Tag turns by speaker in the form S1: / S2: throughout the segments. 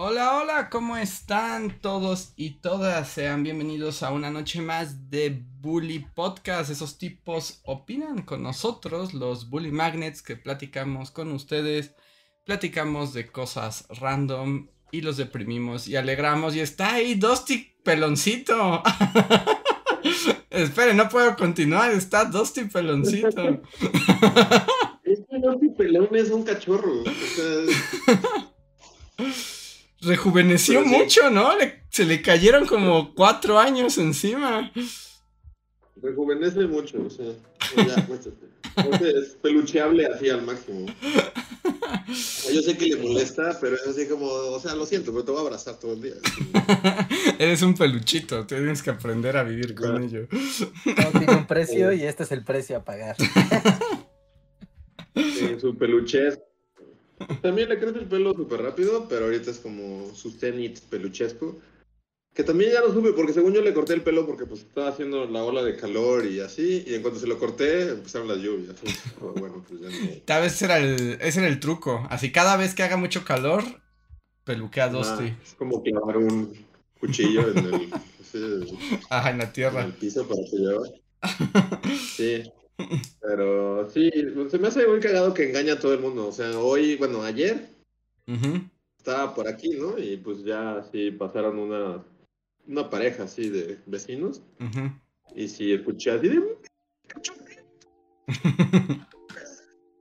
S1: Hola, hola, ¿cómo están todos y todas? Sean bienvenidos a una noche más de Bully Podcast. Esos tipos opinan con nosotros, los Bully Magnets, que platicamos con ustedes, platicamos de cosas random y los deprimimos y alegramos. Y está ahí Dusty Peloncito. Espere, no puedo continuar, está Dusty Peloncito.
S2: Este Dusty Pelón es un cachorro. O sea
S1: rejuveneció mucho, ¿no? se le cayeron como cuatro años encima.
S2: Rejuvenece mucho, o sea, ya, es pelucheable así al máximo. Yo sé que le molesta, pero es así como, o sea, lo siento, pero te voy a abrazar todo el día.
S1: Eres un peluchito, tienes que aprender a vivir con ello.
S3: tiene un precio y este es el precio a pagar.
S2: su peluchez también le crece el pelo súper rápido, pero ahorita es como su cenit peluchesco. Que también ya lo supe, porque según yo le corté el pelo porque pues estaba haciendo la ola de calor y así, y en cuanto se lo corté, empezaron las lluvias. bueno, pues ya no.
S1: Tal vez era el, ese era el truco. Así cada vez que haga mucho calor, peluquea a Dusty.
S2: Ah, es como clavar un cuchillo en el,
S1: Ajá, en la tierra.
S2: En el piso para que lleve. Sí. Pero sí, se me hace muy cagado que engaña a todo el mundo. O sea, hoy, bueno, ayer estaba por aquí, ¿no? Y pues ya sí pasaron una, una pareja así de vecinos. Y sí escuché así de...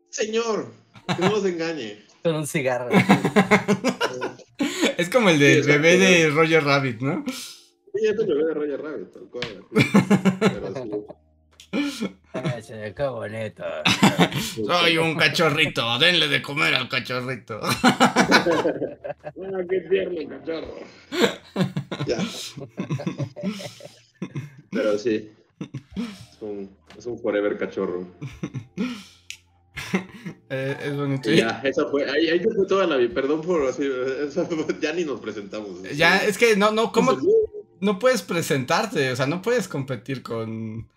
S2: Señor, que no los engañe.
S3: Con un cigarro.
S1: es como el del bebé de Roger Rabbit, ¿no?
S2: Sí, es el bebé de Roger Rabbit, tal cual. Pero sí.
S3: qué bonito.
S1: Soy un cachorrito, denle de comer al cachorrito.
S2: ah, qué tierno cachorro. ya. Pero sí. Es un, es un forever cachorro.
S1: Eh, es bonito.
S2: ya, esa fue, ahí, ahí fue toda la vida. Perdón por así, ya ni nos presentamos.
S1: Ya, es que no, no, ¿cómo? No puedes presentarte, o sea, no puedes competir con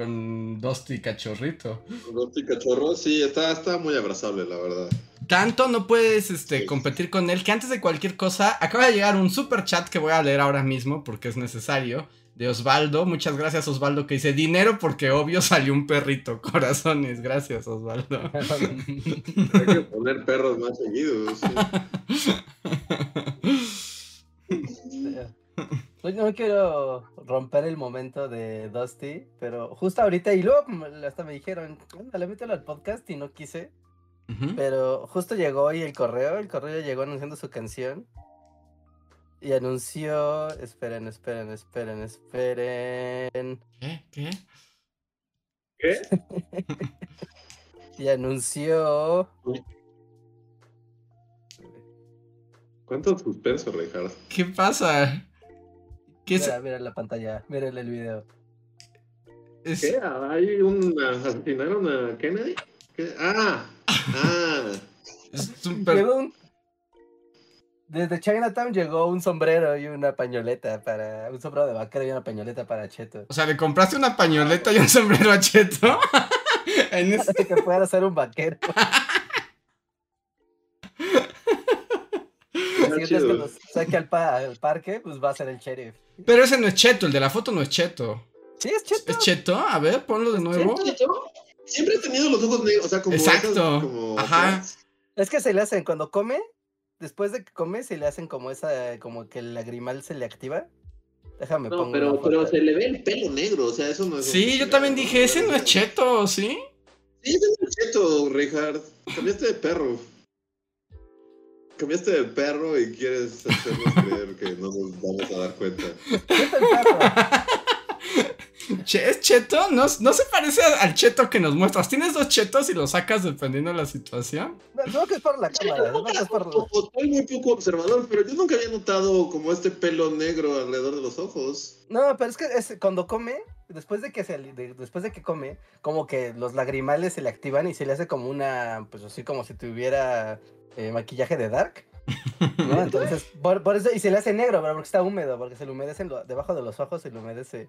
S1: con Dusty Cachorrito.
S2: Dusty Cachorro, sí, está, está muy abrazable, la verdad.
S1: Tanto no puedes este, competir con él que antes de cualquier cosa acaba de llegar un super chat que voy a leer ahora mismo porque es necesario. De Osvaldo, muchas gracias Osvaldo que dice dinero porque obvio salió un perrito, corazones, gracias Osvaldo.
S2: Hay que poner perros más seguidos.
S3: Pues no quiero romper el momento de Dusty, pero justo ahorita, y luego hasta me dijeron, le mételo al podcast y no quise. Pero justo llegó hoy el correo, el correo llegó anunciando su canción. Y anunció, esperen, esperen, esperen, esperen.
S1: ¿Qué? ¿Qué?
S2: ¿Qué?
S3: y anunció...
S2: ¿Cuánto suspenso, Ricardo?
S1: ¿Qué pasa?
S3: Mira, mira la pantalla, mira el video.
S2: ¿Qué? ¿Hay un asesinaron a Kennedy? ¿Qué? Ah, ah.
S3: Desde Chinatown llegó un sombrero y una pañoleta para. Un sombrero de vaquero y una pañoleta para Cheto.
S1: O sea, ¿le compraste una pañoleta y un sombrero a Cheto?
S3: en este... que pueda ser un vaquero. Si es que nos saque al, parque, pues va a ser el sheriff.
S1: Pero ese no es Cheto, el de la foto no es Cheto.
S3: Sí, es Cheto.
S1: ¿Es Cheto? A ver, ponlo de nuevo.
S2: Siempre ha tenido los ojos negros, o sea, como.
S1: Exacto. Ajá.
S3: Es que se le hacen cuando come, después de que come, se le hacen como esa, como que el lagrimal se le activa. Déjame
S2: no, pero, pero se le ve el pelo negro, o sea, eso no es.
S1: Sí, yo también dije, ese no es Cheto, ¿sí?
S2: Sí, ese no es Cheto, Richard. Cambiaste de perro cambiaste de perro y quieres hacernos creer que no nos vamos a dar cuenta.
S1: ¿Es cheto? ¿No, ¿No, se parece al cheto que nos muestras? ¿Tienes dos chetos y los sacas dependiendo de la situación?
S3: No, que es por la cámara. No, que es por...
S2: Soy muy poco observador, pero yo nunca había notado como este pelo negro alrededor de los ojos.
S3: No, pero es que es, cuando come, después de que se, después de que come, como que los lagrimales se le activan y se le hace como una, pues así como si tuviera eh, maquillaje de Dark. ¿no? Entonces, por, eso, y se le hace negro, pero porque está húmedo, porque se le humedece debajo de los ojos, se le humedece,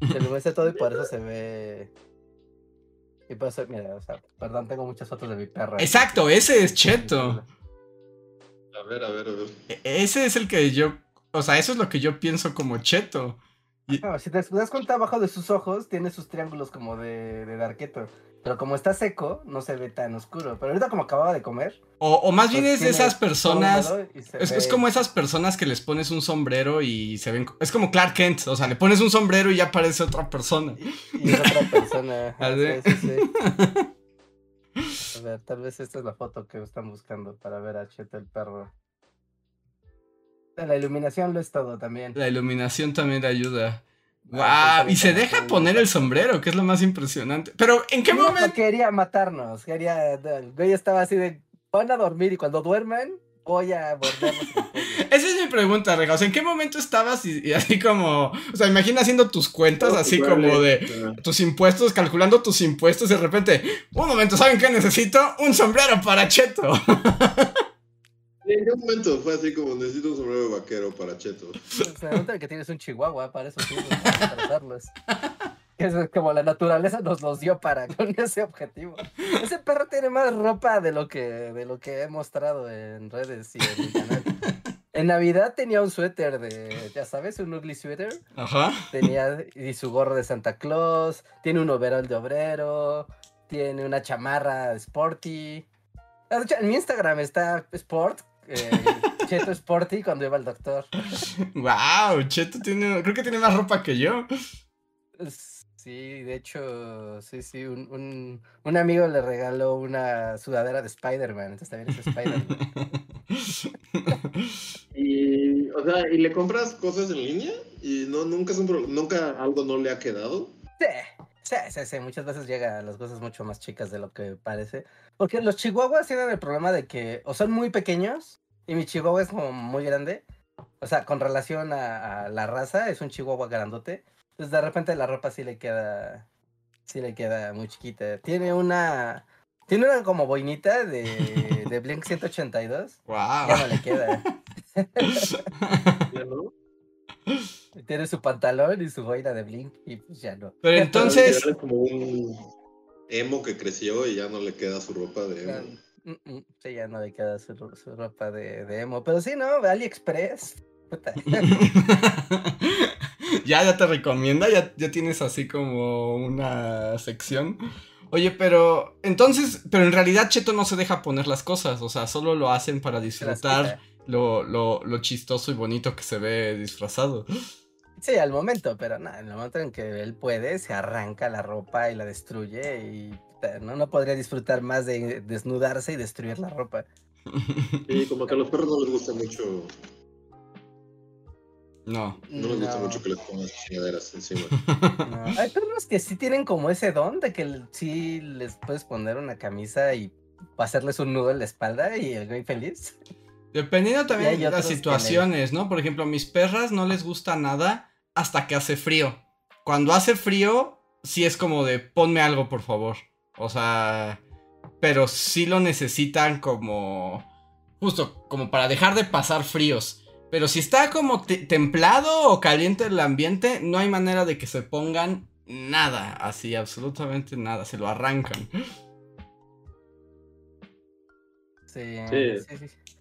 S3: se le humedece todo y por eso se ve y por eso, mira, o sea, perdón, tengo muchas fotos de mi perro.
S1: Exacto, ese es Cheto.
S2: A ver, a ver, a ver. E,
S1: ese es el que yo, o sea, eso es lo que yo pienso como Cheto.
S3: Si te das cuenta, abajo de sus ojos tiene sus triángulos como de, de Darketo. Pero como está seco, no se ve tan oscuro. Pero ahorita como acababa de comer.
S1: O, más bien pues es de esas personas. Es, como esas personas que les pones un sombrero y se ven. Es como Clark Kent. O sea, le pones un sombrero y ya parece otra persona.
S3: Y, es otra persona. A ver, tal vez esta es la foto que están buscando para ver a Cheto el perro. La iluminación lo es todo también.
S1: La iluminación también ayuda. ¡Wow! Y se deja poner el sombrero, que es lo más impresionante. Pero, ¿en qué momento?
S3: Quería matarnos. Quería. El güey estaba así de. Van a dormir y cuando duermen, voy a.
S1: Esa es mi pregunta, Rega. O sea, ¿en qué momento estabas y, así como. O sea, imagina haciendo tus cuentas, así como de tus impuestos, calculando tus impuestos y de repente. Un momento, ¿saben qué necesito? Un sombrero para Cheto.
S2: ¿En qué momento fue así como necesito un sombrero vaquero para Cheto?
S3: Se nota que tienes un chihuahua para eso, para usarlos. Es como la naturaleza nos los dio para con ese objetivo. Ese perro tiene más ropa de lo que, de lo que he mostrado en redes y en mi canal. En Navidad tenía un suéter de, ya sabes, un ugly sweater.
S1: Ajá.
S3: Tenía y su gorro de Santa Claus, tiene un overall de obrero, tiene una chamarra sporty. En mi Instagram está Sport eh, Cheto Sporty cuando iba al doctor.
S1: Wow, Cheto tiene, creo que tiene más ropa que yo.
S3: Sí, de hecho, sí, sí, un, un, amigo le regaló una sudadera de Spider-Man, entonces también es Spider-Man.
S2: y, o sea, ¿y le compras cosas en línea? ¿Y no, nunca, es un, nunca algo no le ha quedado?
S3: Sí, sí, sí, sí, muchas veces llega a las cosas mucho más chicas de lo que parece. Porque los chihuahuas tienen el problema de que o son muy pequeños y mi chihuahua es como muy grande. O sea, con relación a, la raza, es un chihuahua grandote. Entonces de repente la ropa sí le queda. Sí le queda muy chiquita. Tiene una. Tiene una como boinita de, de Blink 182.
S1: Wow.
S3: Ya no le queda. Tiene su pantalón y su boina de Blink y pues ya no.
S1: Pero entonces.
S2: Es como un emo que creció y ya no le queda su ropa de emo.
S3: Mm, mm, sí, ya no le queda su, ropa de, emo. Pero sí, ¿no? AliExpress.
S1: ya, ya te recomienda, ya, ya tienes así como una sección. Oye, pero entonces, pero en realidad Cheto no se deja poner las cosas, o sea, solo lo hacen para disfrutar lo, lo, lo, chistoso y bonito que se ve disfrazado.
S3: Sí, al momento, pero nada, en el momento en que él puede, se arranca la ropa y la destruye y ¿no? No podría disfrutar más de desnudarse y destruir la ropa.
S2: Sí, como que a los perros no les gusta mucho.
S1: No.
S2: No les gusta mucho que les pongan chingaderas encima.
S3: Hay perros que sí tienen como ese don de que sí les puedes poner una camisa y hacerles un nudo en la espalda y el güey feliz.
S1: Dependiendo también de las situaciones, ¿no? Por ejemplo, a mis perras no les gusta nada hasta que hace frío. Cuando hace frío, sí es como de ponme algo, por favor. O sea, pero sí lo necesitan como... Justo, como para dejar de pasar fríos. Pero si está como templado o caliente el ambiente, no hay manera de que se pongan nada, así, absolutamente nada, se lo arrancan.
S3: Sí, sí, sí. sí,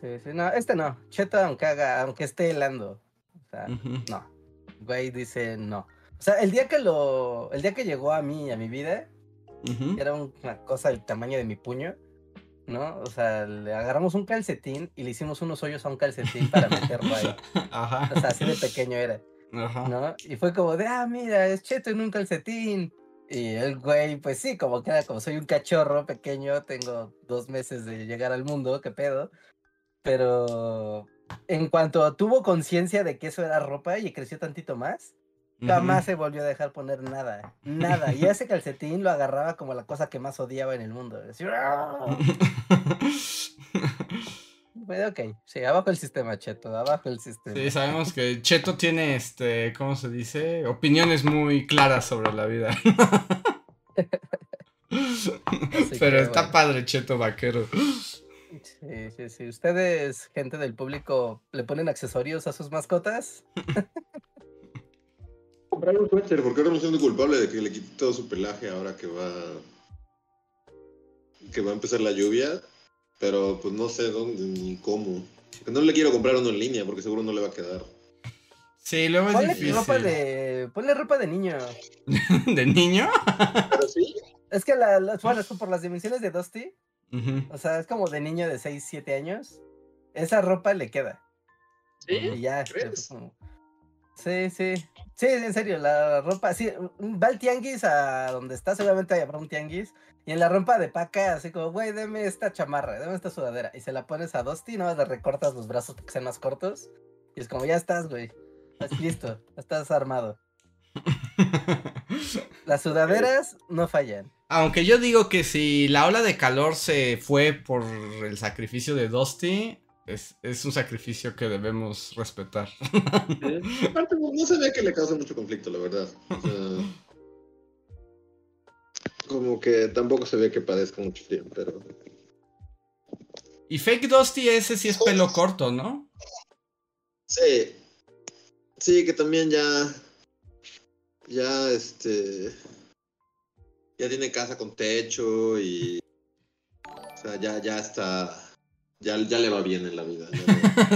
S3: sí. No, este no. Cheto, aunque haga, aunque esté helando. O sea, no. Güey dice no. O sea, el día que lo. El día que llegó a mí, a mi vida, era una cosa del tamaño de mi puño, ¿no? O sea, le agarramos un calcetín y le hicimos unos hoyos a un calcetín para meterlo ahí. Ajá. O sea, así de pequeño era. Ajá. ¿No? Y fue como de, ah, mira, es cheto en un calcetín. Y el güey, pues sí, como que era como soy un cachorro pequeño, tengo dos meses de llegar al mundo, qué pedo. Pero en cuanto tuvo conciencia de que eso era ropa y creció tantito más, Jamás se volvió a dejar poner nada, nada. Y ese calcetín lo agarraba como la cosa que más odiaba en el mundo. ok, sí, abajo el sistema, Cheto, abajo el sistema.
S1: Sí, sabemos que Cheto tiene, este, ¿cómo se dice? Opiniones muy claras sobre la vida. Pero está padre, Cheto Vaquero.
S3: Sí, sí, sí. ¿Ustedes, gente del público, le ponen accesorios a sus mascotas?
S2: Comprar un suéter, porque ahora me siento culpable de que le quité todo su pelaje ahora que va que va a empezar la lluvia, pero pues no sé dónde ni cómo. No le quiero comprar uno en línea porque seguro no le va a quedar.
S1: Sí, luego es ponle difícil.
S3: Ropa de, ponle ropa de niño.
S1: ¿De niño?
S2: Pero sí.
S3: Es que la, bueno, es por las dimensiones de Dusty. O sea, es como de niño de 6, 7 años. Esa ropa le queda.
S2: ¿Sí?
S3: Y ya. ¿Crees? Sí, sí. Sí, en serio, la ropa, sí, va el tianguis a donde está, seguramente habrá un tianguis, y en la ropa de paca, así como, güey, deme esta chamarra, deme esta sudadera, y se la pones a Dusty, no le recortas los brazos para que sean más cortos, y es como, ya estás, güey, estás listo, estás armado. Las sudaderas no fallan.
S1: Aunque yo digo que si la ola de calor se fue por el sacrificio de Dusty, es, es un sacrificio que debemos respetar.
S2: Aparte, no se ve que le cause mucho conflicto, la verdad. como que tampoco se ve que padezca mucho frío, pero.
S1: Y Fake Dusty ese sí es pelo corto, ¿no?
S2: Sí. Sí, que también ya. Ya este. Ya tiene casa con techo y. O sea, ya, ya está ya, ya le va bien en la vida.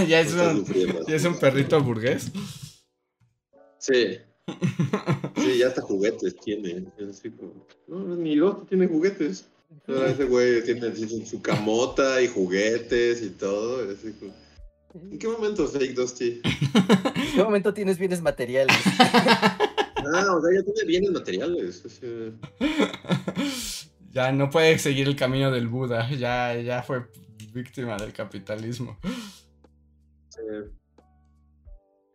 S1: Ya, es, un, ya es un perrito burgués.
S2: Sí. Sí, ya hasta juguetes tiene. no, ni dos tiene juguetes. ese güey tiene su camota y juguetes y todo. ¿En qué momento fake Dusty?
S3: ¿En qué momento tienes bienes materiales?
S2: Ah, o sea, ya tiene bienes materiales.
S1: Ya no puede seguir el camino del Buda. Ya, ya fue víctima del capitalismo.
S2: Sí.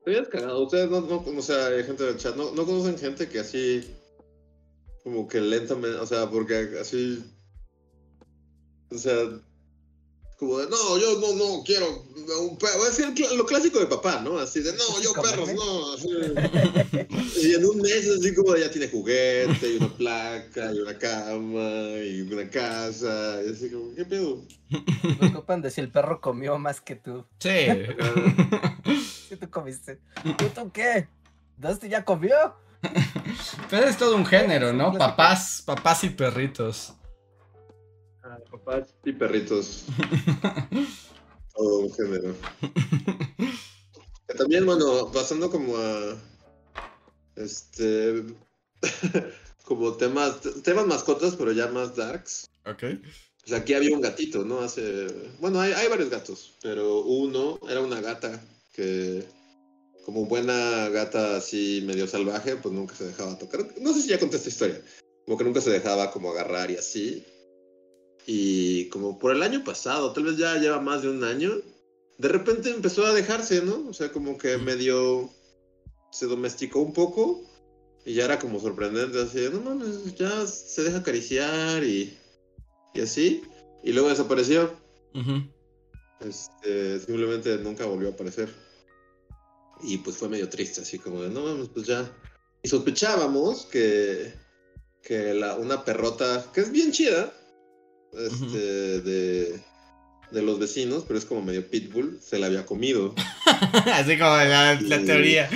S2: Te cagado. Ustedes no, no, o sea, gente del chat, no, no conocen gente que así, como que lentamente, o sea, porque así, o sea, como de, no, yo no, no quiero un perro. Voy a decir lo clásico de papá, ¿no? Así de, no, yo perros, no. Así, y en un mes, así como ya tiene juguete, y una placa, y una cama, y una casa. Y así como, ¿qué pedo?
S3: Me ocupan de si el perro comió más que tú.
S1: Sí.
S3: ¿Qué tú comiste? ¿Tú, tú qué? ¿Dusty ya comió?
S1: Pero es todo un género, ¿no? Papás, papás y perritos
S2: papás y perritos. Todo un género. También, bueno, pasando como a. Este. como temas. Temas mascotas, pero ya más darks.
S1: Ok.
S2: Pues aquí había un gatito, ¿no? Hace. Bueno, hay, hay varios gatos, pero uno era una gata que como buena gata así medio salvaje, pues nunca se dejaba tocar. No sé si ya conté esta historia. Como que nunca se dejaba como agarrar y así. Y como por el año pasado, tal vez ya lleva más de un año, de repente empezó a dejarse, ¿no? O sea, como que medio se domesticó un poco y ya era como sorprendente, así, no mames, ya se deja acariciar y, y así. Y luego desapareció. Este, simplemente nunca volvió a aparecer. Y pues fue medio triste, así como de, no mames, pues ya. Y sospechábamos que, que la, una perrota, que es bien chida, este, de, de los vecinos, pero es como medio pitbull, se la había comido.
S1: Así como la, teoría.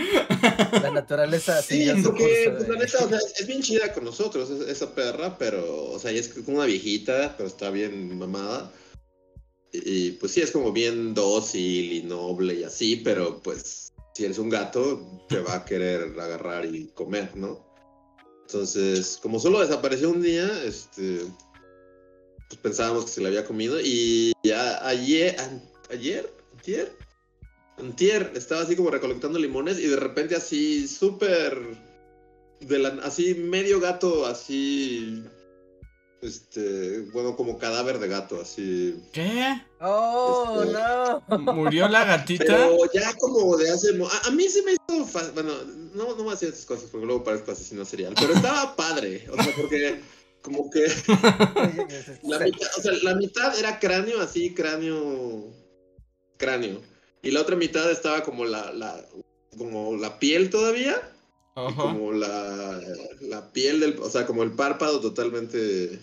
S3: La naturaleza,
S2: sí. porque, pues, la neta, o sea, es bien chida con nosotros, esa perra, pero, o sea, es como una viejita, pero está bien mamada. Y, pues sí, es como bien dócil y noble y así, pero pues si eres un gato, te va a querer agarrar y comer, ¿no? Entonces, como solo desapareció un día, este, pues pensábamos que se le había comido y ya ayer, ayer, ayer, antier, estaba así como recolectando limones y de repente así súper, así medio gato, así, este, bueno, como cadáver de gato, así.
S1: ¿Qué?
S3: Oh, este,
S1: no. ¿Murió la gatita?
S2: Pero ya como de hace, a, mí se me hizo, bueno, no, no me hacía esas cosas porque luego parezco asesino serial, pero estaba padre, o sea, porque como que la mitad, o sea, la mitad era cráneo así, cráneo cráneo. Y la otra mitad estaba como la, la, como la piel todavía. como la, la piel del, o sea, como el párpado totalmente,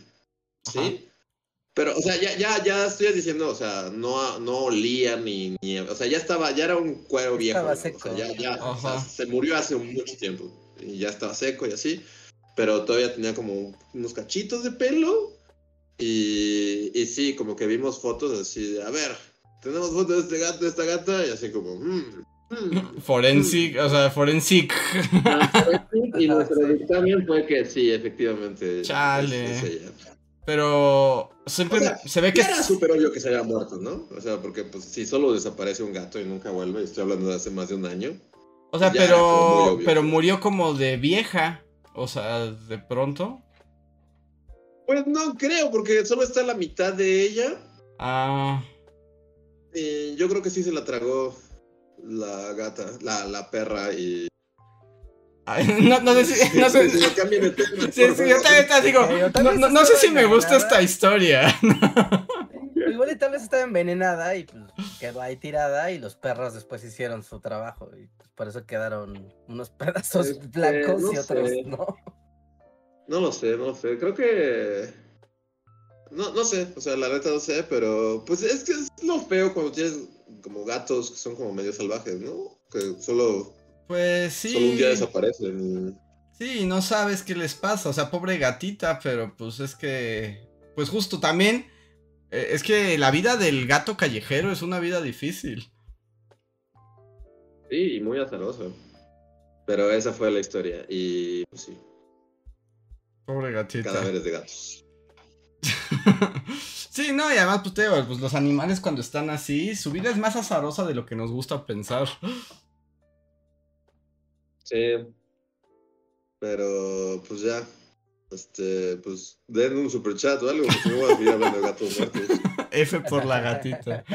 S2: ¿sí? Pero, o sea, ya, ya, ya estoy diciendo, o sea, no, no olía ni, ni, o sea, ya estaba, ya era un cuero viejo. Estaba seco. O sea, ya, ya se murió hace mucho tiempo y ya estaba seco y así, pero todavía tenía como unos cachitos de pelo y, y sí, como que vimos fotos así de, a ver, tenemos fotos de este gato, de esta gata y así como, mm,
S1: mm, Forensic, o sea, forensic.
S2: y nuestro dictamen fue que sí, efectivamente.
S1: Chale. Pero siempre se ve que.
S2: Era súper obvio que se haya muerto, ¿no? O sea, porque pues si solo desaparece un gato y nunca vuelve, estoy hablando de hace más de un año.
S1: O sea, pero. Pero murió como de vieja. O sea, de pronto.
S2: Pues no creo, porque solo está la mitad de ella.
S1: Ah.
S2: Y yo creo que sí se la tragó la gata, la, la perra y
S1: no, no sé si. No sé, si yo también digo. No, sé si me gusta esta historia.
S3: Igual y tal vez estaba envenenada y pues quedó ahí tirada y los perros después hicieron su trabajo y pues, por eso quedaron unos pedazos este, blancos y otros no.
S2: No lo sé, no lo sé. Creo que. No, no sé, o sea, la neta no sé, pero pues es que es lo feo cuando tienes como gatos que son como medio salvajes, ¿no? Que solo
S1: pues sí.
S2: Solo un día desaparecen.
S1: Sí, no sabes qué les pasa. O sea, pobre gatita, pero pues es que. Pues justo también. Eh, es que la vida del gato callejero es una vida difícil.
S2: Sí, y muy azarosa. Pero esa fue la historia. Y pues sí.
S1: Pobre gatita.
S2: Cadáveres de gatos.
S1: sí, no, y además, pues, te pues los animales cuando están así, su vida es más azarosa de lo que nos gusta pensar.
S2: Sí. Pero pues ya. Este, pues den un super chat o algo, porque no voy a seguir hablando de gatos muertos.
S1: F por la gatita.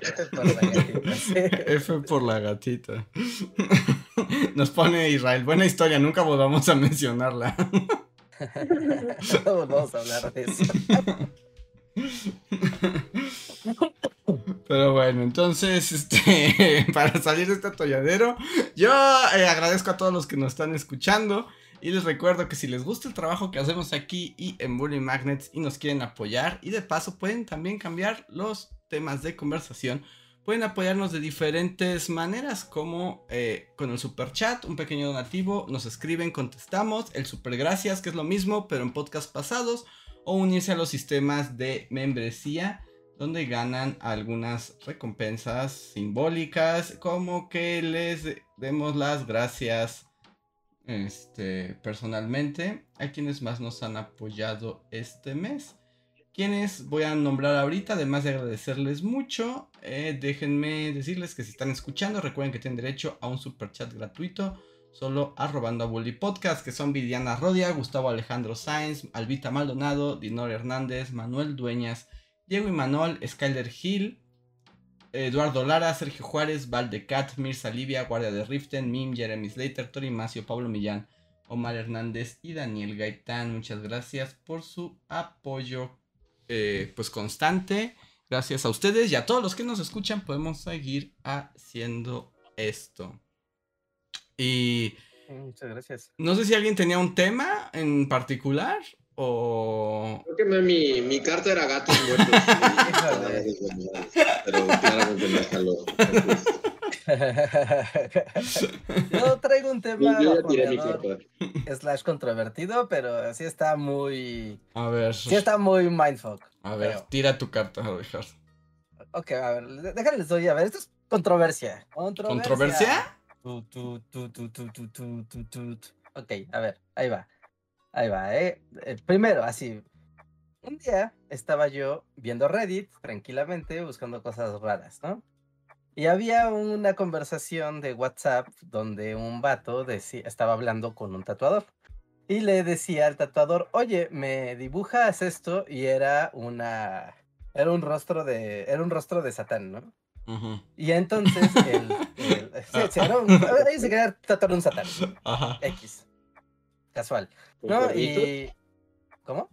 S1: F, por la gatita. F por la gatita. Nos pone Israel. Buena historia, nunca volvamos a mencionarla.
S3: no volvamos a hablar de eso.
S1: Pero bueno, entonces, este, para salir de este atolladero, yo eh, agradezco a todos los que nos están escuchando. Y les recuerdo que si les gusta el trabajo que hacemos aquí y en Bully Magnets y nos quieren apoyar, y de paso pueden también cambiar los temas de conversación, pueden apoyarnos de diferentes maneras, como eh, con el super chat, un pequeño donativo, nos escriben, contestamos, el super gracias, que es lo mismo, pero en podcast pasados, o unirse a los sistemas de membresía donde ganan algunas recompensas simbólicas, como que les demos las gracias este, personalmente a quienes más nos han apoyado este mes. Quienes voy a nombrar ahorita, además de agradecerles mucho, eh, déjenme decirles que si están escuchando, recuerden que tienen derecho a un super chat gratuito solo arrobando a Bully Podcast, que son Vidiana Rodia, Gustavo Alejandro Sáenz, Albita Maldonado, Dinor Hernández, Manuel Dueñas, Diego Manuel, Skyler Hill, Eduardo Lara, Sergio Juárez, Valdecat, Mirza Livia, Guardia de Riften, Mim, Jeremy Slater, Tori Macio, Pablo Millán, Omar Hernández y Daniel Gaitán. Muchas gracias por su apoyo eh, pues constante. Gracias a ustedes y a todos los que nos escuchan podemos seguir haciendo esto. Y...
S3: Muchas gracias.
S1: No sé si alguien tenía un tema en particular o...
S2: Creo que mi, mi carta era gatos muertos. pero claramente me jaló.
S3: Yo traigo un tema slash controvertido, pero sí está muy...
S1: A ver.
S3: Sí está muy mindfuck.
S1: A ver, tira tu carta, Richard.
S3: Ok, a ver, déjales doy, a ver, esto es controversia.
S1: ¿Controversia?
S3: Ok, a ver, ahí va. Ahí va, ¿eh? ¿eh? Primero, así. Un día estaba yo viendo Reddit tranquilamente, buscando cosas raras, ¿no? Y había una conversación de WhatsApp donde un vato decía, estaba hablando con un tatuador. Y le decía al tatuador, oye, me dibujas esto y era una... Era un rostro de... Era un rostro de Satán, ¿no? Y entonces el, sí, era un, se quería tatuar un Satán. X. Casual. ¿No? Y. ¿Cómo?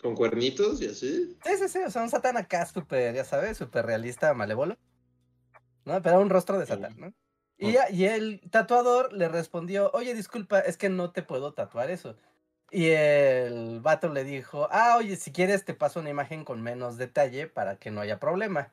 S2: ¿Con cuernitos y así?
S3: Sí, sí, sí, o sea, un Satán acá súper, ya sabes, súper realista, malévolo. ¿No? Pero un rostro de Satán, ¿no? Y, y el tatuador le respondió, oye, disculpa, es que no te puedo tatuar eso. Y el vato le dijo, ah, oye, si quieres te paso una imagen con menos detalle para que no haya problema.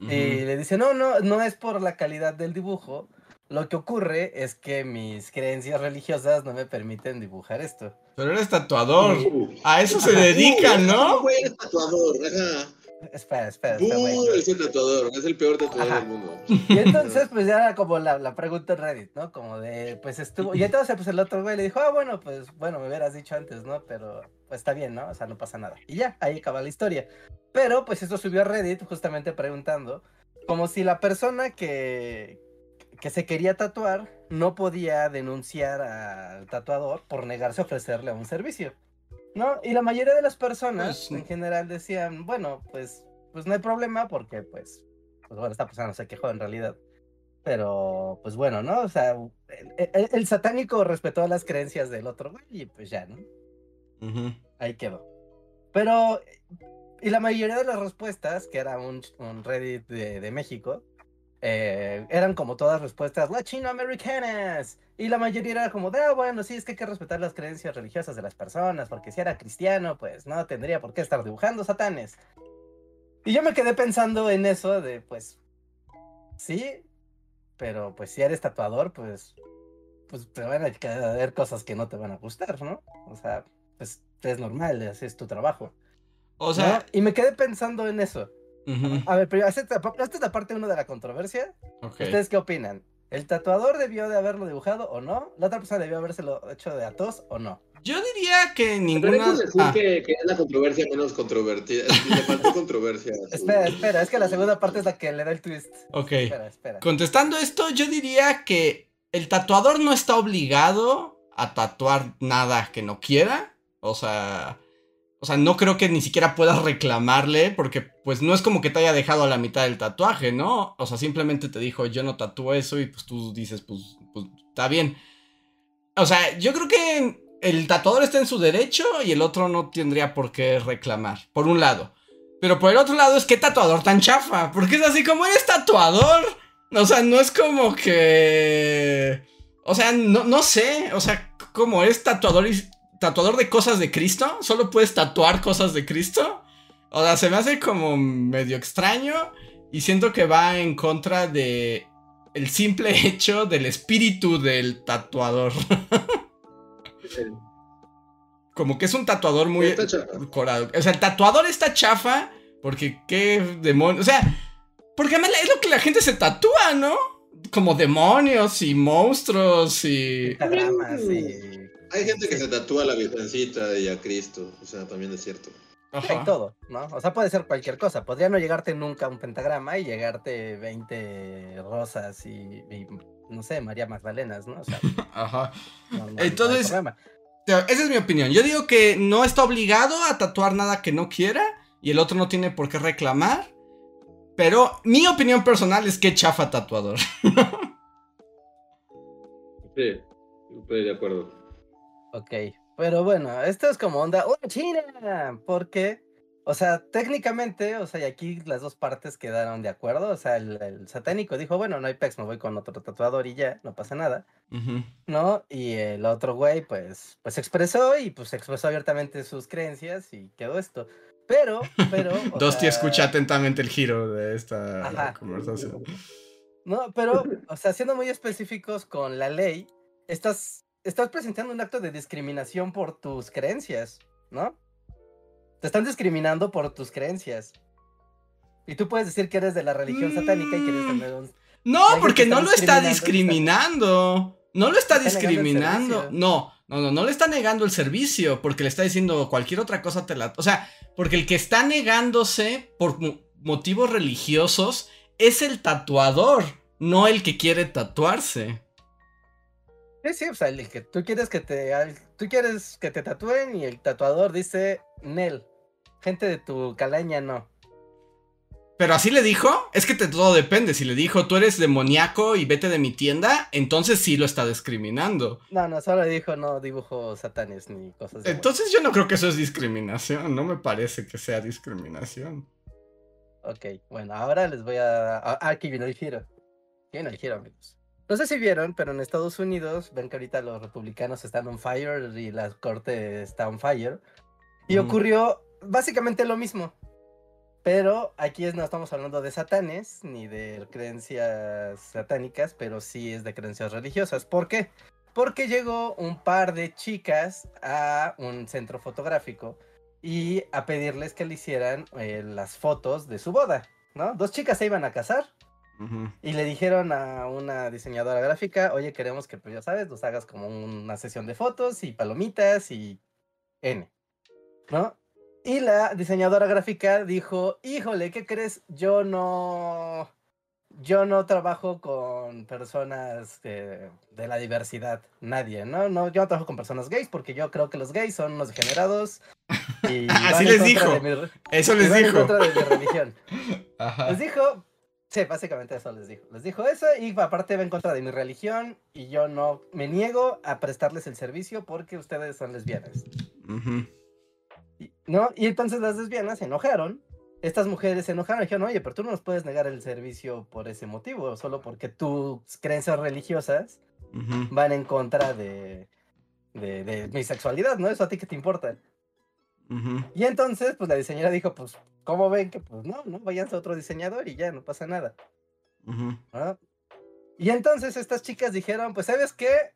S3: Y le dice, no, no, no es por la calidad del dibujo. Lo que ocurre es que mis creencias religiosas no me permiten dibujar esto.
S1: Pero eres tatuador. A eso se dedica, ¿no?
S2: No, eres tatuador, ajá.
S3: Espera, espera,
S2: espera. Uh, es el tatuador, es el peor tatuador del mundo.
S3: Y entonces, pues ya era como la, la, pregunta en Reddit, ¿no? Como de, pues estuvo. Y entonces, pues el otro güey le dijo, ah, bueno, pues bueno, me hubieras dicho antes, ¿no? Pero pues está bien, ¿no? O sea, no pasa nada. Y ya, ahí acaba la historia. Pero, pues esto subió a Reddit justamente preguntando, como si la persona que, que se quería tatuar no podía denunciar al tatuador por negarse a ofrecerle un servicio. ¿No? Y la mayoría de las personas pues, en general decían, bueno, pues, pues no hay problema porque pues, pues bueno, esta persona no se quejó en realidad. Pero, pues bueno, ¿no? O sea, el, satánico respetó las creencias del otro güey y pues ya, ¿no? Ahí quedó. Pero, y la mayoría de las respuestas, que era un, un Reddit de, de México, eh, eran como todas respuestas latinoamericanas. Y la mayoría era como de, ah, bueno, sí, es que hay que respetar las creencias religiosas de las personas, porque si era cristiano, pues no tendría por qué estar dibujando satanes. Y yo me quedé pensando en eso de, pues, sí, pero pues si eres tatuador, pues, pues te van a ver cosas que no te van a gustar, ¿no? O sea, pues es normal, así es tu trabajo.
S1: O sea...
S3: Y me quedé pensando en eso. A ver, pero esta, es la parte uno de la controversia. ¿Ustedes qué opinan? ¿El tatuador debió de haberlo dibujado o no? ¿La otra persona debió habérselo hecho de atos o no?
S1: Yo diría que ninguna.
S2: Pero decir ah. que, que, es la controversia menos controvertida. Le faltó controversia.
S3: espera, espera, es que la segunda parte es la que le da el twist.
S1: Ok. Espera, espera. Contestando esto, yo diría que el tatuador no está obligado a tatuar nada que no quiera. O sea, o sea, no creo que ni siquiera puedas reclamarle porque pues no es como que te haya dejado a la mitad del tatuaje, ¿no? O sea, simplemente te dijo, yo no tatúo eso y pues tú dices, pues, pues está bien. O sea, yo creo que el tatuador está en su derecho y el otro no tendría por qué reclamar, por un lado. Pero por el otro lado es que tatuador tan chafa, porque es así como eres tatuador. O sea, no es como que... O sea, no, no sé, o sea, como eres tatuador y tatuador de cosas de Cristo. Solo puedes tatuar cosas de Cristo. O sea, se me hace como medio extraño. Y siento que va en contra de el simple hecho del espíritu del tatuador. como que es un tatuador muy corado. O sea, el tatuador está chafa. Porque qué demonio. O sea, porque además es lo que la gente se tatúa, ¿no? Como demonios y monstruos y.
S3: y
S2: hay gente que se tatúa a la Virgencita y a Cristo, o sea, también es cierto.
S3: Hay todo, ¿no? O sea, puede ser cualquier cosa. Podría no llegarte nunca un pentagrama y llegarte 20 rosas y, no sé, María Magdalenas, ¿no? O sea,
S1: Ajá. Entonces, esa es mi opinión. Yo digo que no está obligado a tatuar nada que no quiera y el otro no tiene por qué reclamar. Pero mi opinión personal es que chafa tatuador.
S2: sí, estoy de acuerdo.
S3: Ok, pero bueno, esto es como onda, ¡oh, China! Porque, o sea, técnicamente, o sea, y aquí las dos partes quedaron de acuerdo, o sea, el, satánico dijo, bueno, no hay pex, me voy con otro tatuador y ya, no pasa nada, ¿no? Y el otro güey, pues, pues expresó y pues expresó abiertamente sus creencias y quedó esto. Pero, pero...
S1: Dosti escucha atentamente el giro de esta conversación.
S3: No, pero, o sea, siendo muy específicos con la ley, estas estás presentando un acto de discriminación por tus creencias, ¿no? Te están discriminando por tus creencias. Y tú puedes decir que eres de la religión satánica y que eres de un...
S1: No, porque no lo está discriminando. No lo está, discriminando. No, no, no, no le está negando el servicio porque le está diciendo cualquier otra cosa te la... O sea, porque el que está negándose por motivos religiosos es el tatuador, no el que quiere tatuarse.
S3: Sí, sí, o sea, el que tú quieres que te, tú quieres que te tatúen y el tatuador dice Nel, gente de tu calaña no.
S1: Pero así le dijo, es que te, todo depende. Si le dijo, tú eres demoníaco y vete de mi tienda, entonces sí lo está discriminando.
S3: No, no, solo dijo no dibujo satanes ni cosas
S1: de Entonces yo no creo que eso es discriminación, no me parece que sea discriminación.
S3: Ok, bueno, ahora les voy a... Ah, aquí viene el giro. Viene el giro, amigos. No sé si vieron, pero en Estados Unidos ven que ahorita los republicanos están on fire y la corte está on fire. Y ocurrió básicamente lo mismo. Pero aquí no estamos hablando de satanes ni de creencias satánicas, pero sí es de creencias religiosas. ¿Por qué? Porque llegó un par de chicas a un centro fotográfico y a pedirles que le hicieran eh, las fotos de su boda, ¿no? Dos chicas se iban a casar y le dijeron a una diseñadora gráfica, oye, queremos que, pues ya sabes, nos hagas como una sesión de fotos y palomitas y N, ¿no? Y la diseñadora gráfica dijo, híjole, ¿qué crees? Yo no, yo no trabajo con personas de, la diversidad, nadie, ¿no? no Yo no trabajo con personas gays porque yo creo que los gays son unos degenerados.
S1: Y Así les dijo. eso les dijo.
S3: En contra de mi religión. Les dijo, sí, básicamente eso les dijo. Les dijo eso y aparte va en contra de mi religión y yo no me niego a prestarles el servicio porque ustedes son lesbianas. ¿No? Y entonces las lesbianas se enojaron. Estas mujeres se enojaron y dijeron, oye, pero tú no nos puedes negar el servicio por ese motivo, solo porque tus creencias religiosas van en contra de, de, mi sexualidad, ¿no? Eso a ti que te importa. Y entonces, pues la diseñadora dijo, pues, ¿cómo ven que, pues, no, no, váyanse a otro diseñador y ya, no pasa nada. Y entonces estas chicas dijeron, pues, ¿sabes qué?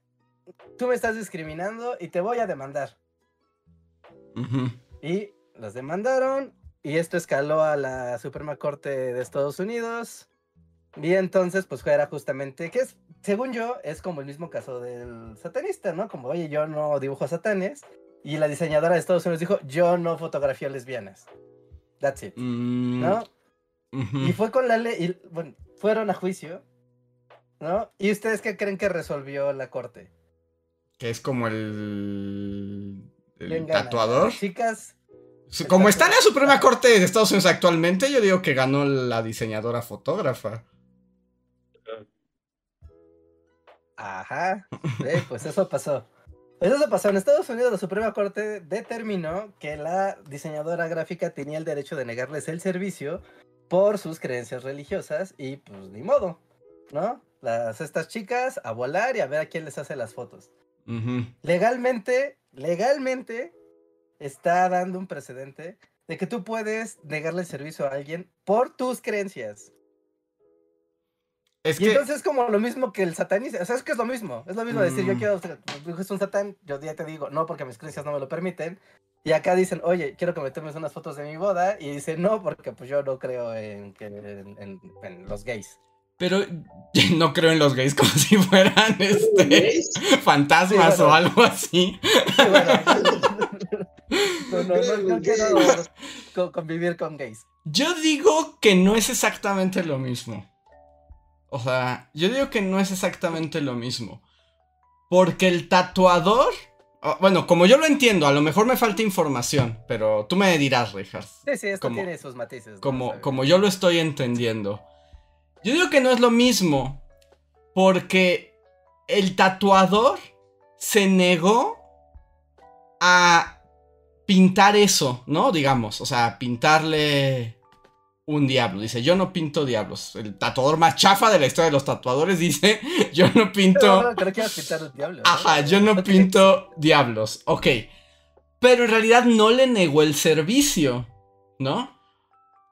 S3: Tú me estás discriminando y te voy a demandar. Y las demandaron y esto escaló a la Suprema Corte de Estados Unidos. Y entonces, pues era justamente, que es, según yo, es como el mismo caso del satanista, ¿no? Como, oye, yo no dibujo satanes. Y la diseñadora de Estados Unidos dijo, yo no fotografío lesbianas. That's it. Mm, ¿No? Y fue con la ley, y, bueno, fueron a juicio, ¿no? ¿Y ustedes qué creen que resolvió la corte?
S1: Que es como el el tatuador.
S3: Chicas.
S1: Como está en la Suprema Corte de Estados Unidos actualmente, yo digo que ganó la diseñadora fotógrafa.
S3: Ajá. pues eso pasó. Eso pasó. En Estados Unidos la Suprema Corte determinó que la diseñadora gráfica tenía el derecho de negarles el servicio por sus creencias religiosas y pues ni modo, ¿no? Las, estas chicas a volar y a ver a quién les hace las fotos. Legalmente legalmente está dando un precedente de que tú puedes negarle el servicio a alguien por tus creencias. Es y entonces es como lo mismo que el satanista. O sea, es que es lo mismo. Es lo mismo decir, yo mm. quiero, es un satán, yo ya te digo, no, porque mis creencias no me lo permiten. Y acá dicen, oye, quiero que me tomes unas fotos de mi boda. Y dicen, no, porque pues yo no creo en, en los gays.
S1: Pero no creo en los gays como si fueran este fantasmas o algo así.
S3: no, no, no, quiero convivir con gays.
S1: Yo digo que no es exactamente lo mismo. O sea, yo digo que no es exactamente lo mismo. Porque el tatuador. Bueno, como yo lo entiendo, a lo mejor me falta información, pero tú me dirás, Richard.
S3: Sí, sí, esto tiene sus matices.
S1: Como, como yo lo estoy entendiendo. Yo digo que no es lo mismo. Porque el tatuador se negó a pintar eso, ¿no? Digamos, o sea, pintarle un diablo. Dice, yo no pinto diablos. El tatuador más chafa de la historia de los tatuadores dice, yo no pinto...
S3: No, creo que pintar un diablo.
S1: Ajá, yo no pinto diablos. Ok. Pero en realidad no le negó el servicio, ¿no?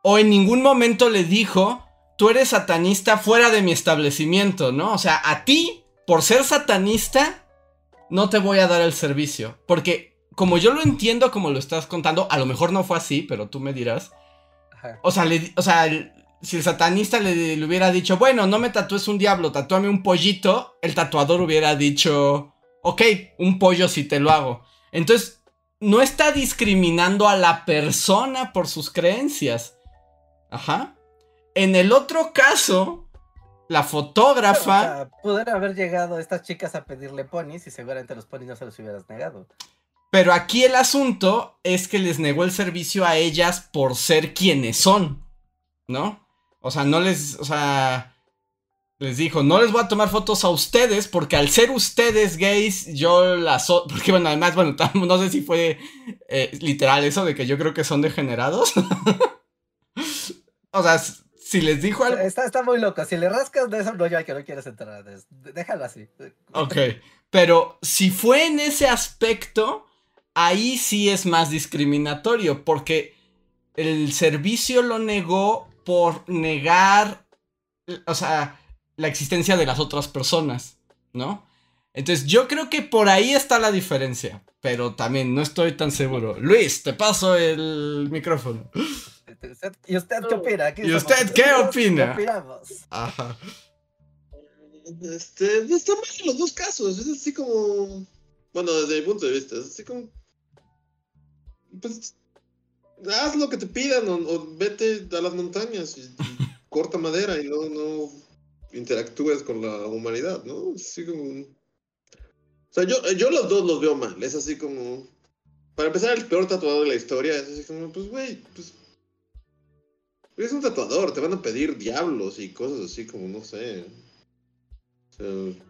S1: O en ningún momento le dijo, tú eres satanista fuera de mi establecimiento, ¿no? O sea, a ti, por ser satanista, no te voy a dar el servicio. Porque, como yo lo entiendo, como lo estás contando, a lo mejor no fue así, pero tú me dirás. O sea, o sea si el satanista le, hubiera dicho, bueno, no me tatúes un diablo, tatúame un pollito, el tatuador hubiera dicho, ok, un pollo si te lo hago. Entonces, no está discriminando a la persona por sus creencias. Ajá. En el otro caso, la fotógrafa.
S3: O haber llegado estas chicas a pedirle ponis y seguramente los ponis no se los hubieras negado.
S1: Pero aquí el asunto es que les negó el servicio a ellas por ser quienes son. ¿no? O sea, no les, o sea, les dijo, no les voy a tomar fotos a ustedes porque al ser ustedes gays, yo las... Porque bueno, además, bueno, no sé si fue eh, literal eso de que yo creo que son degenerados. o sea, si les dijo algo...
S3: Está, está muy loco, si le rascas de eso, no, ya que no quieres entrar, déjalo así.
S1: Ok, pero si fue en ese aspecto, ahí sí es más discriminatorio porque el servicio lo negó por negar, o sea, la existencia de las otras personas, ¿no? Entonces yo creo que por ahí está la diferencia, pero también no estoy tan seguro. Luis, te paso el micrófono.
S3: ¿Y usted qué opina?
S1: ¿Y usted qué opina?
S3: ¿Qué opinamos?
S1: Ajá.
S2: Este, está mal en los dos casos, es así como, bueno, desde mi punto de vista, es así como, pues, haz lo que te pidan o, vete a las montañas y, corta madera y no, no interactúes con la humanidad, ¿no? Así como... O sea, yo, yo los dos los veo mal, es así como... Para empezar, el peor tatuador de la historia es así como, pues, güey, pues... Es un tatuador, te van a pedir diablos y cosas así como, no sé. O sea,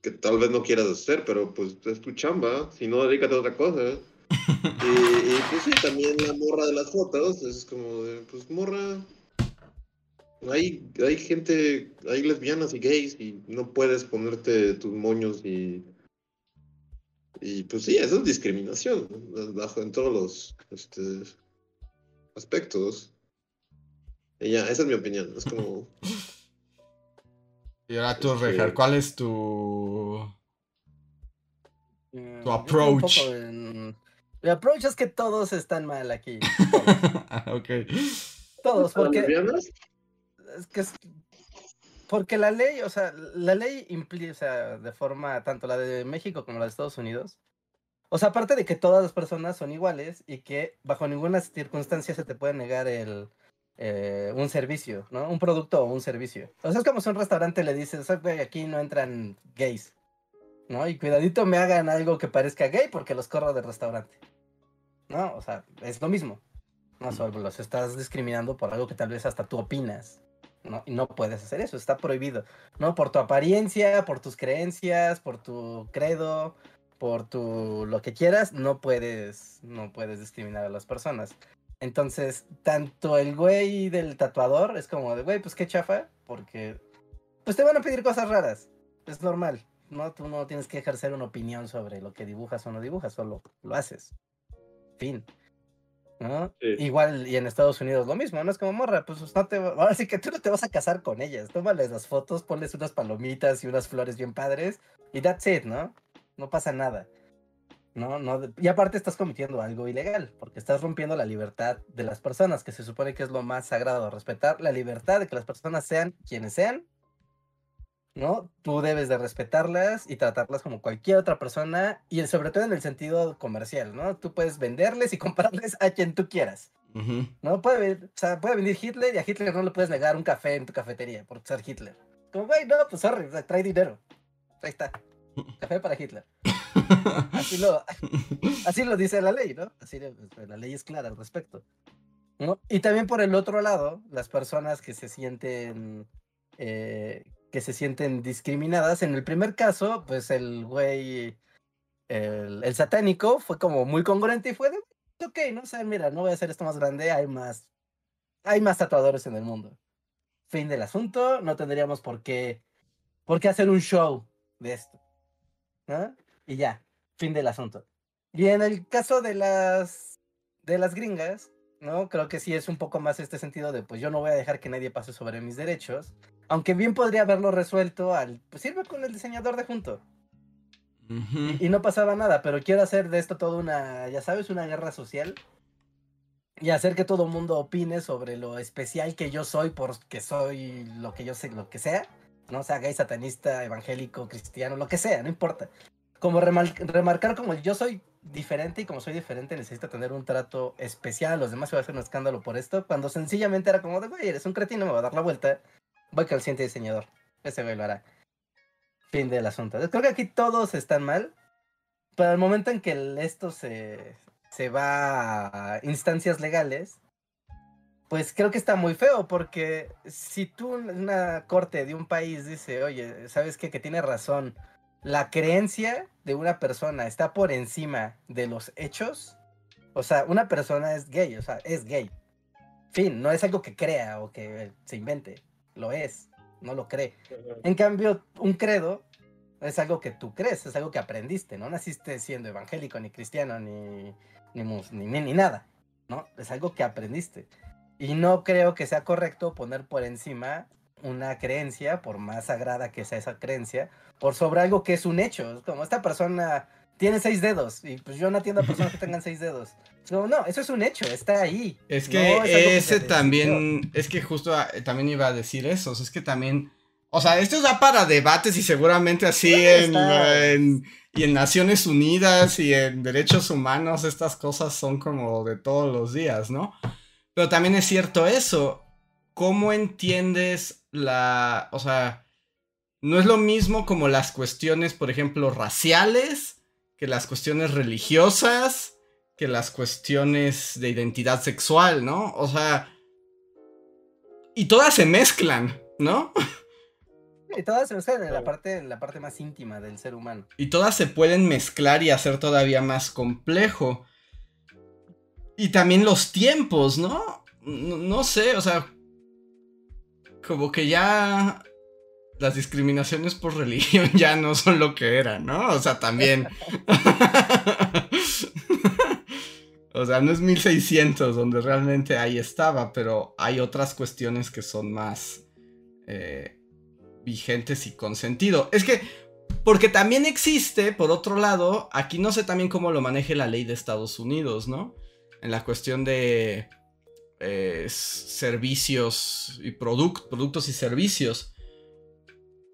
S2: que tal vez no quieras hacer, pero pues es tu chamba. Si no, dedícate a otra cosa. y, y pues sí, también la morra de las fotos es como de, pues morra, hay, hay gente, hay lesbianas y gays y no puedes ponerte tus moños y... Y pues sí, eso es discriminación, bajo en todos los este, aspectos. Y ya, esa es mi opinión, es como...
S1: Y ahora tú, este... ¿cuál es tu... Eh, tu approach?
S3: Mi approach es que todos están mal aquí.
S1: ok.
S3: Todos, porque... Es que es, porque la ley, o sea, la ley implica, o sea, de forma, tanto la de México como la de Estados Unidos, o sea, aparte de que todas las personas son iguales y que bajo ninguna circunstancia se te puede negar el, eh, un servicio, ¿no? Un producto o un servicio. O sea, es como si un restaurante le dices, aquí no entran gays, ¿no? Y cuidadito me hagan algo que parezca gay porque los corro del restaurante, ¿no? O sea, es lo mismo. No solo los estás discriminando por algo que tal vez hasta tú opinas. ¿no? Y no puedes hacer eso, está prohibido, ¿no? Por tu apariencia, por tus creencias, por tu credo, por tu lo que quieras, no puedes, no puedes discriminar a las personas. Entonces, tanto el güey del tatuador es como de, güey, pues qué chafa, porque pues te van a pedir cosas raras, es normal, ¿no? Tú no tienes que ejercer una opinión sobre lo que dibujas o no dibujas, solo lo haces. Fin. Igual, y en Estados Unidos lo mismo, ¿no? Es como morra, pues no te, ahora sí que tú no te vas a casar con ellas, tómales las fotos, ponles unas palomitas y unas flores bien padres, y that's it, ¿no? No pasa nada. ¿no? no y aparte estás cometiendo algo ilegal, porque estás rompiendo la libertad de las personas, que se supone que es lo más sagrado, respetar la libertad de que las personas sean quienes sean, ¿no? Tú debes de respetarlas y tratarlas como cualquier otra persona y sobre todo en el sentido comercial, ¿no? Tú puedes venderles y comprarles a quien tú quieras, ¿no? Puede, o sea, puede venir Hitler y a Hitler no le puedes negar un café en tu cafetería por ser Hitler. Como, güey, no, pues sorry, trae dinero. Ahí está. Café para Hitler. Así lo, así lo dice la ley, ¿no? Así la ley es clara al respecto. ¿no? Y también por el otro lado, las personas que se sienten eh, que se sienten discriminadas. En el primer caso, pues el güey, el, satánico, fue como muy congruente y fue de, ok, no o sea, mira, no voy a hacer esto más grande, hay más, hay más tatuadores en el mundo. Fin del asunto, no tendríamos por qué, por qué hacer un show de esto. Y ya, fin del asunto. Y en el caso de las, de las gringas, ¿no? Creo que sí es un poco más este sentido de, pues yo no voy a dejar que nadie pase sobre mis derechos. Aunque bien podría haberlo resuelto al, pues sirve con el diseñador de junto. y, no pasaba nada, pero quiero hacer de esto toda una, ya sabes, una guerra social. Y hacer que todo el mundo opine sobre lo especial que yo soy porque soy lo que yo sé, lo que sea. No sea gay, satanista, evangélico, cristiano, lo que sea, no importa. Como remarcar como yo soy diferente y como soy diferente necesito tener un trato especial, los demás se va a hacer un escándalo por esto, cuando sencillamente era como de, güey, eres un cretino, me va a dar la vuelta, voy con el siguiente diseñador, ese güey lo hará. Fin del asunto. Creo que aquí todos están mal, pero el momento en que esto se, se va a instancias legales, pues creo que está muy feo porque si tú una corte de un país dice, oye, ¿sabes qué? Que tiene razón, la creencia de una persona está por encima de los hechos, o sea, una persona es gay, o sea, es gay. Fin, no es algo que crea o que se invente, lo es, no lo cree. En cambio, un credo es algo que tú crees, es algo que aprendiste, no naciste siendo evangélico, ni cristiano, ni, ni, ni, ni nada, ¿no? Es algo que aprendiste. Y no creo que sea correcto poner por encima una creencia, por más sagrada que sea esa creencia, por sobre algo que es un hecho. Como esta persona tiene seis dedos y pues yo no atiendo a personas que tengan seis dedos. No, no, eso es un hecho, está ahí.
S1: Es que ese también, es que justo ah, también iba a decir eso, es que también, o sea, esto da para debates y seguramente así en, y en Naciones Unidas y en derechos humanos estas cosas son como de todos los días, ¿no? Pero también es cierto eso. ¿Cómo entiendes la... O sea, no es lo mismo como las cuestiones, por ejemplo, raciales, que las cuestiones religiosas, que las cuestiones de identidad sexual, ¿no? O sea... Y todas se mezclan, ¿no?
S3: Y todas se mezclan en la parte, en la parte más íntima del ser humano.
S1: Y todas se pueden mezclar y hacer todavía más complejo. Y también los tiempos, ¿no? ¿no? sé, o sea, como que ya las discriminaciones por religión ya no son lo que eran, ¿no? O sea, también... o sea, no es 1600 donde realmente ahí estaba, pero hay otras cuestiones que son más eh, vigentes y con sentido. Es que, porque también existe, por otro lado, aquí no sé también cómo lo maneje la ley de Estados Unidos, ¿no? en la cuestión de eh, servicios y productos y servicios.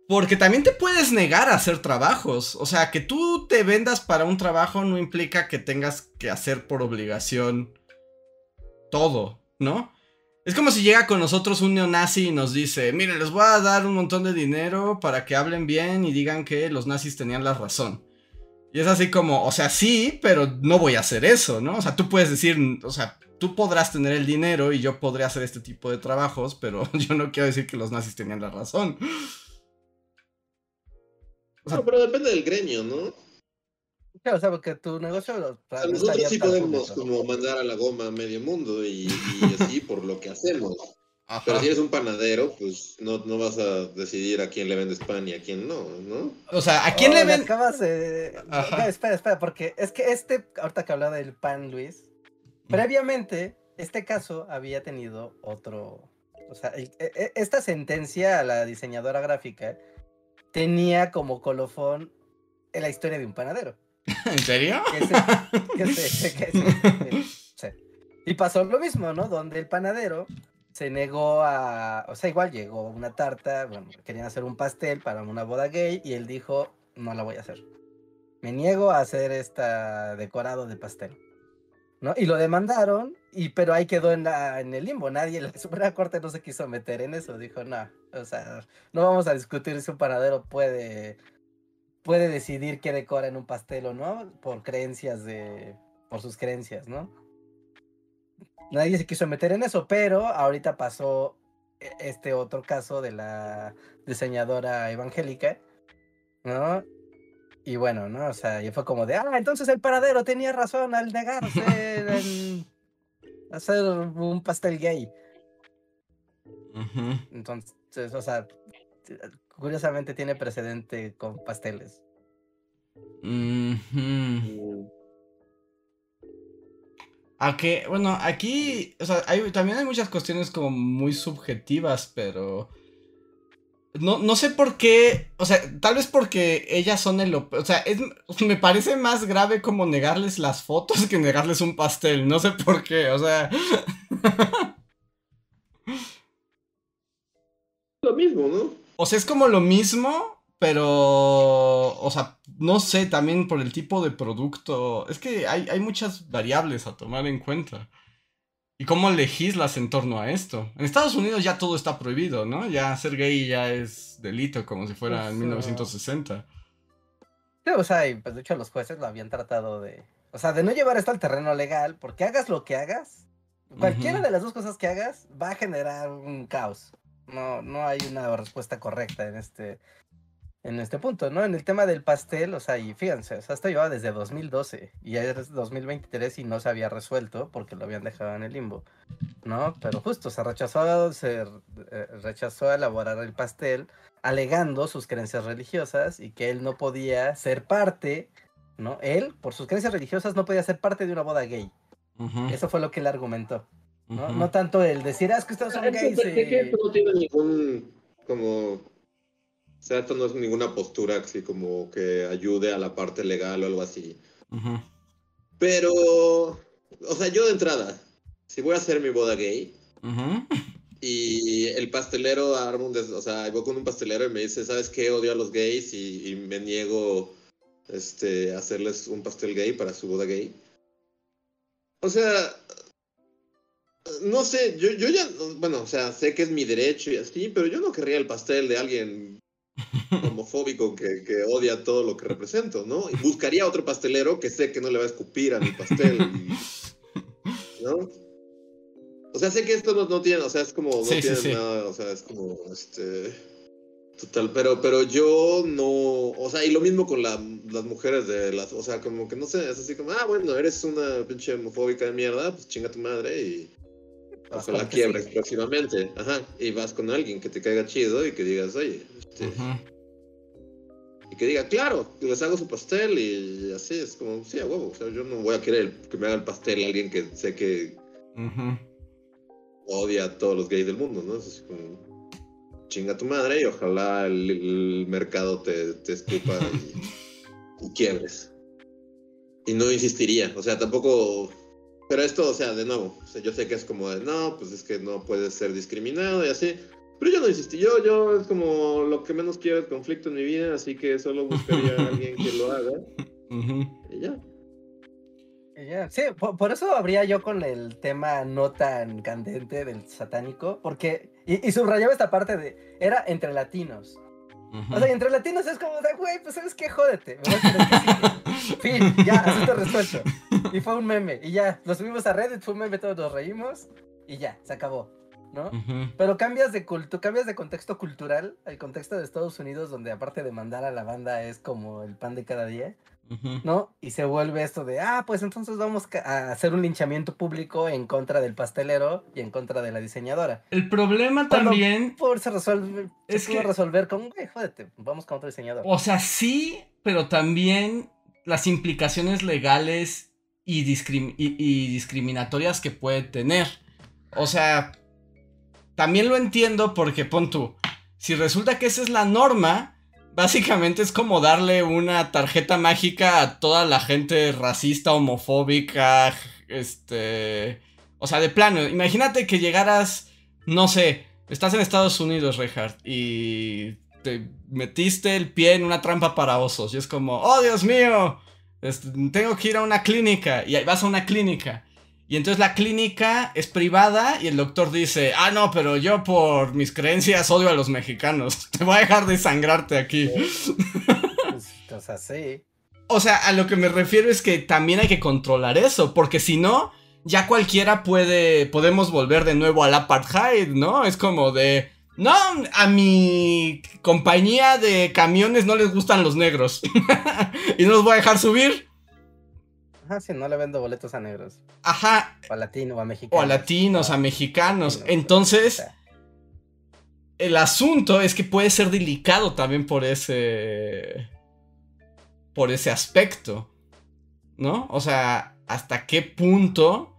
S1: Porque también te puedes negar a hacer trabajos. O sea, que tú te vendas para un trabajo no implica que tengas que hacer por obligación todo, ¿no? Es como si llega con nosotros un neonazi y nos dice, miren, les voy a dar un montón de dinero para que hablen bien y digan que los nazis tenían la razón. Y es así como, o sea, sí, pero no voy a hacer eso, ¿no? O sea, tú puedes decir, o sea, tú podrás tener el dinero y yo podré hacer este tipo de trabajos, pero yo no quiero decir que los nazis tenían la razón.
S2: no, pero depende del gremio, ¿no?
S3: Claro, o sea, porque tu negocio...
S2: nosotros sí podemos como mandar a la goma a medio mundo y, y así por lo que hacemos. Pero si eres un panadero, pues no, no vas a decidir a quién le vendes pan y a quién no, ¿no?
S1: O sea, ¿a quién le vendes?
S3: Acabas de... espera, espera, porque es que este, ahorita que hablaba del pan, Luis, previamente, este caso había tenido otro... O sea, e, e, esta sentencia a la diseñadora gráfica tenía como colofón en la historia de un panadero.
S1: ¿En serio?
S3: Y pasó lo mismo, ¿no? Donde el panadero se negó a, o sea, igual llegó una tarta, bueno, querían hacer un pastel para una boda gay y él dijo, no la voy a hacer. Me niego a hacer esta decorado de pastel. ¿No? Y lo demandaron, y, pero ahí quedó en, la, en el limbo. Nadie, la Suprema Corte no se quiso meter en eso. Dijo, no, o sea, no vamos a discutir si un panadero puede, puede decidir qué decora en un pastel o no, por creencias de, por sus creencias, ¿no? nadie se quiso meter en eso, pero ahorita pasó e, este otro caso de la diseñadora evangélica, ¿no? Y bueno, ¿no? O sea, y fue como de, ah, entonces el paradero tenía razón al negarse en hacer un pastel gay. Entonces, o sea, curiosamente tiene precedente con pasteles.
S1: A que, bueno, aquí, o sea, hay, también hay muchas cuestiones como muy subjetivas, pero... No, no sé por qué, o sea, tal vez porque ellas son el... O sea, es, me parece más grave como negarles las fotos que negarles un pastel, no sé por qué, o sea...
S2: Lo mismo, ¿no?
S1: O sea, es como lo mismo, pero, o sea, no sé, también por el tipo de producto. Es que hay, hay muchas variables a tomar en cuenta. ¿Y cómo legislas en torno a esto? En Estados Unidos ya todo está prohibido, ¿no? Ya ser gay ya es delito, como si fuera en 1960.
S3: Sí, o sea, y pues de hecho los jueces lo habían tratado de... O sea, de no llevar esto al terreno legal, porque hagas lo que hagas, Cualquiera de las dos cosas que hagas va a generar un caos. No, no hay una respuesta correcta en este, en este punto, ¿no? En el tema del pastel, o sea, y fíjense, o sea, esto llevaba desde 2012 y ya es 2023 y no se había resuelto porque lo habían dejado en el limbo, ¿no? Pero justo se rechazó, se eh, rechazó elaborar el pastel alegando sus creencias religiosas y que él no podía ser parte, ¿no? Él, por sus creencias religiosas, no podía ser parte de una boda gay. Eso fue lo que él argumentó. ¿no? no tanto el decir, ah, es que ustedes son gays.
S2: que no tiene ningún, como, sea, esto no es ninguna postura así como que ayude a la parte legal o algo así. Pero, o sea, yo de entrada, si voy a hacer mi boda gay, y el pastelero arma un o sea, voy con un pastelero y me dice, ¿sabes qué? Odio a los gays y, me niego este, a hacerles un pastel gay para su boda gay. O sea, no sé, yo, yo ya, bueno, o sea, sé que es mi derecho y así, pero yo no querría el pastel de alguien homofóbico que, que, odia todo lo que represento, ¿no? Y buscaría otro pastelero que sé que no le va a escupir a mi pastel, ¿no? O sea, sé que esto no, tiene, o sea, es como, no tiene nada, o sea, es como, este, total, pero, pero yo no, o sea, y lo mismo con las mujeres de las, o sea, como que no sé, es así como, ah, bueno, eres una pinche homofóbica de mierda, pues chinga tu madre y la quiebres próximamente, ajá, y vas con alguien que te caiga chido y que digas, oye, este, y que diga, claro, les hago su pastel y así, es como, sí, a huevo, o sea, yo no voy a querer que me haga el pastel a alguien que sé que odia a todos los gays del mundo, ¿no? Es así como, chinga tu madre y ojalá el, mercado te, te escupa y, quiebres. Y no insistiría, o sea, tampoco... Pero esto, o sea, de nuevo, yo sé que es como de, no, pues es que no puedes ser discriminado y así. Pero yo no insistí, yo, yo es como lo que menos quiero es conflicto en mi vida, así que solo buscaría a alguien que lo haga. Y ya.
S3: Sí, por, eso habría yo con el tema no tan candente del satánico, porque, y, subrayaba esta parte de, era entre latinos. O sea, entre latinos es como güey, pues sabes qué, jódete. fin, ya, asunto resuelto. Y fue un meme, y ya, lo subimos a Reddit, fue un meme, todos nos reímos, y ya, se acabó. ¿no? Pero cambias de culto, cambias de contexto cultural al contexto de Estados Unidos, donde aparte de mandar a la banda es como el pan de cada día. ¿No? Y se vuelve esto de, ah, pues entonces vamos a hacer un linchamiento público en contra del pastelero y en contra de la diseñadora.
S1: El problema también...
S3: Por se resuelve, es que resolver con, güey, jódete, vamos con otro diseñador.
S1: O sea, sí, pero también las implicaciones legales y, y discriminatorias que puede tener. O sea, también lo entiendo porque pon tú, si resulta que esa es la norma, Básicamente es como darle una tarjeta mágica a toda la gente racista, homofóbica, este... O sea, de plano, imagínate que llegaras, no sé, estás en Estados Unidos, Reinhardt, y te metiste el pie en una trampa para osos, y es como, oh Dios mío, tengo que ir a una clínica, y vas a una clínica, y entonces la clínica es privada y el doctor dice, ah, no, pero yo por mis creencias odio a los mexicanos. Te voy a dejar de sangrarte aquí.
S3: Pues, o sea, sí.
S1: O sea, a lo que me refiero es que también hay que controlar eso, porque si no, ya cualquiera puede, podemos volver de nuevo al apartheid, ¿no? Es como de, no, a mi compañía de camiones no les gustan los negros y no los voy a dejar subir.
S3: Ajá, si no le vendo boletos a negros.
S1: Ajá.
S3: O a latinos, o a mexicanos.
S1: O a latinos, a mexicanos. Entonces, el asunto es que puede ser delicado también por ese. por ese aspecto. ¿No? O sea, hasta qué punto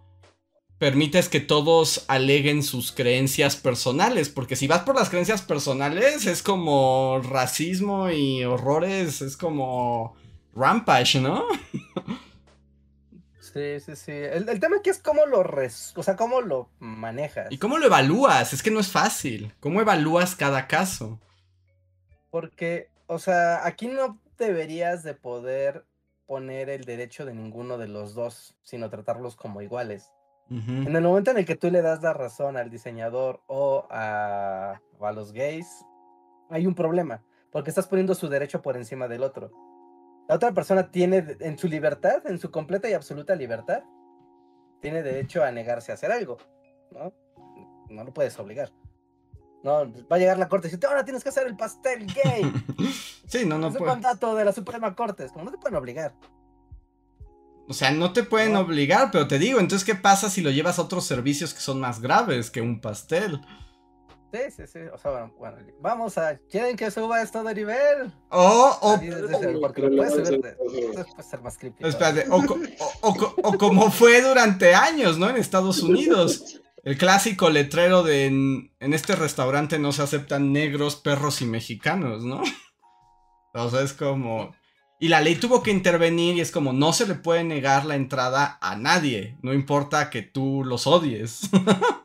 S1: permites que todos aleguen sus creencias personales. Porque si vas por las creencias personales, es como racismo y horrores, es como rampage, ¿no?
S3: Sí, sí, sí. El, tema aquí es cómo lo, o sea, cómo lo manejas.
S1: ¿Y cómo lo evalúas? Es que no es fácil. ¿Cómo evalúas cada caso?
S3: Porque, o sea, aquí no deberías de poder poner el derecho de ninguno de los dos, sino tratarlos como iguales. En el momento en el que tú le das la razón al diseñador o a, o a los gays, hay un problema, porque estás poniendo su derecho por encima del otro la otra persona tiene en su libertad, en su completa y absoluta libertad, tiene derecho a negarse a hacer algo, ¿no? No lo puedes obligar. No, va a llegar la corte y dice, ahora tienes que hacer el pastel gay.
S1: sí, no, no
S3: Es un mandato de la Suprema Corte, es como no te pueden obligar.
S1: O sea, no te pueden obligar, pero te digo, entonces, ¿qué pasa si lo llevas a otros servicios que son más graves que un pastel?
S3: Sí, sí, sí. O sea, bueno, bueno vamos a. ¿Quieren que suba esto de nivel?
S1: O. o
S3: porque lo puedes subir. Puede ser más creepy.
S1: Espérate, o, o, o, como fue durante años, ¿no? En Estados Unidos. El clásico letrero de en, en, este restaurante no se aceptan negros, perros y mexicanos, ¿no? O sea, es como. Y la ley tuvo que intervenir y es como no se le puede negar la entrada a nadie, no importa que tú los odies.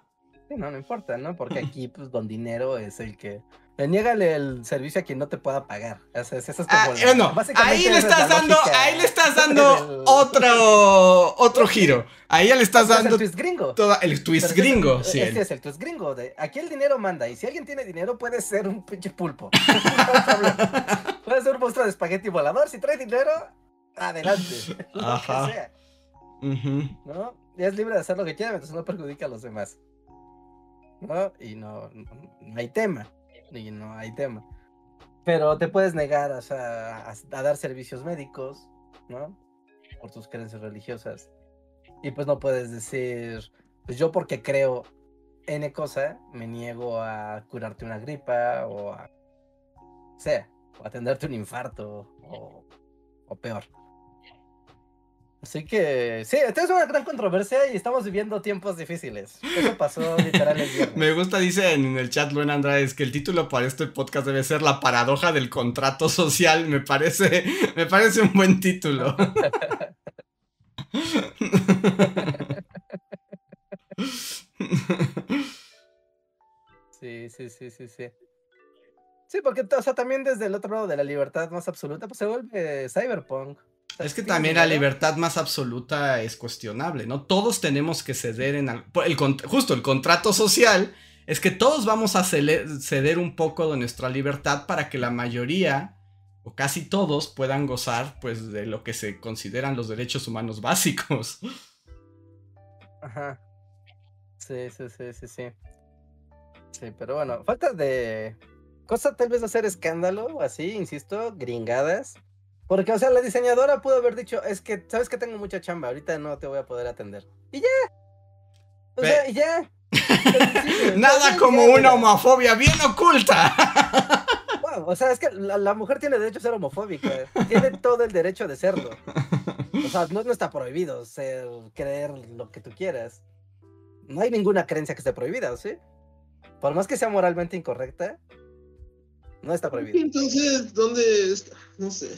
S3: no, no importa, ¿no? Porque aquí, pues, con dinero es el que. Niégale el servicio a quien no te pueda pagar. eso es como
S1: ah, bueno, ahí le estás dando, ahí le estás dando otro, otro giro. Ahí ya le estás dando.
S3: el twist gringo.
S1: el twist gringo, sí.
S3: Este es el twist gringo. De, aquí el dinero manda. Y si alguien tiene dinero, puede ser un pinche pulpo. puede ser un monstruo de espagueti volador. Si trae dinero, adelante. Ajá. Lo que sea. ¿No? Y es libre de hacer lo que quiera mientras no perjudica a los demás. ¿No? Y no, no, hay tema, y no hay tema. Pero te puedes negar sea, a, dar servicios médicos, ¿no? Por tus creencias religiosas. Y pues no puedes decir, pues yo porque creo N cosa, me niego a curarte una gripa o a, sea, o atenderte un infarto o, o peor. Así que sí, esta es una gran controversia y estamos viviendo tiempos difíciles. Eso pasó literal el viernes.
S1: Me gusta, dice en el chat Luen Andrade, que el título para este podcast debe ser La paradoja del contrato social. Me parece, me parece un buen título.
S3: Sí, sí, sí, sí, sí. Sí, porque o sea, también desde el otro lado de la libertad más absoluta, pues se vuelve cyberpunk.
S1: Es que también la libertad más absoluta es cuestionable, ¿no? Todos tenemos que ceder en... El, justo el contrato social es que todos vamos a ceder un poco de nuestra libertad para que la mayoría o casi todos puedan gozar pues de lo que se consideran los derechos humanos básicos.
S3: Ajá. Sí, sí, sí, sí, sí. Sí, pero bueno, falta de... Cosa tal vez hacer escándalo, así, insisto, gringadas porque, o sea, la diseñadora pudo haber dicho, es que, sabes que tengo mucha chamba, ahorita no te voy a poder atender. Y ya. O sea, y ya.
S1: Nada como una homofobia bien oculta.
S3: o sea, es que la, mujer tiene derecho a ser homofóbica. Tiene todo el derecho de serlo. O sea, no, no está prohibido ser, creer lo que tú quieras. No hay ninguna creencia que esté prohibida, ¿sí? Por más que sea moralmente incorrecta, no está prohibido.
S2: Entonces, ¿dónde está? No sé.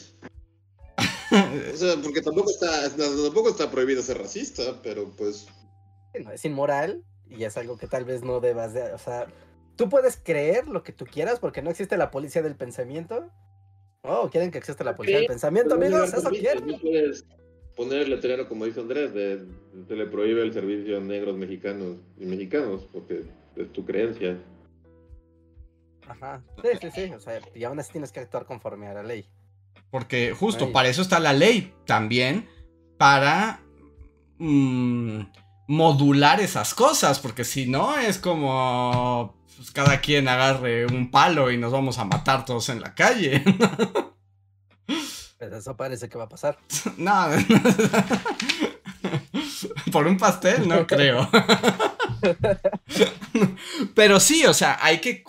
S2: o sea, porque tampoco está, tampoco está prohibido ser racista, pero pues.
S3: No, es inmoral y es algo que tal vez no debas de. O sea, tú puedes creer lo que tú quieras porque no existe la policía del pensamiento. Oh, quieren que exista la policía del pensamiento, amigos. Eso quieren.
S2: No puedes poner el letrero, como dice Andrés, de, se le prohíbe el servicio a negros mexicanos y mexicanos porque es tu creencia.
S3: Ajá. Sí, sí, sí. O sea, y aún así tienes que actuar conforme a la ley.
S1: Porque justo para eso está la ley también, para mm, modular esas cosas, porque si no es como pues, cada quien agarre un palo y nos vamos a matar todos en la calle.
S3: Pues eso parece que va a pasar.
S1: no. Por un pastel, no creo. Pero sí, o sea, hay que,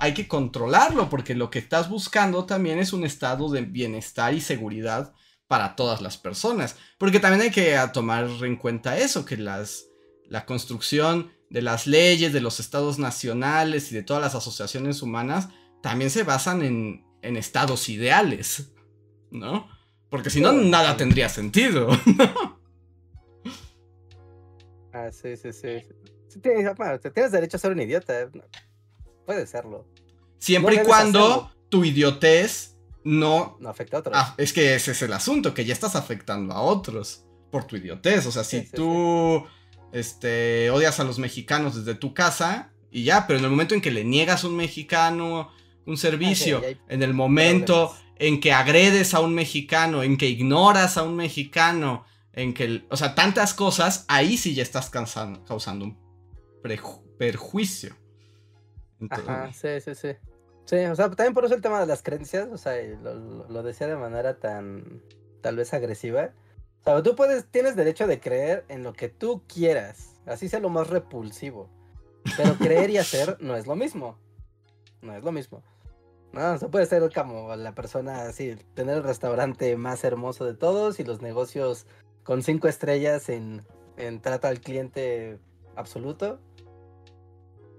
S1: hay que controlarlo porque lo que estás buscando también es un estado de bienestar y seguridad para todas las personas. Porque también hay que tomar en cuenta eso, que las, la construcción de las leyes, de los estados nacionales y de todas las asociaciones humanas también se basan en, en estados ideales, ¿no? Porque si no, nada tendría sentido.
S3: ah, sí, sí, sí. Tienes, derecho a ser un idiota. Puede serlo.
S1: Siempre y cuando tu idiotez no...
S3: No afecta a otros.
S1: Ah, es que ese es el asunto, que ya estás afectando a otros por tu idiotez. O sea, si tú Este, odias a los mexicanos desde tu casa y ya, pero en el momento en que le niegas a un mexicano un servicio, en el momento en que agredes a un mexicano, en que ignoras a un mexicano, en que, o sea, tantas cosas, ahí sí ya estás causando un perjuicio.
S3: Ajá, sí, sí, sí. Sí, o sea, también por eso el tema de las creencias, o sea, lo, decía de manera tan, tal vez agresiva. O sea, tú puedes, tienes derecho de creer en lo que tú quieras, así sea lo más repulsivo. Pero creer y hacer no es lo mismo. No es lo mismo. No, se puede ser como la persona así, tener el restaurante más hermoso de todos y los negocios con cinco estrellas en, en trato al cliente absoluto.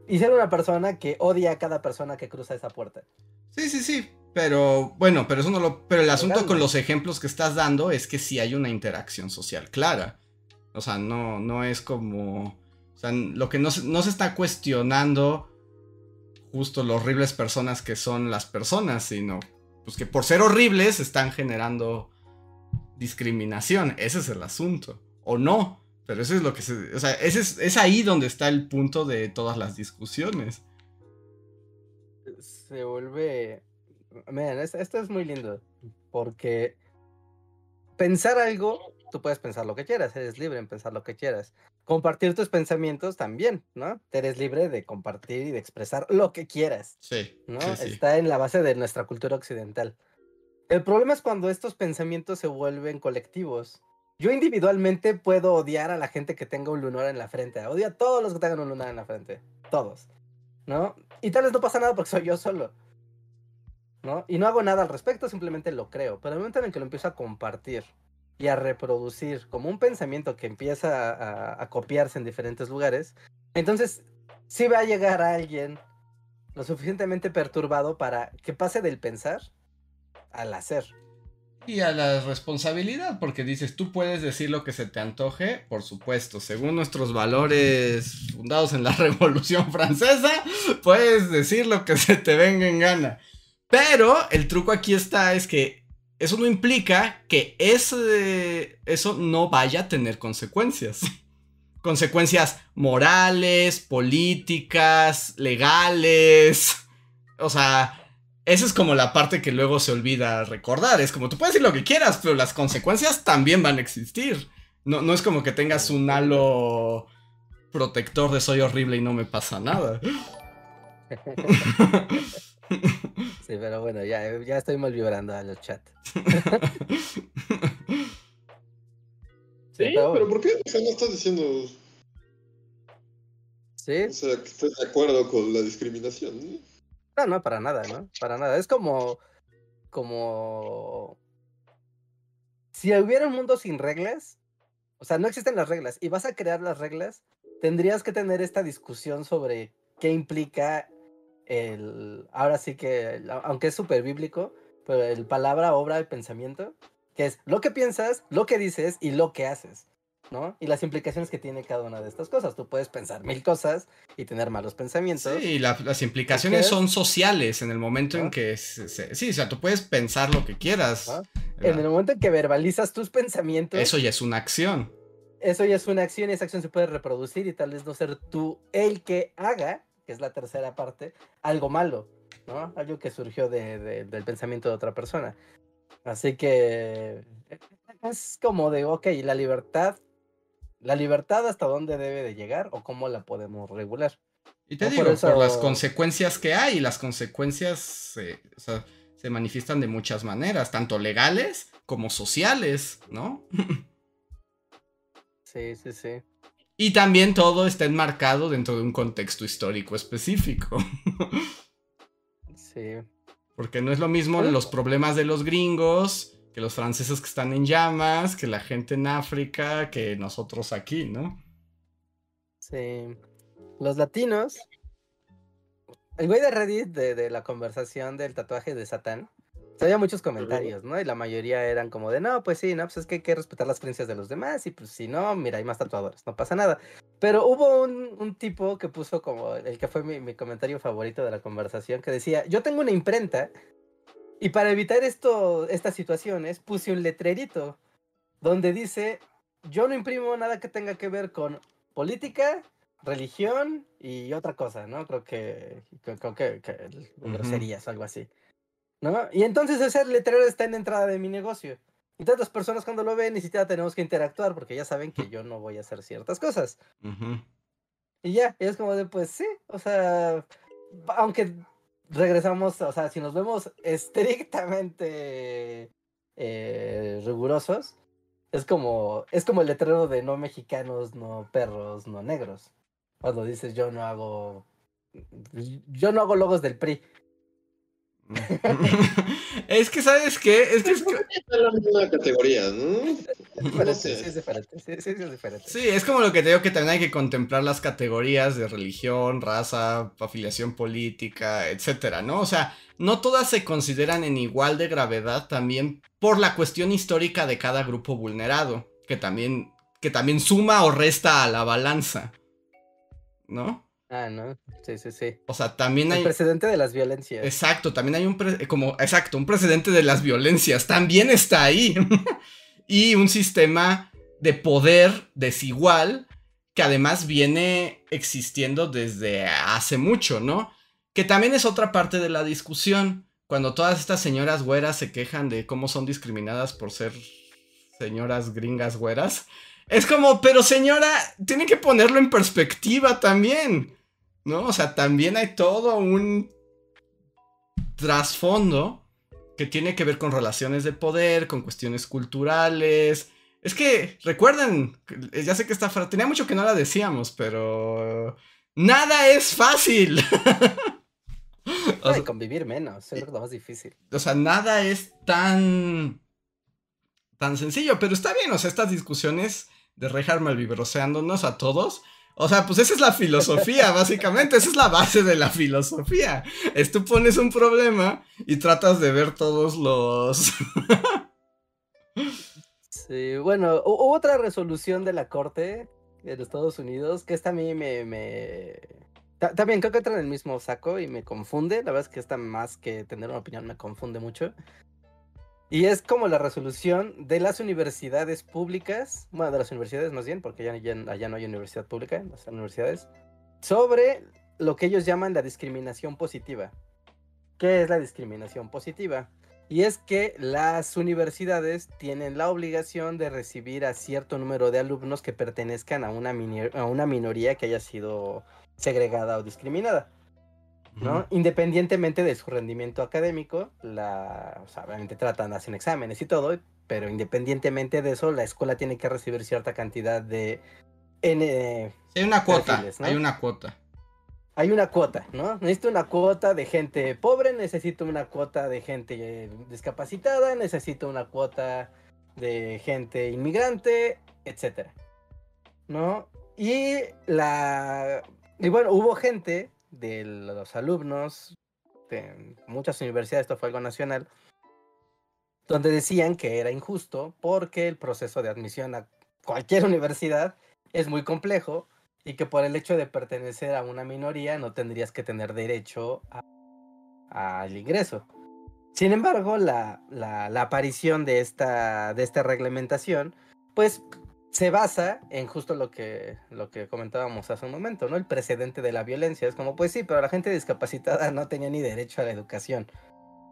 S3: Y ser una persona que odia a cada persona que cruza esa puerta.
S1: Sí, sí, sí. Pero bueno, pero eso no lo. Pero el asunto con los ejemplos que estás dando es que sí hay una interacción social clara. O sea, no, no es como. O sea, lo que no no se está cuestionando justo lo horribles personas que son las personas, sino pues que por ser horribles están generando discriminación. Ese es el asunto. O no. Pero eso es lo que se. O sea, ese es, ahí donde está el punto de todas las discusiones.
S3: Se vuelve. Miren, esto es muy lindo. Porque pensar algo, tú puedes pensar lo que quieras, eres libre en pensar lo que quieras. Compartir tus pensamientos también, ¿no? Eres libre de compartir y de expresar lo que quieras.
S1: Sí.
S3: ¿no? Está en la base de nuestra cultura occidental. El problema es cuando estos pensamientos se vuelven colectivos yo individualmente puedo odiar a la gente que tenga un lunar en la frente. Odio a todos los que tengan un lunar en la frente. Todos. ¿No? Y tal vez no pasa nada porque soy yo solo. ¿No? Y no hago nada al respecto, simplemente lo creo. Pero el momento en el que lo empiezo a compartir y a reproducir como un pensamiento que empieza a, a copiarse en diferentes lugares, entonces sí va a llegar a alguien lo suficientemente perturbado para que pase del pensar al hacer.
S1: Y a la responsabilidad, porque dices, tú puedes decir lo que se te antoje, por supuesto, según nuestros valores fundados en la Revolución Francesa, puedes decir lo que se te venga en gana. Pero el truco aquí está, es que eso no implica que ese, eso no vaya a tener consecuencias. Consecuencias morales, políticas, legales. O sea, esa es como la parte que luego se olvida recordar. Es como tú puedes decir lo que quieras, pero las consecuencias también van a existir. No, no es como que tengas un halo protector de soy horrible y no me pasa nada.
S3: Sí, pero bueno, ya, ya estoy mal vibrando al chat.
S2: Sí, pero, ¿por qué no estás diciendo?
S3: Sí.
S2: O sea, que estás de acuerdo con la discriminación. ¿no?
S3: No, no, para nada, ¿no? Para nada. Es como. como. Si hubiera un mundo sin reglas, o sea, no existen las reglas, y vas a crear las reglas, tendrías que tener esta discusión sobre qué implica el. Ahora sí que, aunque es súper bíblico, pero el palabra, obra, el pensamiento, que es lo que piensas, lo que dices y lo que haces. ¿No? Y las implicaciones que tiene cada una de estas cosas. Tú puedes pensar mil cosas y tener malos pensamientos.
S1: Sí, las implicaciones son sociales en el momento en que... sí, o sea, tú puedes pensar lo que quieras.
S3: En el momento en que verbalizas tus pensamientos...
S1: Eso ya es una acción.
S3: Eso ya es una acción y esa acción se puede reproducir y tal vez no ser tú el que haga, que es la tercera parte, algo malo, ¿no? Algo que surgió del pensamiento de otra persona. Así que es como de, ok, la libertad la libertad hasta dónde debe de llegar o cómo la podemos regular.
S1: Y te digo, por, las consecuencias que hay, las consecuencias se manifiestan de muchas maneras, tanto legales como sociales, ¿no?
S3: sí, sí, sí.
S1: Y también todo está enmarcado dentro de un contexto histórico específico.
S3: sí.
S1: Porque no es lo mismo los problemas de los gringos que los franceses que están en llamas, que la gente en África, que nosotros aquí, ¿no?
S3: Sí. Los latinos. El güey de Reddit de, la conversación del tatuaje de Satán. había muchos comentarios, ¿no? Y la mayoría eran como de, no, pues sí, no, pues es que hay que respetar las creencias de los demás. Y pues si no, mira, hay más tatuadores, no pasa nada. Pero hubo un, tipo que puso como el que fue mi, mi comentario favorito de la conversación, que decía, yo tengo una imprenta y para evitar esto, estas situaciones, puse un letrerito donde dice, yo no imprimo nada que tenga que ver con política, religión y otra cosa, ¿no? Creo que, creo que, groserías, algo así. ¿No? Y entonces ese letrero está en la entrada de mi negocio. Y tantas personas cuando lo ven ni siquiera tenemos que interactuar porque ya saben que yo no voy a hacer ciertas cosas. Y ya, es como de, pues sí, o sea, aunque regresamos, o sea, si nos vemos estrictamente eh, rigurosos, es como, es como el letrero de no mexicanos, no perros, no negros. Cuando dices yo no hago, yo no hago logos del PRI.
S1: es que, ¿sabes qué? Es que es que...
S2: la misma categoría, ¿no?
S3: Sí, es diferente. Sí, sí, es diferente.
S1: Sí, es como lo que te digo que también hay que contemplar las categorías de religión, raza, afiliación política, etcétera, ¿no? O sea, no todas se consideran en igual de gravedad también por la cuestión histórica de cada grupo vulnerado, que también, que también suma o resta a la balanza, ¿no?
S3: Ah, no. Sí, sí, sí.
S1: O sea, también hay.
S3: El precedente de las violencias.
S1: Exacto, también hay un. como, exacto, un precedente de las violencias. También está ahí. y un sistema de poder desigual que además viene existiendo desde hace mucho, ¿no? Que también es otra parte de la discusión. Cuando todas estas señoras güeras se quejan de cómo son discriminadas por ser señoras gringas güeras. Es como, pero señora, tiene que ponerlo en perspectiva también. ¿No? O sea, también hay todo un trasfondo que tiene que ver con relaciones de poder, con cuestiones culturales. Es que, recuerden, ya sé que esta frase, tenía mucho que no la decíamos, pero nada es fácil.
S3: o sea, convivir menos, es lo más difícil.
S1: O sea, nada es tan tan sencillo, pero está bien, o sea, estas discusiones de Reinhardt malvibroseándonos a todos, o sea, pues esa es la filosofía, básicamente. Esa es la base de la filosofía. Es tú pones un problema y tratas de ver todos los.
S3: sí, bueno, hubo otra resolución de la corte de Estados Unidos que esta a mí me... También creo que entra en el mismo saco y me confunde. La verdad es que esta más que tener una opinión me confunde mucho. Y es como la resolución de las universidades públicas, bueno, de las universidades más bien, porque ya, allá no hay universidad pública en las universidades, sobre lo que ellos llaman la discriminación positiva. ¿Qué es la discriminación positiva? Y es que las universidades tienen la obligación de recibir a cierto número de alumnos que pertenezcan a una, a una minoría que haya sido segregada o discriminada. ¿No? Independientemente de su rendimiento académico, la, o sea, obviamente tratan, hacen exámenes y todo, pero independientemente de eso, la escuela tiene que recibir cierta cantidad de
S1: N. hay una cuota, hay una cuota.
S3: Hay una cuota, ¿no? Necesito una cuota de gente pobre, necesito una cuota de gente discapacitada, necesito una cuota de gente inmigrante, etcétera. ¿No? Y la. Y bueno, hubo gente de los alumnos de muchas universidades, esto fue algo nacional, donde decían que era injusto porque el proceso de admisión a cualquier universidad es muy complejo y que por el hecho de pertenecer a una minoría no tendrías que tener derecho al ingreso. Sin embargo, la, la, la, aparición de esta, de esta reglamentación, pues se basa en justo lo que, lo que comentábamos hace un momento, ¿no? El precedente de la violencia. Es como, pues sí, pero la gente discapacitada no tenía ni derecho a la educación.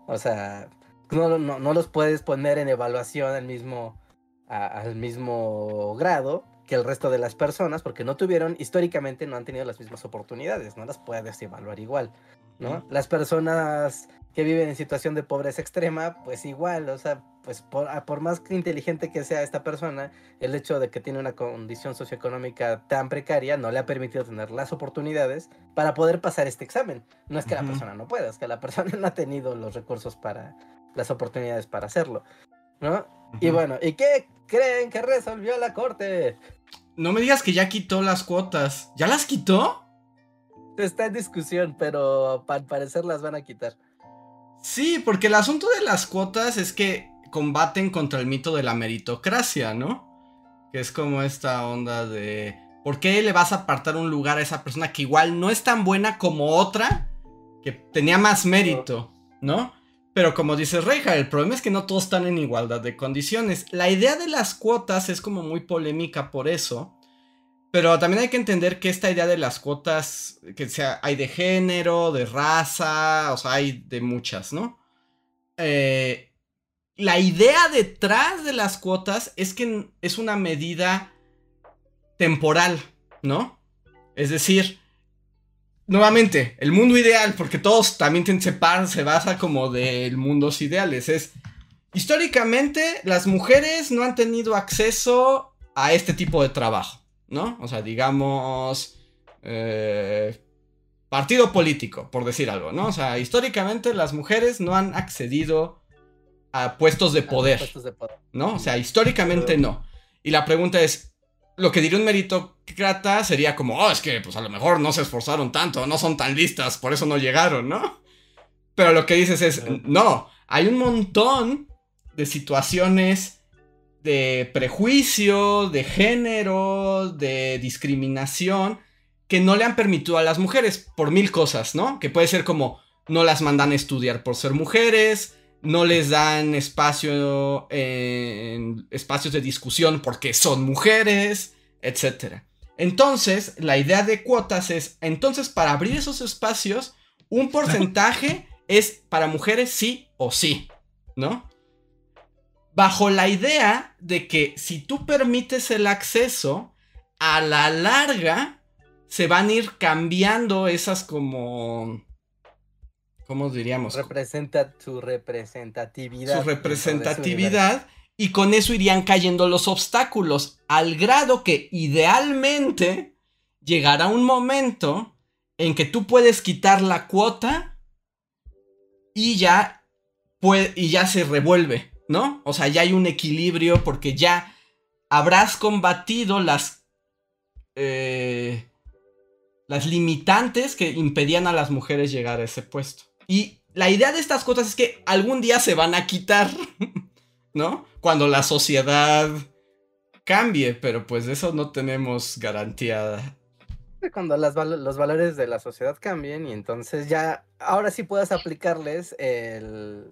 S3: O sea, no, no, no los puedes poner en evaluación al mismo, al mismo grado que el resto de las personas, porque no tuvieron, históricamente no han tenido las mismas oportunidades, no las puedes evaluar igual, ¿no? Las personas que viven en situación de pobreza extrema, pues igual, o sea, pues por, ah, por, más inteligente que sea esta persona, el hecho de que tiene una condición socioeconómica tan precaria no le ha permitido tener las oportunidades para poder pasar este examen. No es que la persona no pueda, es que la persona no ha tenido los recursos para, las oportunidades para hacerlo, ¿no? Y bueno, ¿y qué creen que resolvió la corte?
S1: No me digas que ya quitó las cuotas. ¿Ya las quitó?
S3: Está en discusión, pero al parecer las van a quitar.
S1: Sí, porque el asunto de las cuotas es que combaten contra el mito de la meritocracia, ¿no? Que es como esta onda de... ¿Por qué le vas a apartar un lugar a esa persona que igual no es tan buena como otra que tenía más mérito, ¿no? Pero como dice Reija, el problema es que no todos están en igualdad de condiciones. La idea de las cuotas es como muy polémica por eso. Pero también hay que entender que esta idea de las cuotas, que sea, hay de género, de raza, o sea, hay de muchas, ¿no? Eh, la idea detrás de las cuotas es que es una medida temporal, ¿no? Es decir, nuevamente, el mundo ideal, porque todos también se, se basa como de mundos ideales, es históricamente las mujeres no han tenido acceso a este tipo de trabajo, ¿no? O sea, digamos, eh, partido político, por decir algo, ¿no? O sea, históricamente las mujeres no han accedido a puestos de poder, ¿no? O sea, históricamente no. Y la pregunta es, lo que diría un sería como, oh, es que pues a lo mejor no se esforzaron tanto, no son tan listas, por eso no llegaron, ¿no? Pero lo que dices es, no, hay un montón de situaciones de prejuicio, de género, de discriminación, que no le han permitido a las mujeres por mil cosas, ¿no? Que puede ser como no las mandan a estudiar por ser mujeres, no les dan espacio en espacios de discusión porque son mujeres, etc. Entonces, la idea de cuotas es, entonces para abrir esos espacios, un porcentaje es para mujeres sí o sí, ¿no? Bajo la idea de que si tú permites el acceso, a la larga se van a ir cambiando esas como ¿cómo diríamos?
S3: Representa su representatividad.
S1: Su representatividad. Y con eso irían cayendo los obstáculos. Al grado que idealmente llegará un momento en que tú puedes quitar la cuota y ya, puede, y ya se revuelve, ¿no? O sea, ya hay un equilibrio porque ya habrás combatido las... Eh, las limitantes que impedían a las mujeres llegar a ese puesto. Y la idea de estas cosas es que algún día se van a quitar, ¿no? Cuando la sociedad cambie, pero pues de eso no tenemos garantía.
S3: Cuando los valores de la sociedad cambien y entonces ya, ahora sí puedas aplicarles el,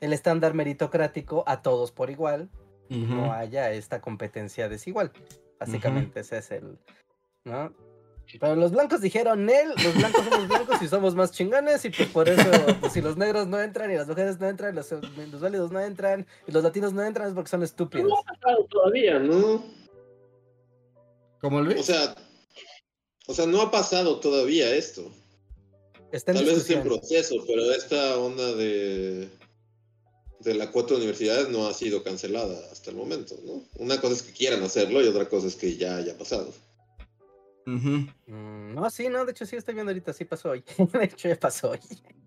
S3: estándar meritocrático a todos por igual, no haya esta competencia desigual. Básicamente ese es el, ¿no? Pero los blancos dijeron, él, los blancos somos blancos y somos más chingones y pues por eso, pues, si los negros no entran y las mujeres no entran, los, los válidos no entran y los latinos no entran es porque son estúpidos.
S2: No ha pasado todavía, ¿no?
S1: ¿Cómo Luis?
S2: O sea, o sea, no ha pasado todavía esto. Está Tal vez es en proceso, pero esta onda de de la cuota de universidades no ha sido cancelada hasta el momento, ¿no? Una cosa es que quieran hacerlo y otra cosa es que ya haya pasado.
S3: Mm, no, sí, no, de hecho sí estoy viendo ahorita, sí pasó hoy. de hecho ya pasó hoy.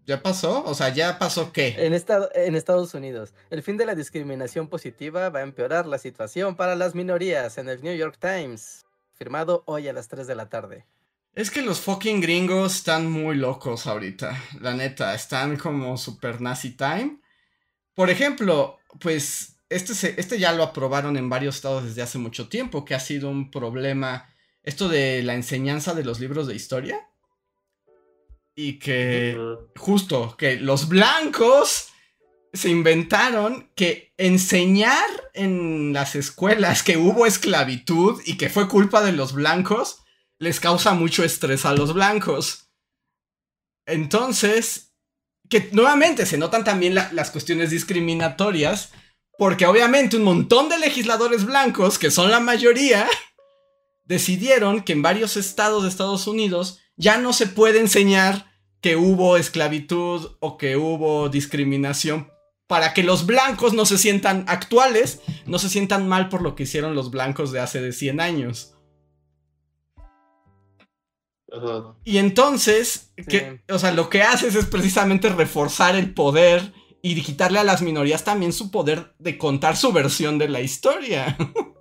S1: ¿Ya pasó? O sea, ¿ya pasó qué?
S3: En, en Estados Unidos. El fin de la discriminación positiva va a empeorar la situación para las minorías en el New York Times. Firmado hoy a las 3 de la tarde.
S1: Es que los fucking gringos están muy locos ahorita. La neta, están como super nazi time. Por ejemplo, pues este, este ya lo aprobaron en varios estados desde hace mucho tiempo, que ha sido un problema esto de la enseñanza de los libros de historia. Y que justo que los blancos se inventaron que enseñar en las escuelas que hubo esclavitud y que fue culpa de los blancos les causa mucho estrés a los blancos. Entonces, que nuevamente se notan también las cuestiones discriminatorias, porque obviamente un montón de legisladores blancos, que son la mayoría, decidieron que en varios estados de Estados Unidos ya no se puede enseñar que hubo esclavitud o que hubo discriminación para que los blancos no se sientan actuales, no se sientan mal por lo que hicieron los blancos de hace de 100 años. Y entonces, o sea, lo que haces es precisamente reforzar el poder y quitarle a las minorías también su poder de contar su versión de la historia.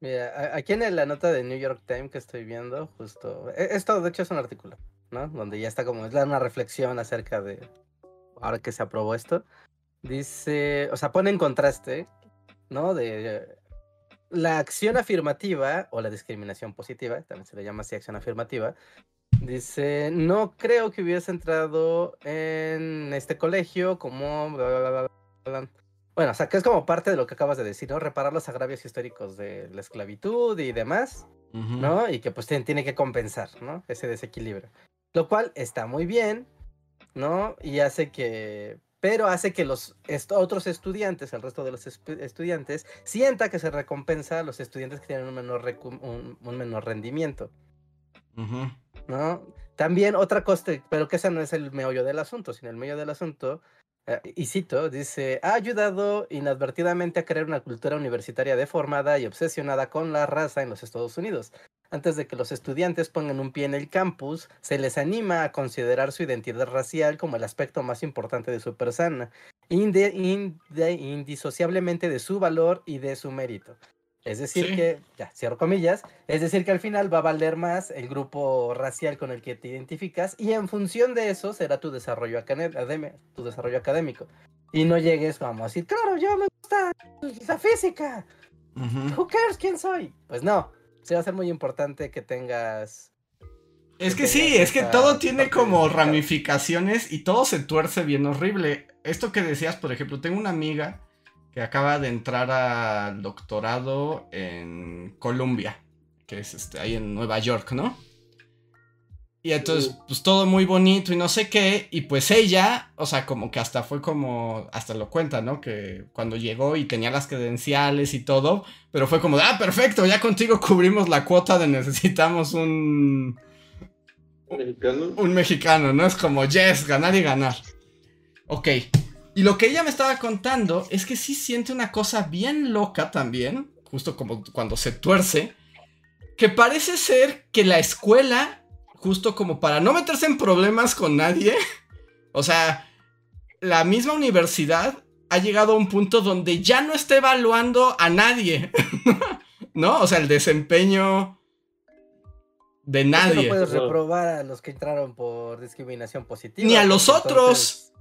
S3: Mira, aquí en la nota de New York Times que estoy viendo, justo, e, esto de hecho es un artículo, ¿no? Donde ya está como, es una reflexión acerca de, ahora que se aprobó esto, dice, o sea, pone en contraste, ¿no? De la acción afirmativa o la discriminación positiva, también se le llama así acción afirmativa, dice, no creo que hubiese entrado en este colegio como... Bueno, o sea, que es como parte de lo que acabas de decir, ¿no? Reparar los agravios históricos de la esclavitud y demás, ¿no? Y que pues tiene que compensar, ¿no? Ese desequilibrio. Lo cual está muy bien, ¿no? Y hace que pero hace que los otros estudiantes, el resto de los estudiantes, sienta que se recompensa a los estudiantes que tienen un menor, un, menor rendimiento. ¿No? También otra cosa, pero que ese no es el meollo del asunto, sino el meollo del asunto, y cito, dice, ha ayudado inadvertidamente a crear una cultura universitaria deformada y obsesionada con la raza en los Estados Unidos. Antes de que los estudiantes pongan un pie en el campus, se les anima a considerar su identidad racial como el aspecto más importante de su persona, indisociablemente de su valor y de su mérito. Es decir que, ya, cierro comillas, es decir que al final va a valer más el grupo racial con el que te identificas y en función de eso será tu desarrollo, académico, tu desarrollo académico. Y no llegues como así, claro, yo me gusta la física. Who cares quién soy? Pues no, sí va a ser muy importante que tengas...
S1: Es que, sí, es que todo tiene como ramificaciones y todo se tuerce bien horrible. Esto que decías, por ejemplo, tengo una amiga que acaba de entrar al doctorado en Columbia, que es este, ahí en Nueva York, ¿no? Y entonces, pues todo muy bonito y no sé qué. Y pues ella, o sea, como que hasta fue como, hasta lo cuenta, ¿no? Que cuando llegó y tenía las credenciales y todo, pero fue como, ah, perfecto, ya contigo cubrimos la cuota de necesitamos un...
S2: ¿Mexicano?
S1: Un mexicano, ¿no? Es como, yes, ganar y ganar. Ok, y lo que ella me estaba contando es que sí siente una cosa bien loca también, justo como cuando se tuerce, que parece ser que la escuela, justo como para no meterse en problemas con nadie, o sea, la misma universidad ha llegado a un punto donde ya no está evaluando a nadie, ¿no? O sea, el desempeño de nadie.
S3: No puedes reprobar a los que entraron por discriminación positiva.
S1: Ni a los otros.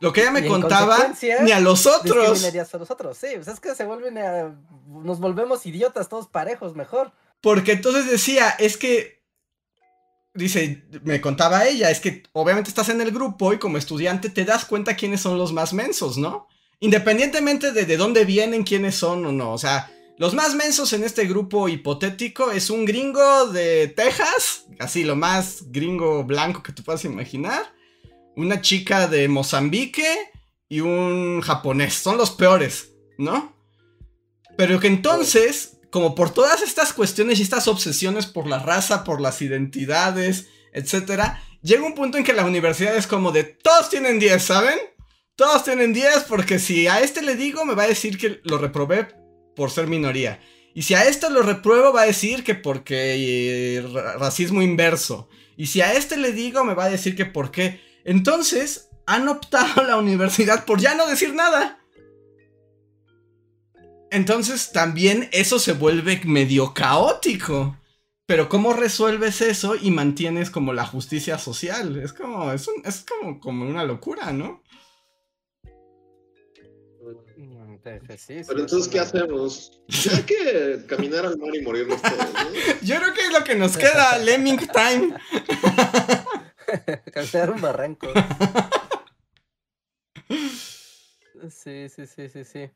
S1: Lo que ella me contaba, ni a los otros.
S3: a los otros, sí. Pues es que se vuelven a, Nos volvemos idiotas todos parejos, mejor.
S1: Porque entonces decía, es que. Dice, me contaba ella, es que obviamente estás en el grupo y como estudiante te das cuenta quiénes son los más mensos, ¿no? Independientemente de de dónde vienen, quiénes son o no. O sea, los más mensos en este grupo hipotético es un gringo de Texas, así lo más gringo blanco que tú puedas imaginar una chica de Mozambique y un japonés. Son los peores, ¿no? Pero que entonces, como por todas estas cuestiones y estas obsesiones por la raza, por las identidades, etc., llega un punto en que la universidad es como de todos tienen 10, ¿saben? Todos tienen 10 porque si a este le digo me va a decir que lo reprobé por ser minoría. Y si a este lo repruebo va a decir que porque eh, racismo inverso. Y si a este le digo me va a decir que porque entonces, han optado la universidad por ya no decir nada. Entonces también eso se vuelve medio caótico. Pero ¿cómo resuelves eso y mantienes como la justicia social? Es como, es, como, como una locura, ¿no?
S2: Pero entonces, ¿qué hacemos? Hay que caminar al mar y morirnos todos, ¿no?
S1: Yo creo que es lo que nos queda, Lemming Time.
S3: Cancelar un barranco. Sí, sí, sí, sí, sí.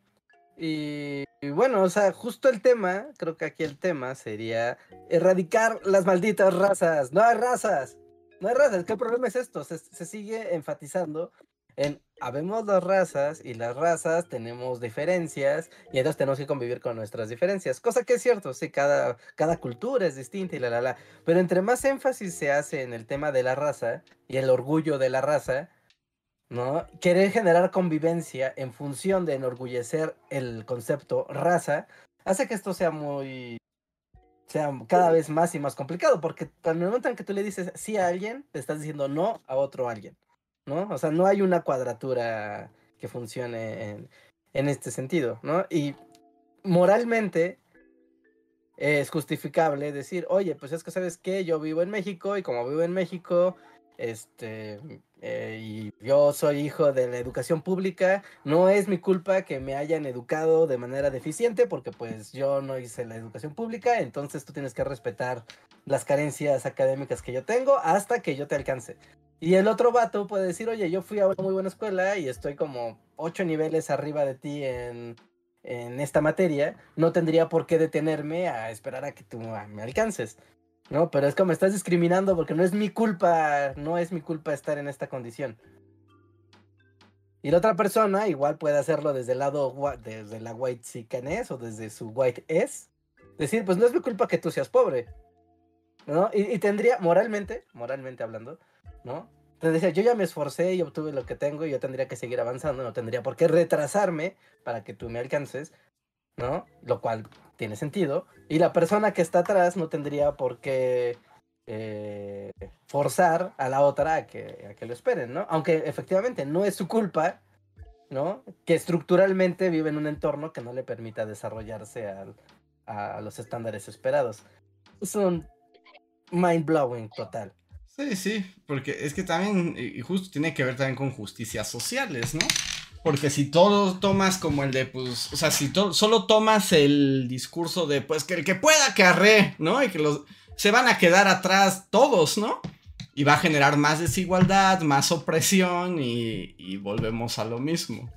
S3: Y, bueno, o sea, justo el tema, creo que aquí el tema sería erradicar las malditas razas. No hay razas. No hay razas. ¿Qué problema es esto? Se, se sigue enfatizando en habemos dos razas y las razas tenemos diferencias y entonces tenemos que convivir con nuestras diferencias. Cosa que es cierto, sí, cada, cada cultura es distinta y la, la, la. Pero entre más énfasis se hace en el tema de la raza y el orgullo de la raza, ¿no? Querer generar convivencia en función de enorgullecer el concepto raza, hace que esto sea muy sea cada vez más y más complicado, porque el momento en que tú le dices sí a alguien, te estás diciendo no a otro alguien. ¿No? O sea, no hay una cuadratura que funcione en, este sentido, ¿no? Y moralmente es justificable decir, oye, pues es que sabes que yo vivo en México y como vivo en México, este, eh, y yo soy hijo de la educación pública, no es mi culpa que me hayan educado de manera deficiente porque pues yo no hice la educación pública, entonces tú tienes que respetar las carencias académicas que yo tengo hasta que yo te alcance. Y el otro vato puede decir, oye, yo fui a una muy buena escuela y estoy como ocho niveles arriba de ti en, esta materia, no tendría por qué detenerme a esperar a que tú me alcances. No, pero es como estás discriminando porque no es mi culpa, no es mi culpa estar en esta condición. Y la otra persona igual puede hacerlo desde el lado, desde la white es o desde su white es. Decir, pues no es mi culpa que tú seas pobre. ¿No? Y, tendría, moralmente, moralmente hablando, ¿no? Entonces decía, yo ya me esforcé y obtuve lo que tengo y yo tendría que seguir avanzando, no tendría por qué retrasarme para que tú me alcances, ¿no? Lo cual tiene sentido. Y la persona que está atrás no tendría por qué eh, forzar a la otra a que, a que lo esperen, ¿no? Aunque efectivamente no es su culpa, ¿no? Que estructuralmente vive en un entorno que no le permita desarrollarse a los estándares esperados. Es un mind blowing total.
S1: Sí, sí, porque es que también, y justo tiene que ver también con justicias sociales, ¿no? Porque si todo tomas como el de, pues, o sea, si solo tomas el discurso de, pues, que el que pueda que arre, ¿no? Y que los, se van a quedar atrás todos, ¿no? Y va a generar más desigualdad, más opresión y, volvemos a lo mismo.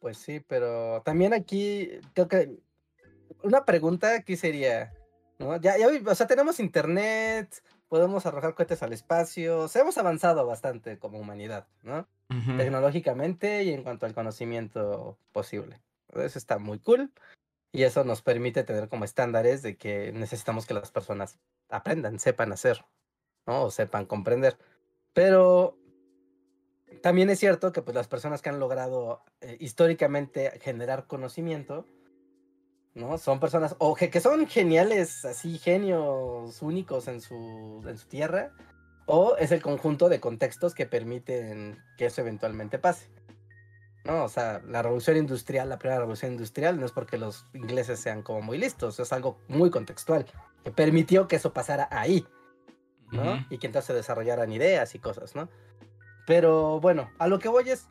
S3: Pues sí, pero también aquí creo que una pregunta aquí sería, ¿no? Ya, ya, o sea, tenemos internet, podemos arrojar cohetes al espacio, o sea, hemos avanzado bastante como humanidad, ¿no? Tecnológicamente y en cuanto al conocimiento posible. Eso está muy cool y eso nos permite tener como estándares de que necesitamos que las personas aprendan, sepan hacer, ¿no? O sepan comprender. Pero también es cierto que pues las personas que han logrado eh, históricamente generar conocimiento, ¿no? Son personas, o que son geniales, así, genios únicos en su, en su tierra, o es el conjunto de contextos que permiten que eso eventualmente pase. ¿no? O sea, la revolución industrial, la primera revolución industrial, no es porque los ingleses sean como muy listos, es algo muy contextual, que permitió que eso pasara ahí, ¿no? Y que entonces se desarrollaran ideas y cosas, ¿no? Pero bueno, a lo que voy es,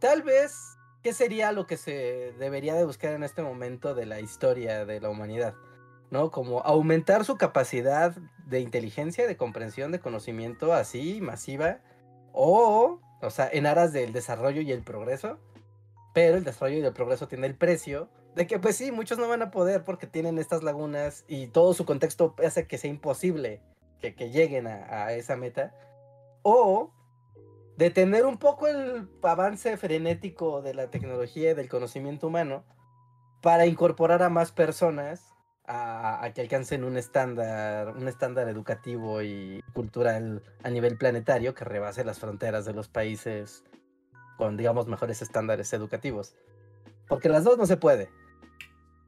S3: tal vez ¿qué sería lo que se debería de buscar en este momento de la historia de la humanidad? ¿No? Como aumentar su capacidad de inteligencia, de comprensión, de conocimiento así, masiva, o, o sea, en aras del desarrollo y el progreso, pero el desarrollo y el progreso tiene el precio de que, pues sí, muchos no van a poder porque tienen estas lagunas y todo su contexto hace que sea imposible que, lleguen a esa meta, o detener un poco el avance frenético de la tecnología y del conocimiento humano para incorporar a más personas a, que alcancen un estándar, un estándar educativo y cultural a nivel planetario que rebase las fronteras de los países con, digamos, mejores estándares educativos. Porque las dos no se puede.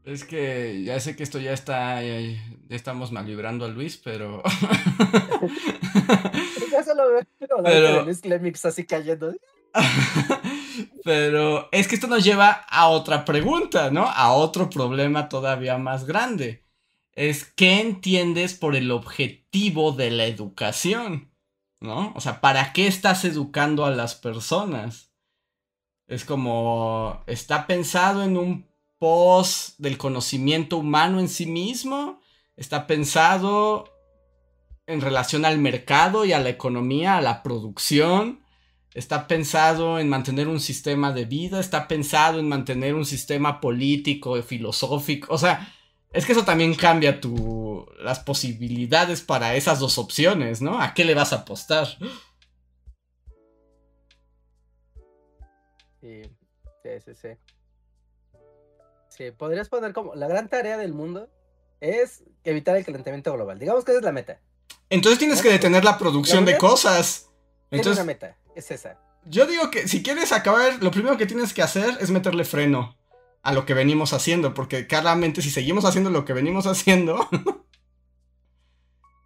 S1: Es que ya sé que esto ya está, ya, estamos mal librando a Luis, pero...
S3: ya solo veo pero... Luis Clemix así cayendo.
S1: pero es que esto nos lleva a otra pregunta, ¿no? A otro problema todavía más grande. Es ¿qué entiendes por el objetivo de la educación? ¿No? O sea, ¿para qué estás educando a las personas? Es como, ¿está pensado en un pos del conocimiento humano en sí mismo. Está pensado en relación al mercado y a la economía, a la producción. Está pensado en mantener un sistema de vida, está pensado en mantener un sistema político, filosófico. O sea, es que eso también cambia tu, las posibilidades para esas dos opciones, ¿no? ¿A qué le vas a apostar?
S3: Sí, sí, sí. Sí, podrías poner como la gran tarea del mundo es evitar el calentamiento global. Digamos que esa es la meta.
S1: Entonces tienes que detener la producción de cosas. Entonces,
S3: es una meta, es esa.
S1: Yo digo que si quieres acabar, lo primero que tienes que hacer es meterle freno a lo que venimos haciendo, porque claramente si seguimos haciendo lo que venimos haciendo,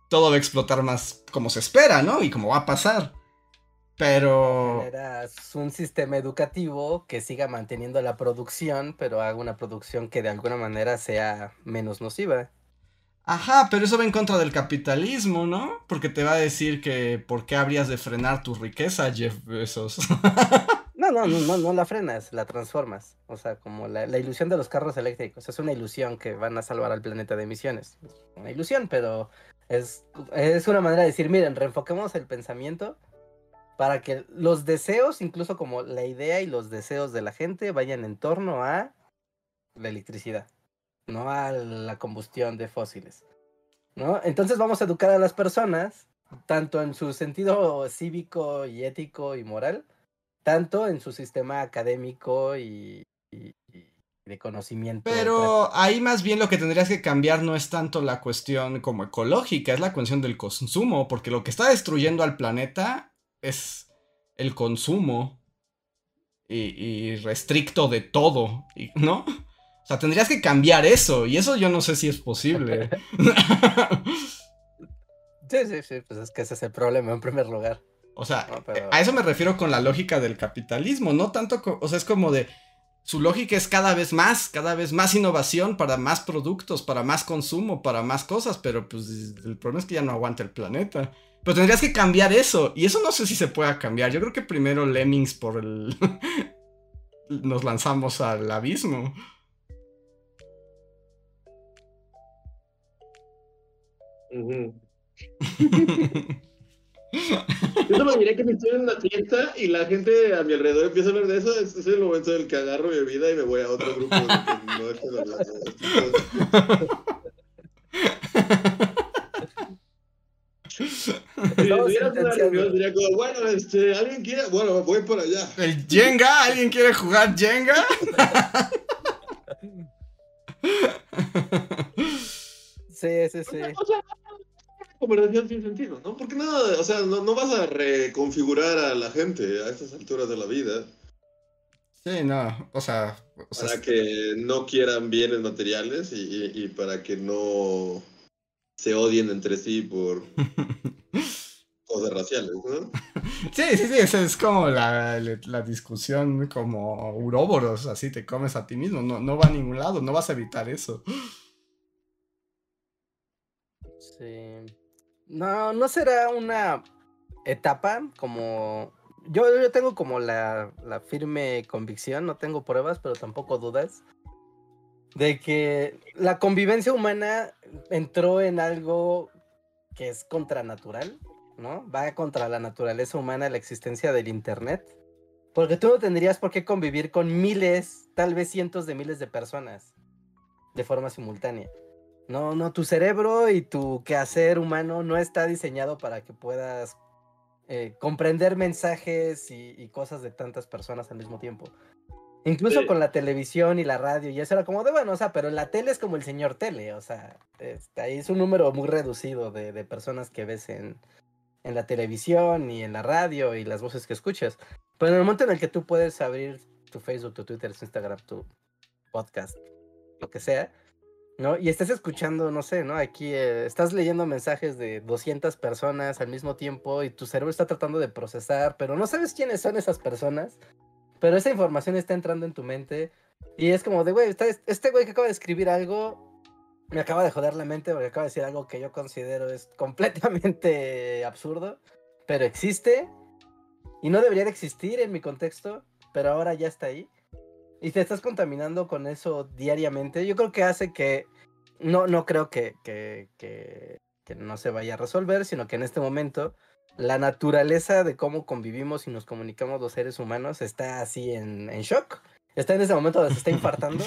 S1: todo va a explotar más como se espera, ¿no? Y como va a pasar. Pero...
S3: un sistema educativo que siga manteniendo la producción, pero haga una producción que de alguna manera sea menos nociva.
S1: Ajá, pero eso va en contra del capitalismo, ¿no? Porque te va a decir que ¿por qué habrías de frenar tu riqueza, Jeff Bezos?
S3: no, no, no, no, la frenas, la transformas. O sea, como la, la, ilusión de los carros eléctricos. Es una ilusión que van a salvar al planeta de emisiones. Una ilusión, pero es, es una manera de decir, miren, reenfoquemos el pensamiento para que los deseos, incluso como la idea y los deseos de la gente, vayan en torno a la electricidad, no a la combustión de fósiles. ¿no? Entonces vamos a educar a las personas tanto en su sentido cívico y ético y moral, tanto en su sistema académico y, de conocimiento.
S1: Pero ahí más bien lo que tendrías que cambiar no es tanto la cuestión como ecológica, es la cuestión del consumo, porque lo que está destruyendo al planeta es el consumo y, restricto de todo, ¿no? O sea, tendrías que cambiar eso, y eso yo no sé si es posible.
S3: sí, sí, sí, pues es que ese es el problema en primer lugar.
S1: O sea, a eso me refiero con la lógica del capitalismo, no tanto, o sea, es como de, su lógica es cada vez más, cada vez más innovación para más productos, para más consumo, para más cosas, pero pues el problema es que ya no aguanta el planeta. Pero tendrías que cambiar eso, y eso no sé si se pueda cambiar. Yo creo que primero Lemmings por el... nos lanzamos al abismo.
S2: Yo me diré que me estoy en una fiesta y la gente a mi alrededor empieza a hablar de eso. Ese es el momento en el que agarro mi vida y me voy a otro grupo de que no. Si tuvieras una reunión, diría como, bueno, este, ¿alguien quiere? Bueno, voy por allá.
S1: ¿El Jenga? ¿Alguien quiere jugar Jenga?
S3: sí, sí, sí
S2: conversación sin sentido, ¿no? Porque nada, o sea, no, vas a reconfigurar a la gente a estas alturas de la vida.
S1: Sí, no, o sea...
S2: para que no quieran bienes materiales y, para que no se odien entre sí por cosas raciales, ¿no?
S1: Sí, sí, sí, esa es como la, discusión como uróboros, así te comes a ti mismo, no, no va a ningún lado, no vas a evitar eso.
S3: Sí. No, no será una etapa como... Yo, yo tengo como la, la firme convicción, no tengo pruebas, pero tampoco dudas, de que la convivencia humana entró en algo que es contranatural, ¿no? Va contra la naturaleza humana la existencia del Internet. Porque tú no tendrías por qué convivir con miles, tal vez cientos de miles de personas de forma simultánea. No, no, tu cerebro y tu quehacer humano no está diseñado para que puedas eh, comprender mensajes y, cosas de tantas personas al mismo tiempo. Incluso con la televisión y la radio, y eso era como de bueno, o sea, pero la tele es como el señor tele, o sea, este, ahí es un número muy reducido de, de personas que ves en, en, la televisión y en la radio y las voces que escuchas. Pero en el momento en el que tú puedes abrir tu Facebook, tu Twitter, tu Instagram, tu podcast, lo que sea, ¿no? Y estás escuchando, no sé, ¿no? Aquí eh, estás leyendo mensajes de 200 personas al mismo tiempo y tu cerebro está tratando de procesar, pero no sabes quiénes son esas personas, pero esa información está entrando en tu mente y es como de, güey, este güey que acaba de escribir algo me acaba de joder la mente porque acaba de decir algo que yo considero es completamente absurdo, pero existe y no debería de existir en mi contexto, pero ahora ya está ahí. Y te estás contaminando con eso diariamente, yo creo que hace que, no, no creo que, que, que, no se vaya a resolver, sino que en este momento la naturaleza de cómo convivimos y nos comunicamos los seres humanos está así en, en shock. Está en ese momento donde se está infartando.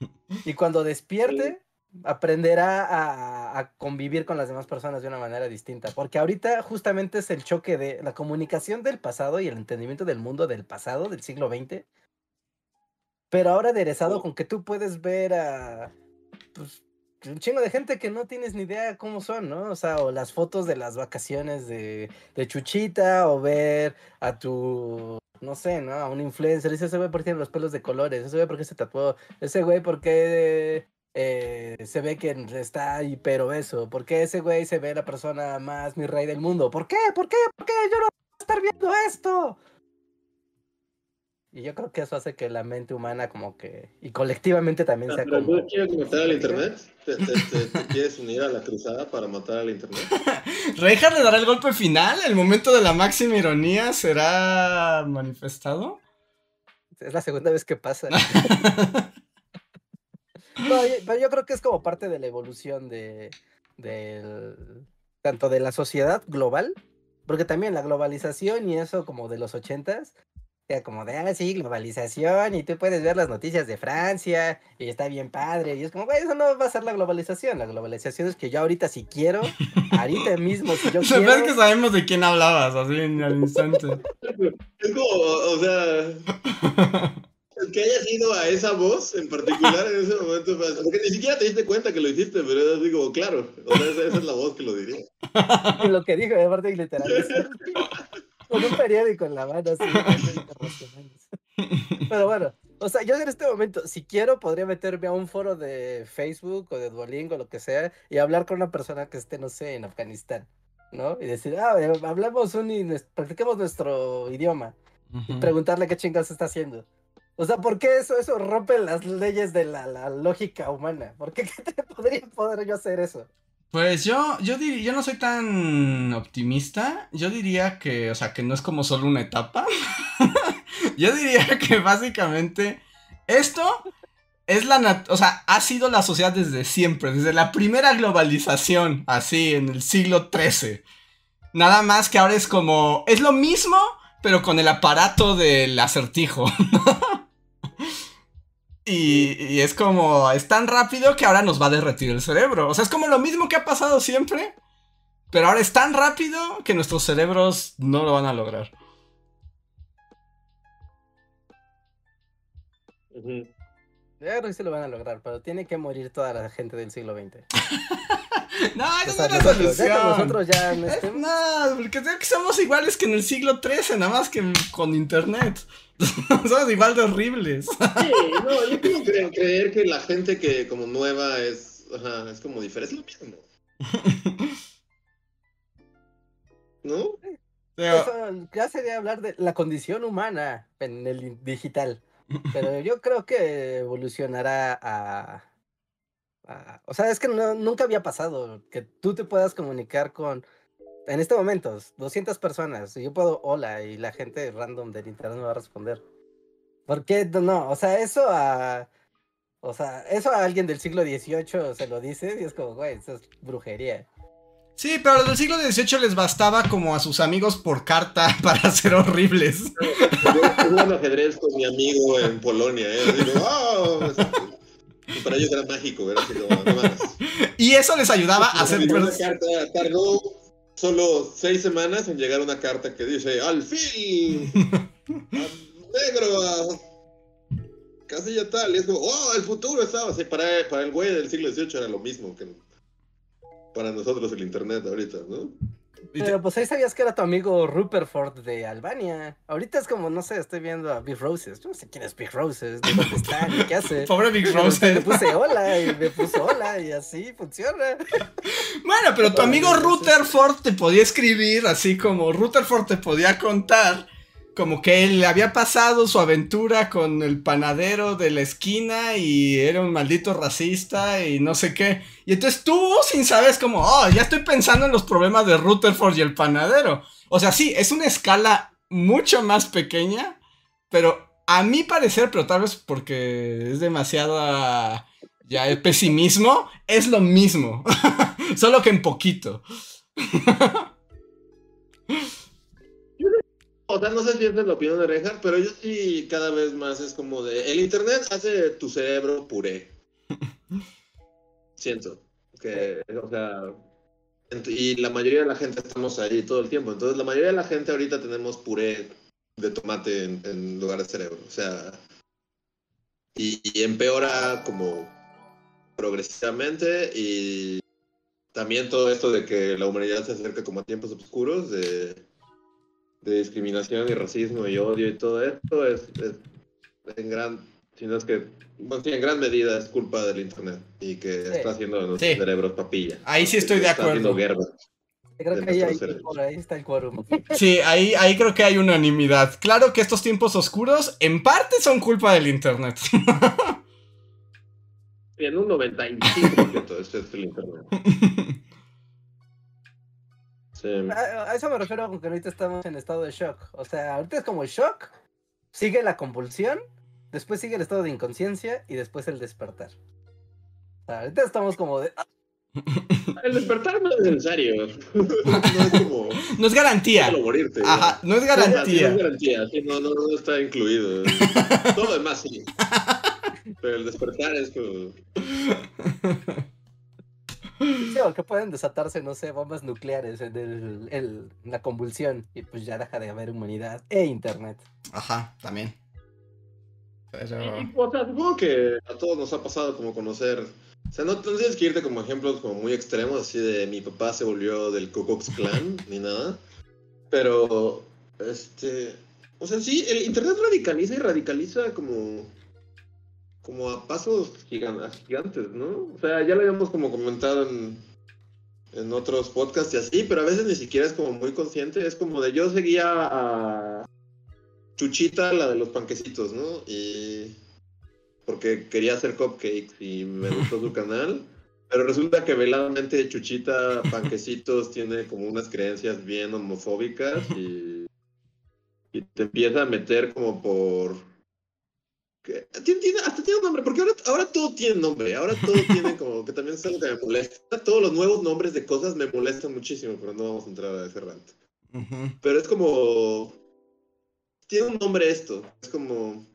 S3: y cuando despierte, aprenderá a, a, convivir con las demás personas de una manera distinta. Porque ahorita justamente es el choque de la comunicación del pasado y el entendimiento del mundo del pasado, del siglo XX, pero ahora aderezado con que tú puedes ver a pues, un chingo de gente que no tienes ni idea cómo son, ¿no? O sea, o las fotos de las vacaciones de, Chuchita, o ver a tu, no sé, ¿no? A un influencer. Dice, ese güey porque tiene los pelos de colores, ese güey porque se tatuó, ese güey porque eh, se ve que está hiper obeso, porque ese güey se ve la persona más mi rey del mundo. ¿Por qué? ¿Por qué? ¿Por qué? Yo no voy a estar viendo esto. Y yo creo que eso hace que la mente humana como que... Y colectivamente también ah, sea
S2: ¿Pero tú quieres matar al internet? ¿Te, quieres unir a la cruzada para matar al internet?
S1: ¿Reinhardt le dará el golpe final? ¿El momento de la máxima ironía será manifestado?
S3: Es la segunda vez que pasa. no, pero yo creo que es como parte de la evolución de... Del, tanto de la sociedad global, porque también la globalización y eso como de los ochentas como de, ah, sí, globalización, y tú puedes ver las noticias de Francia, y está bien padre. Y es como, güey, eso no va a ser la globalización. La globalización es que yo ahorita si quiero, ahorita mismo si yo quiero.
S1: Es que sabemos de quién hablabas, así en el instante.
S2: Es como, o sea. que hayas ido a esa voz en particular en ese momento, porque ni siquiera te diste cuenta que lo hiciste, pero es así como, claro, o sea, esa, es la voz que lo diría.
S3: Lo que dijo, aparte literal, con un periódico en la mano, así, Pero bueno, o sea, yo en este momento, si quiero, podría meterme a un foro de Facebook o de Duolingo, lo que sea, y hablar con una persona que esté, no sé, en Afganistán, ¿no? Y decir, ah, hablamos un y practiquemos nuestro idioma. Y preguntarle qué chingados está haciendo. O sea, ¿por qué eso, eso rompe las leyes de la, lógica humana? ¿Por qué, qué podría poder yo hacer eso?
S1: Pues yo, yo yo no soy tan optimista. Yo diría que, o sea, que no es como solo una etapa. yo diría que básicamente esto es la, o sea, ha sido la sociedad desde siempre, desde la primera globalización, así, en el siglo XIII. Nada más que ahora es como, es lo mismo, pero con el aparato del acertijo. Y, es como, es tan rápido que ahora nos va a derretir el cerebro. O sea, es como lo mismo que ha pasado siempre, pero ahora es tan rápido que nuestros cerebros no lo van a lograr.
S3: Yo creo que sí lo van a lograr, pero tiene que morir toda la gente del siglo XX.
S1: no, esa es la solución. Nosotros ya no, no, porque que somos iguales que en el siglo XIII, nada más que con internet. Somos igual de horribles.
S2: Sí, no, yo quiero creer, que la gente que como nueva es, es como diferente, es lo mismo. ¿No?
S3: ya sería hablar de la condición humana en el digital. Pero yo creo que evolucionará a... o sea, es que nunca había pasado que tú te puedas comunicar con en este momento, 200 personas, y yo puedo hola y la gente random del internet me va a responder. ¿Por qué no? O sea, eso a... O sea, eso a alguien del siglo XVIII se lo dice y es como, güey, eso es brujería.
S1: Sí, pero a los del siglo XVIII les bastaba como a sus amigos por carta para ser horribles.
S2: Yo jugué ajedrez con mi amigo en Polonia, ¿eh? Oh, y para ellos era mágico, era así como, no
S1: Y eso les ayudaba a hacer...
S2: Carta, tardó solo seis semanas en llegar una carta que dice, al fin, negro, casi ya tal. Y es como, oh, el futuro estaba así. Para, para el güey del siglo XVIII era lo mismo que para nosotros el internet ahorita, ¿no?
S3: Pero pues ahí sabías que era tu amigo Rupert de Albania. Ahorita es como, no sé, estoy viendo a Big Roses. Yo no sé quién es Big Roses, de dónde está, ni qué hace.
S1: Pobre Big Roses.
S3: Le puse hola y me puso hola y así funciona.
S1: Bueno, pero tu amigo Rutherford te podía escribir así como Rutherford te podía contar como que él había pasado su aventura con el panadero de la esquina y era un maldito racista y no sé qué. Y entonces tú, sin saber, es como, oh, ya estoy pensando en los problemas de Rutherford y el panadero. O sea, sí, es una escala mucho más pequeña, pero a mi parecer, pero tal vez porque es demasiado ya el pesimismo, es lo mismo, solo que en poquito.
S2: O sea, no sé si es la opinión de Reinhardt, pero yo sí cada vez más es como de. El internet hace tu cerebro puré. Siento. Que, o sea. Y la mayoría de la gente estamos ahí todo el tiempo. Entonces, la mayoría de la gente ahorita tenemos puré de tomate en, lugar de cerebro. O sea. Y, y empeora como progresivamente. Y también todo esto de que la humanidad se acerca como a tiempos oscuros. De de discriminación y racismo y odio y todo esto es, en gran, sino es que, en gran medida es culpa del internet y que está haciendo nuestros cerebros papilla.
S1: Ahí sí estoy de acuerdo.
S3: Creo que ahí, por ahí está el quórum.
S1: Sí, ahí, ahí creo que hay unanimidad. Claro que estos tiempos oscuros en parte son culpa del internet.
S2: en un 95% esto es el internet.
S3: A, eso me refiero con que ahorita estamos en estado de shock. O sea, ahorita es como shock, sigue la convulsión, después sigue el estado de inconsciencia y después el despertar. ahorita estamos como de... Ah,
S2: El despertar no es necesario. no es como.
S1: No es garantía.
S2: No morirte.
S1: Ajá, no es garantía.
S2: no es garantía, sí, no, no, no está incluido. Todo lo demás sí. Pero el despertar es como.
S3: Sí, o que pueden desatarse, no sé, bombas nucleares en el, el, la convulsión y pues ya deja de haber humanidad e internet.
S1: Ajá, también.
S2: Pero... Y, o sea, supongo que a todos nos ha pasado como conocer o sea, no, tienes que irte como ejemplos como muy extremos, así de mi papá se volvió del Ku Klux Klan, ni nada. Pero, este, o sea, sí, el Internet radicaliza y radicaliza como, como a pasos gigantes, ¿no? O sea, ya lo habíamos como comentado en, en otros podcasts y así, pero a veces ni siquiera es como muy consciente. Es como de yo seguía a Chuchita, la de los panquecitos, ¿no? Y porque quería hacer cupcakes y me gustó su canal. Pero resulta que veladamente Chuchita Panquecitos tiene como unas creencias bien homofóbicas y, y te empieza a meter como por... Tiene, hasta tiene un nombre, porque ahora, ahora todo tiene nombre, ahora todo tiene como que también es algo que me molesta. Todos los nuevos nombres de cosas me molestan muchísimo, pero no vamos a entrar a ese rant. Pero es como... Tiene un nombre esto, es como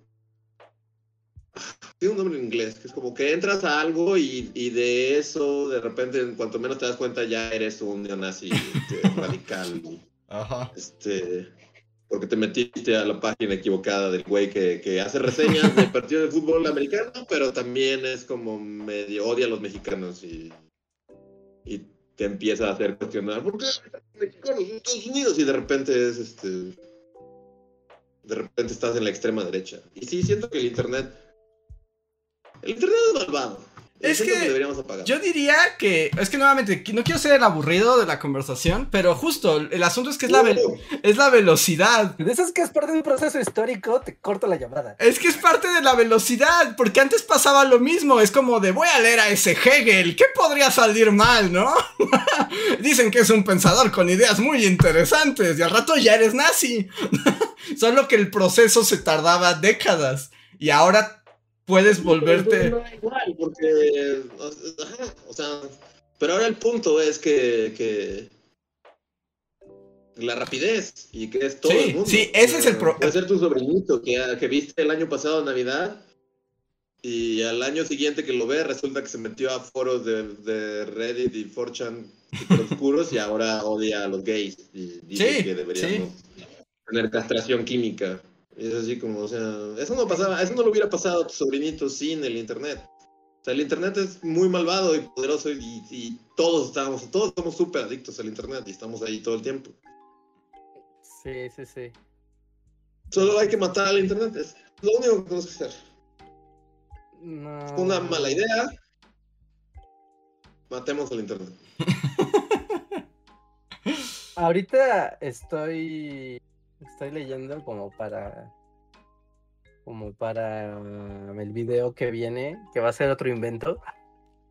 S2: tiene un nombre en inglés, que es como que entras a algo y, y, de eso, de repente, en cuanto menos te das cuenta, ya eres un neonazi este, radical. Ajá. Este, porque te metiste a la página equivocada del güey que, que hace reseñas de partido de fútbol americano, pero también es como medio odia a los mexicanos y, y te empieza a hacer cuestionar, ¿por qué mexicanos en Estados Unidos? Y de repente es este. De repente estás en la extrema derecha. Y sí, siento que el internet el internet es malvado.
S1: Es que, yo diría que, es que nuevamente, no quiero ser el aburrido de la conversación, pero justo, el asunto es que es, la, es la velocidad.
S3: Dices que es parte de un proceso histórico, te corto la llamada.
S1: Es que es parte de la velocidad, porque antes pasaba lo mismo, es como de voy a leer a ese Hegel, ¿qué podría salir mal, no? Dicen que es un pensador con ideas muy interesantes y al rato ya eres nazi. Solo que el proceso se tardaba décadas y ahora puedes volverte.
S2: No, igual, porque. o sea. Pero ahora el punto es que. que la rapidez y que es todo
S1: sí,
S2: el mundo.
S1: Sí, ese es el problema.
S2: Puede ser tu sobrinito que, que viste el año pasado Navidad y al año siguiente que lo ve resulta que se metió a foros de, de Reddit y 4chan oscuros y ahora odia a los gays y dice que deberíamos tener castración química. Es así como, o sea, eso no pasaba, eso no lo hubiera pasado a tu sobrinito sin el internet. O sea, el internet es muy malvado y poderoso y, todos estamos, todos somos súper adictos al internet y estamos ahí todo el tiempo.
S3: Sí, sí, sí.
S2: Solo hay que matar al internet, es lo único que tenemos que hacer.
S3: No.
S2: Una mala idea. Matemos al internet.
S3: Ahorita estoy Estoy leyendo como para. Como para el video que viene, que va a ser otro invento.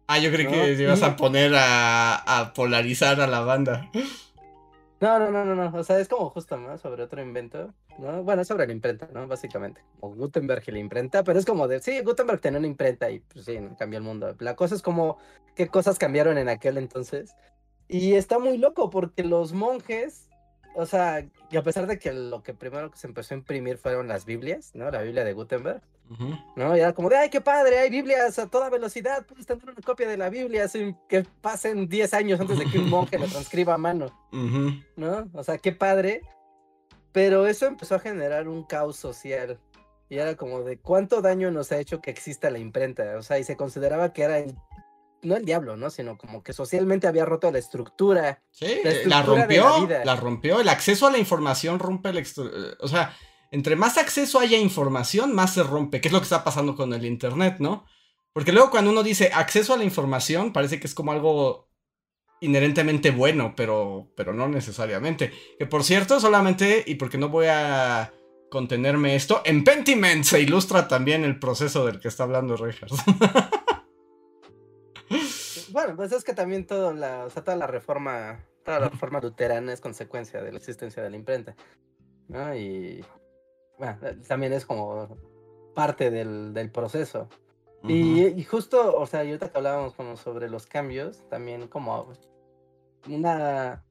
S1: Ah, yo creí que ibas a poner a, polarizar a la banda.
S3: No, no, no, no, no. O sea, es como justo, ¿no? Sobre otro invento. ¿no? Bueno, sobre la imprenta, ¿no? Básicamente. Como Gutenberg y la imprenta, pero es como de, sí, Gutenberg tenía una imprenta y pues sí, cambió el mundo. La cosa es como, ¿qué cosas cambiaron en aquel entonces? Y está muy loco porque los monjes o sea, y a pesar de que lo que primero que se empezó a imprimir fueron las Biblias, ¿no? La Biblia de Gutenberg, ¿no? Y era como de, ay, qué padre, hay Biblias a toda velocidad, puedes tener una copia de la Biblia sin que pasen 10 años antes de que un monje la transcriba a mano, ¿no? O sea, qué padre. Pero eso empezó a generar un caos social. Y era como de cuánto daño nos ha hecho que exista la imprenta. O sea, y se consideraba que era el no el diablo, ¿no? Sino como que socialmente había roto la estructura.
S1: Sí, la, rompió, la, rompió. El acceso a la información rompe el... O sea, entre más acceso haya información, más se rompe, ¿Qué es lo que está pasando con el Internet, ¿no? Porque luego cuando uno dice acceso a la información, parece que es como algo inherentemente bueno, pero, pero no necesariamente. Que por cierto, solamente, y porque no voy a contenerme esto, en Pentiment se ilustra también el proceso del que está hablando Richard.
S3: Bueno, pues es que también todo la, o sea, toda la reforma, toda la reforma luterana es consecuencia de la existencia de la imprenta. ¿no? Y bueno, eh, también es como parte del, del proceso. y, justo, o sea, ahorita que hablábamos como sobre los cambios, también como una,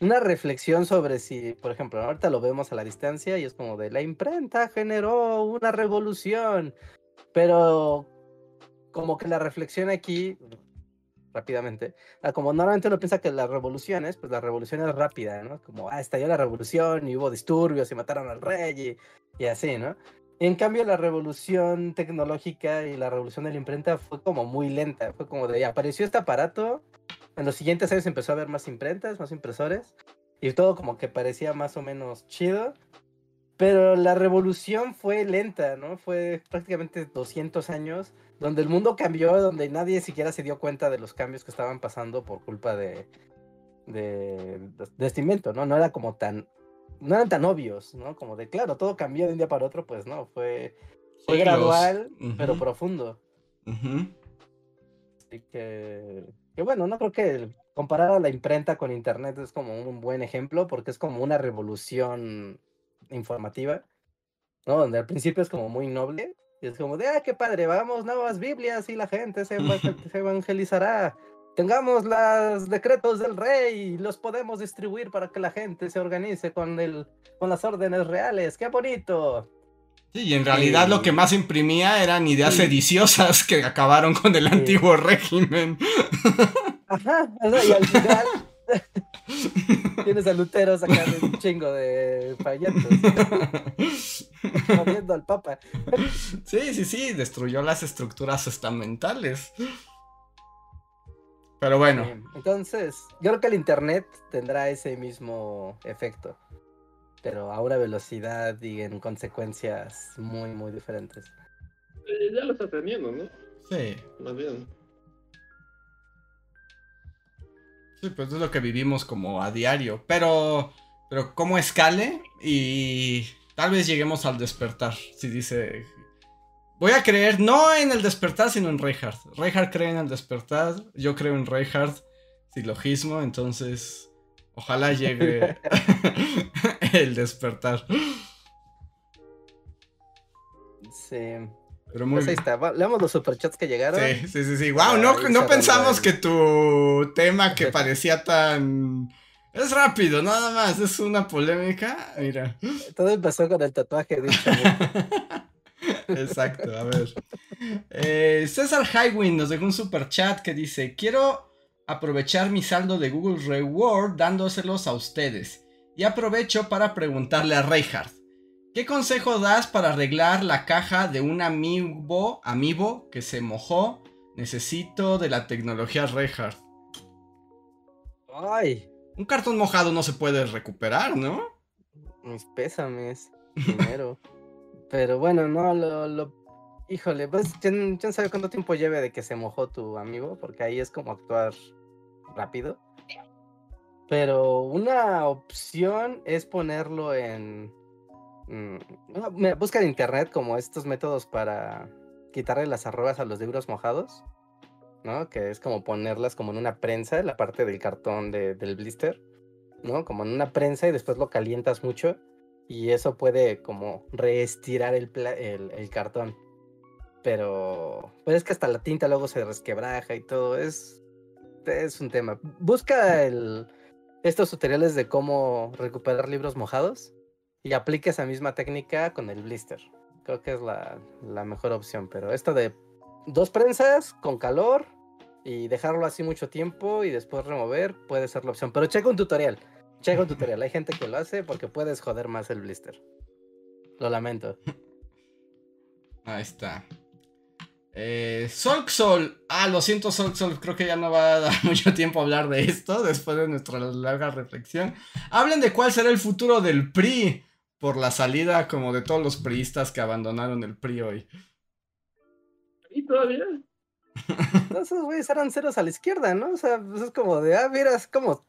S3: una reflexión sobre si, por ejemplo, ahorita lo vemos a la distancia y es como de la imprenta generó una revolución, pero como que la reflexión aquí, rápidamente, ah, como normalmente uno piensa que las revoluciones, pues la revolución es rápida, ¿no? Como, ah, estalló la revolución y hubo disturbios y mataron al rey y, y así, ¿no? En cambio, la revolución tecnológica y la revolución de la imprenta fue como muy lenta. Fue como de, apareció este aparato, en los siguientes años empezó a haber más imprentas, más impresores, y todo como que parecía más o menos chido. Pero la revolución fue lenta, ¿no? Fue prácticamente 200 años, donde el mundo cambió, donde nadie siquiera se dio cuenta de los cambios que estaban pasando por culpa de, de, de este invento, ¿no? No era como tan no eran tan obvios, ¿no? Como de, claro, todo cambió de un día para otro, pues no, fue, fue gradual, pero profundo. Así que, que, bueno, no creo que comparar a la imprenta con Internet es como un buen ejemplo, porque es como una revolución informativa, ¿no? Donde al principio es como muy noble, y es como de, ah, qué padre, vamos, nuevas Biblias y la gente se, se evangelizará tengamos los decretos del rey y los podemos distribuir para que la gente se organice con, el, con las órdenes reales. ¡Qué bonito!
S1: Sí, y en realidad lo que más imprimía eran ideas sediciosas que acabaron con el antiguo régimen.
S3: Ajá, y al final tienes a Lutero sacando un chingo de folletos. Moviendo al Papa.
S1: Sí, sí, sí, destruyó las estructuras estamentales. Pero bueno.
S3: entonces, yo creo que el Internet tendrá ese mismo efecto. Pero a una velocidad y en consecuencias muy, muy diferentes.
S2: ya lo está teniendo, ¿no?
S1: Sí.
S2: Más bien.
S1: Sí, pues es lo que vivimos como a diario. Pero, pero ¿cómo escale? Y tal vez lleguemos al despertar, si dice Voy a creer no en el despertar, sino en Reinhardt. Reinhardt cree en el despertar, yo creo en Reinhardt, silogismo, entonces ojalá llegue el despertar.
S3: Sí. Pero muy pues ahí está. Leamos los superchats que llegaron.
S1: Sí, sí, sí. sí. Wow, no, no pensamos que tu tema que parecía tan. Es rápido, nada más. Es una polémica. Mira.
S3: Todo empezó con el tatuaje, dicho.
S1: Exacto, a ver. Eh, César Highwind nos dejó un super chat que dice: Quiero aprovechar mi saldo de Google Reward dándoselos a ustedes. Y aprovecho para preguntarle a Reinhardt: ¿Qué consejo das para arreglar la caja de un amiibo, amiibo que se mojó? Necesito de la tecnología Reinhardt.
S3: Ay.
S1: Un cartón mojado no se puede recuperar, ¿no?
S3: Mis pésames. Primero. Pero bueno, no, lo, lo híjole, pues ¿quién, sabe cuánto tiempo lleve de que se mojó tu amigo, porque ahí es como actuar rápido. Pero una opción es ponerlo en... Mm, busca en internet como estos métodos para quitarle las arrugas a los libros mojados, ¿no? Que es como ponerlas como en una prensa, en la parte del cartón del blister, ¿no? Como en una prensa y después lo calientas mucho y eso puede como reestirar el, cartón. Pero, pues es que hasta la tinta luego se resquebraja y todo. Es, es un tema. Busca estos tutoriales de cómo recuperar libros mojados y aplica esa misma técnica con el blister. Creo que es la, la mejor opción. Pero esto de dos prensas con calor y dejarlo así mucho tiempo y después remover puede ser la opción. Pero checa un tutorial. Checa un tutorial, hay gente que lo hace porque puedes joder más el blister. Lo lamento.
S1: Ahí está. Eh, Solxol. Ah, lo siento, Solxol. Creo que ya no va a dar mucho tiempo a hablar de esto después de nuestra larga reflexión. Hablen de cuál será el futuro del PRI por la salida como de todos los priistas que abandonaron el PRI hoy.
S2: ¿Y todavía?
S3: Esos güeyes eran ceros a la izquierda, ¿no? O sea, pues es como de, ah, mira, es como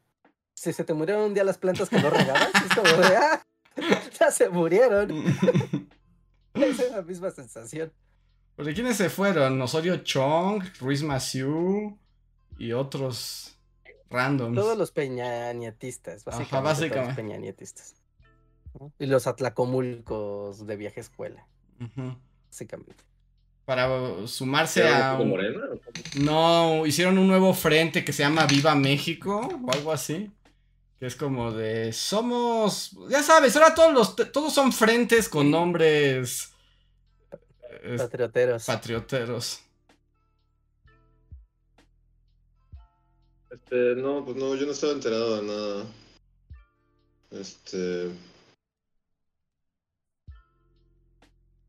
S3: si se te murieron un día las plantas que no regabas, es como de, ah, ya se murieron. es la misma sensación.
S1: ¿De quiénes se fueron? Osorio Chong, Ruiz Massieu y otros randoms.
S3: Todos los peñanietistas, básicamente. Ajá, básicamente. Todos los peñanietistas. Y los atlacomulcos de viaje escuela. Básicamente.
S1: para sumarse a... No, hicieron un nuevo frente que se llama Viva México o algo así. Que es como de... Somos... Ya sabes, ahora todos los... Todos son frentes con nombres...
S3: Patrioteros.
S1: Patrioteros.
S2: Este, no, pues no, yo no estaba enterado de nada. Este.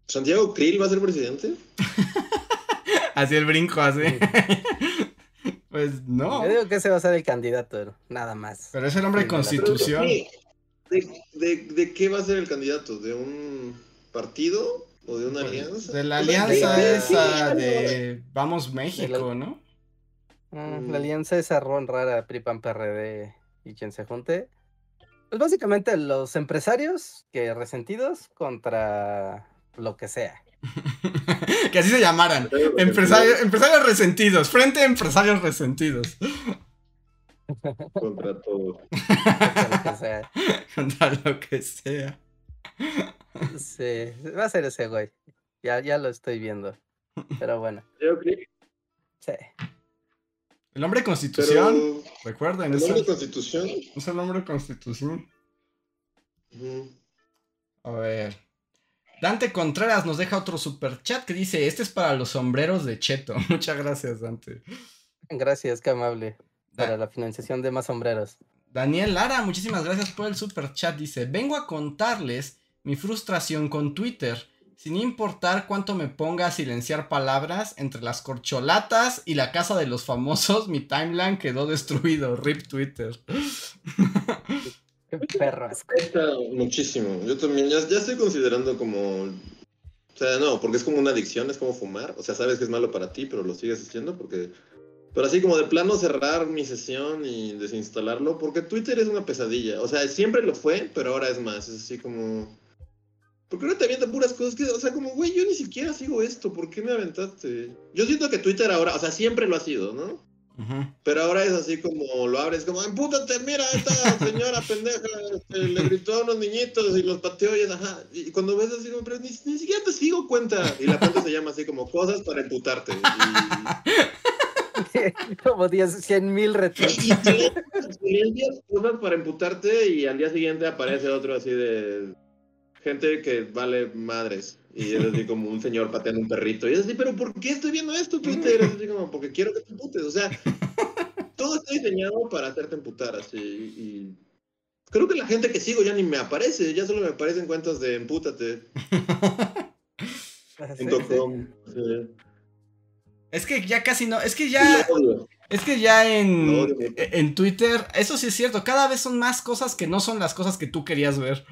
S2: ¿Santiago Krill va a ser presidente?
S1: así el brinco, así. pues no.
S3: Yo digo que ese va a ser el candidato, nada más.
S1: Pero es el hombre de constitución.
S2: ¿De, qué va a ser el candidato? ¿De un partido o de una pues, alianza?
S1: De la alianza esa de Vamos México, ¿no?
S3: Ah, la alianza esa ron rara, PRIPAN, PRD y quien se junte. Pues básicamente los empresarios que resentidos contra lo que sea.
S1: que así se llamaran. Empresarios, empresarios resentidos. Frente a empresarios resentidos.
S2: Contra todo.
S3: Contra lo que sea.
S1: Contra lo que sea.
S3: Sí, va a ser ese güey. Ya, ya lo estoy viendo. Pero bueno. Sí.
S1: El hombre de constitución. Recuerden.
S2: El hombre de constitución.
S1: Es el hombre de constitución. A ver. Dante Contreras nos deja otro super chat que dice: Este es para los sombreros de Cheto. Muchas gracias, Dante.
S3: Gracias, qué amable. Para la financiación de más sombreros.
S1: Daniel Lara, muchísimas gracias por el super chat. Dice: Vengo a contarles mi frustración con Twitter sin importar cuánto me ponga a silenciar palabras, entre las corcholatas y la casa de los famosos, mi timeline quedó destruido. Rip Twitter.
S3: Qué perro.
S2: Muchísimo. Yo también ya, estoy considerando como. O sea, no, porque es como una adicción, es como fumar. O sea, sabes que es malo para ti, pero lo sigues haciendo porque. Pero así como de plano cerrar mi sesión y desinstalarlo, porque Twitter es una pesadilla. O sea, siempre lo fue, pero ahora es más. Es así como porque no te avientan puras cosas que, o sea, como, güey, yo ni siquiera sigo esto, ¿por qué me aventaste? Yo siento que Twitter ahora, o sea, siempre lo ha sido, ¿no? Pero ahora es así como lo abres, como, empútate, mira, esta señora pendeja este, le gritó a unos niñitos y los pateó y es, ajá. Y cuando ves así como, pero ni, siquiera te sigo cuenta. Y la cuenta se llama así como cosas para emputarte.
S3: como 10, 100 mil. Y,
S2: y, cosas para emputarte y al día siguiente aparece otro así de gente que vale madres. Y es así como un señor pateando un perrito. Y es así, pero ¿por qué estoy viendo esto, Twitter? Es así como, porque quiero que te emputes. O sea, todo está diseñado para hacerte emputar así. Y creo que la gente que sigo ya ni me aparece. Ya solo me aparecen cuentas de empútate.
S1: Es que ya casi no, es que ya, es que ya en, en Twitter, eso sí es cierto, cada vez son más cosas que no son las cosas que tú querías ver.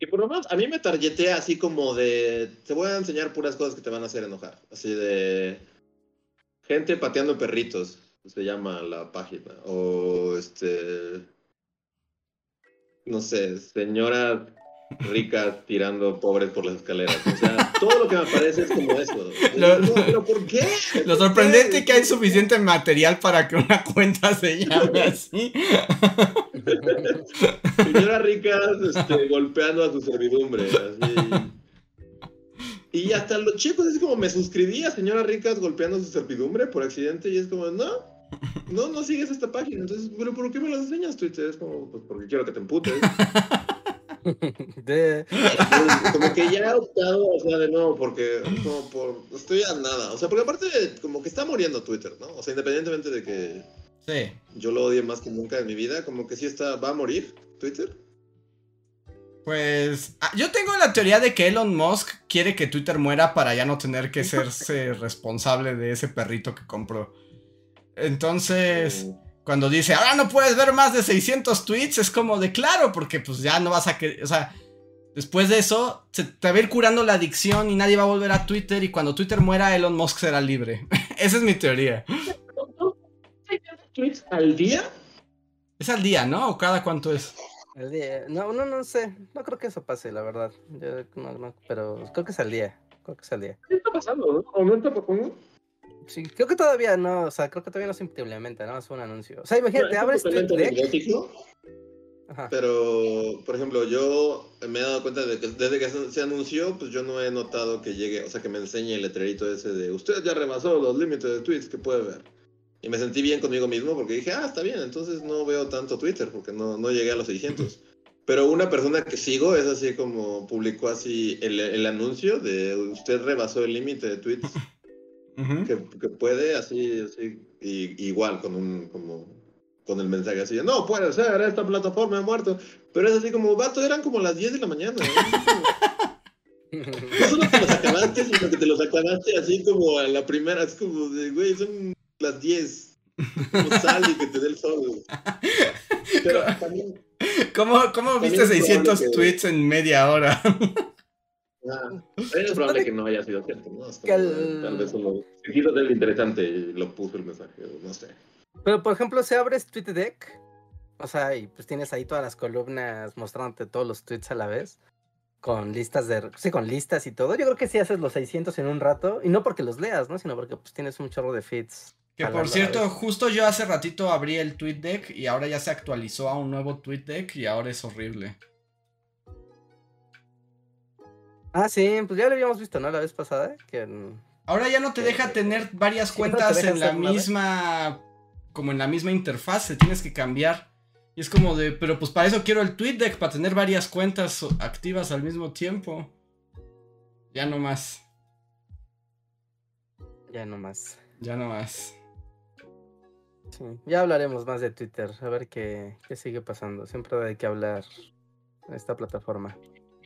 S2: Y por lo menos a mí me targetea así como de. Te voy a enseñar puras cosas que te van a hacer enojar. Así de. Gente pateando perritos. Se llama la página. O este. No sé, señora ricas tirando pobres por las escaleras. O sea, todo lo que me parece es como eso. Lo, ¿Pero por qué?
S1: Lo sorprendente es que hay suficiente material para que una cuenta se llame así.
S2: Señora ricas este, golpeando a su servidumbre. Así. Y hasta los chicos es como me suscribí a señora ricas golpeando a su servidumbre por accidente y es como, no. No, no sigues esta página. Entonces, ¿pero por qué me las enseñas Twitter? Es como, pues porque quiero que te emputes. De... Como que ya he optado, o sea, de nuevo, porque como por, estoy a nada. O sea, porque aparte, como que está muriendo Twitter, ¿no? O sea, independientemente de que
S1: sí.
S2: yo lo odie más que nunca en mi vida, como que sí está, va a morir Twitter.
S1: Pues ah, yo tengo la teoría de que Elon Musk quiere que Twitter muera para ya no tener que serse responsable de ese perrito que compró. Entonces... Cuando dice, ahora no puedes ver más de 600 tweets, es como de claro, porque pues ya no vas a que, o sea, después de eso se te va a ir curando la adicción y nadie va a volver a Twitter y cuando Twitter muera Elon Musk será libre. Esa es mi teoría.
S2: tweets al día?
S1: Es al día, ¿no? ¿O cada cuánto es?
S3: Al día. No, no, no sé. No creo que eso pase, la verdad. pero creo que es al día. Creo que es al día.
S2: ¿Qué está pasando? ¿O no está pasando?
S3: Sí, creo que todavía no, o sea, creo que todavía no se implementa, ¿no? Es un anuncio. O sea, imagínate, abres Twitter.
S2: Pero, por ejemplo, yo me he dado cuenta de que desde que se anunció, pues yo no he notado que llegue, o sea, que me enseñe el letrerito ese de usted ya rebasó los límites de tweets que puede ver. Y me sentí bien conmigo mismo porque dije, ah, está bien, entonces no veo tanto Twitter porque no, no llegué a los 600. Pero una persona que sigo es así como publicó así el, el anuncio de usted rebasó el límite de tweets que, que, puede, así, así, y, igual con un, como con el mensaje así, no puede ser, esta plataforma ha muerto. Pero es así como, vato, eran como las 10 de la mañana. no solo te los acabaste, sino que te los acabaste así como a la primera, es como de, güey, son las 10. Como sal y que te dé el sol.
S1: Pero también, ¿Cómo, cómo viste 600 tweets en media hora?
S2: Ah, es probable que no haya sido cierto, ¿no? Tal vez solo. Si lo interesante y lo puso el mensaje, no sé.
S3: Pero, por ejemplo, si abres TweetDeck, o sea, y pues tienes ahí todas las columnas mostrándote todos los tweets a la vez, con listas de... Sí, con listas y todo. Yo creo que sí haces los 600 en un rato, y no porque los leas, ¿no? Sino porque pues tienes un chorro de feeds.
S1: Que por cierto, justo yo hace ratito abrí el TweetDeck y ahora ya se actualizó a un nuevo TweetDeck y ahora es horrible.
S3: Ah, sí, pues ya lo habíamos visto, ¿no? La vez pasada. Que...
S1: Ahora ya no te deja tener varias cuentas en la misma como en la misma interfaz, tienes que cambiar. Y es como de, pero pues para eso quiero el TweetDeck, para tener varias cuentas activas al mismo tiempo. Ya no más.
S3: Ya no más.
S1: Ya no más.
S3: Sí, ya hablaremos más de Twitter, a ver qué, qué sigue pasando. Siempre hay que hablar en esta plataforma.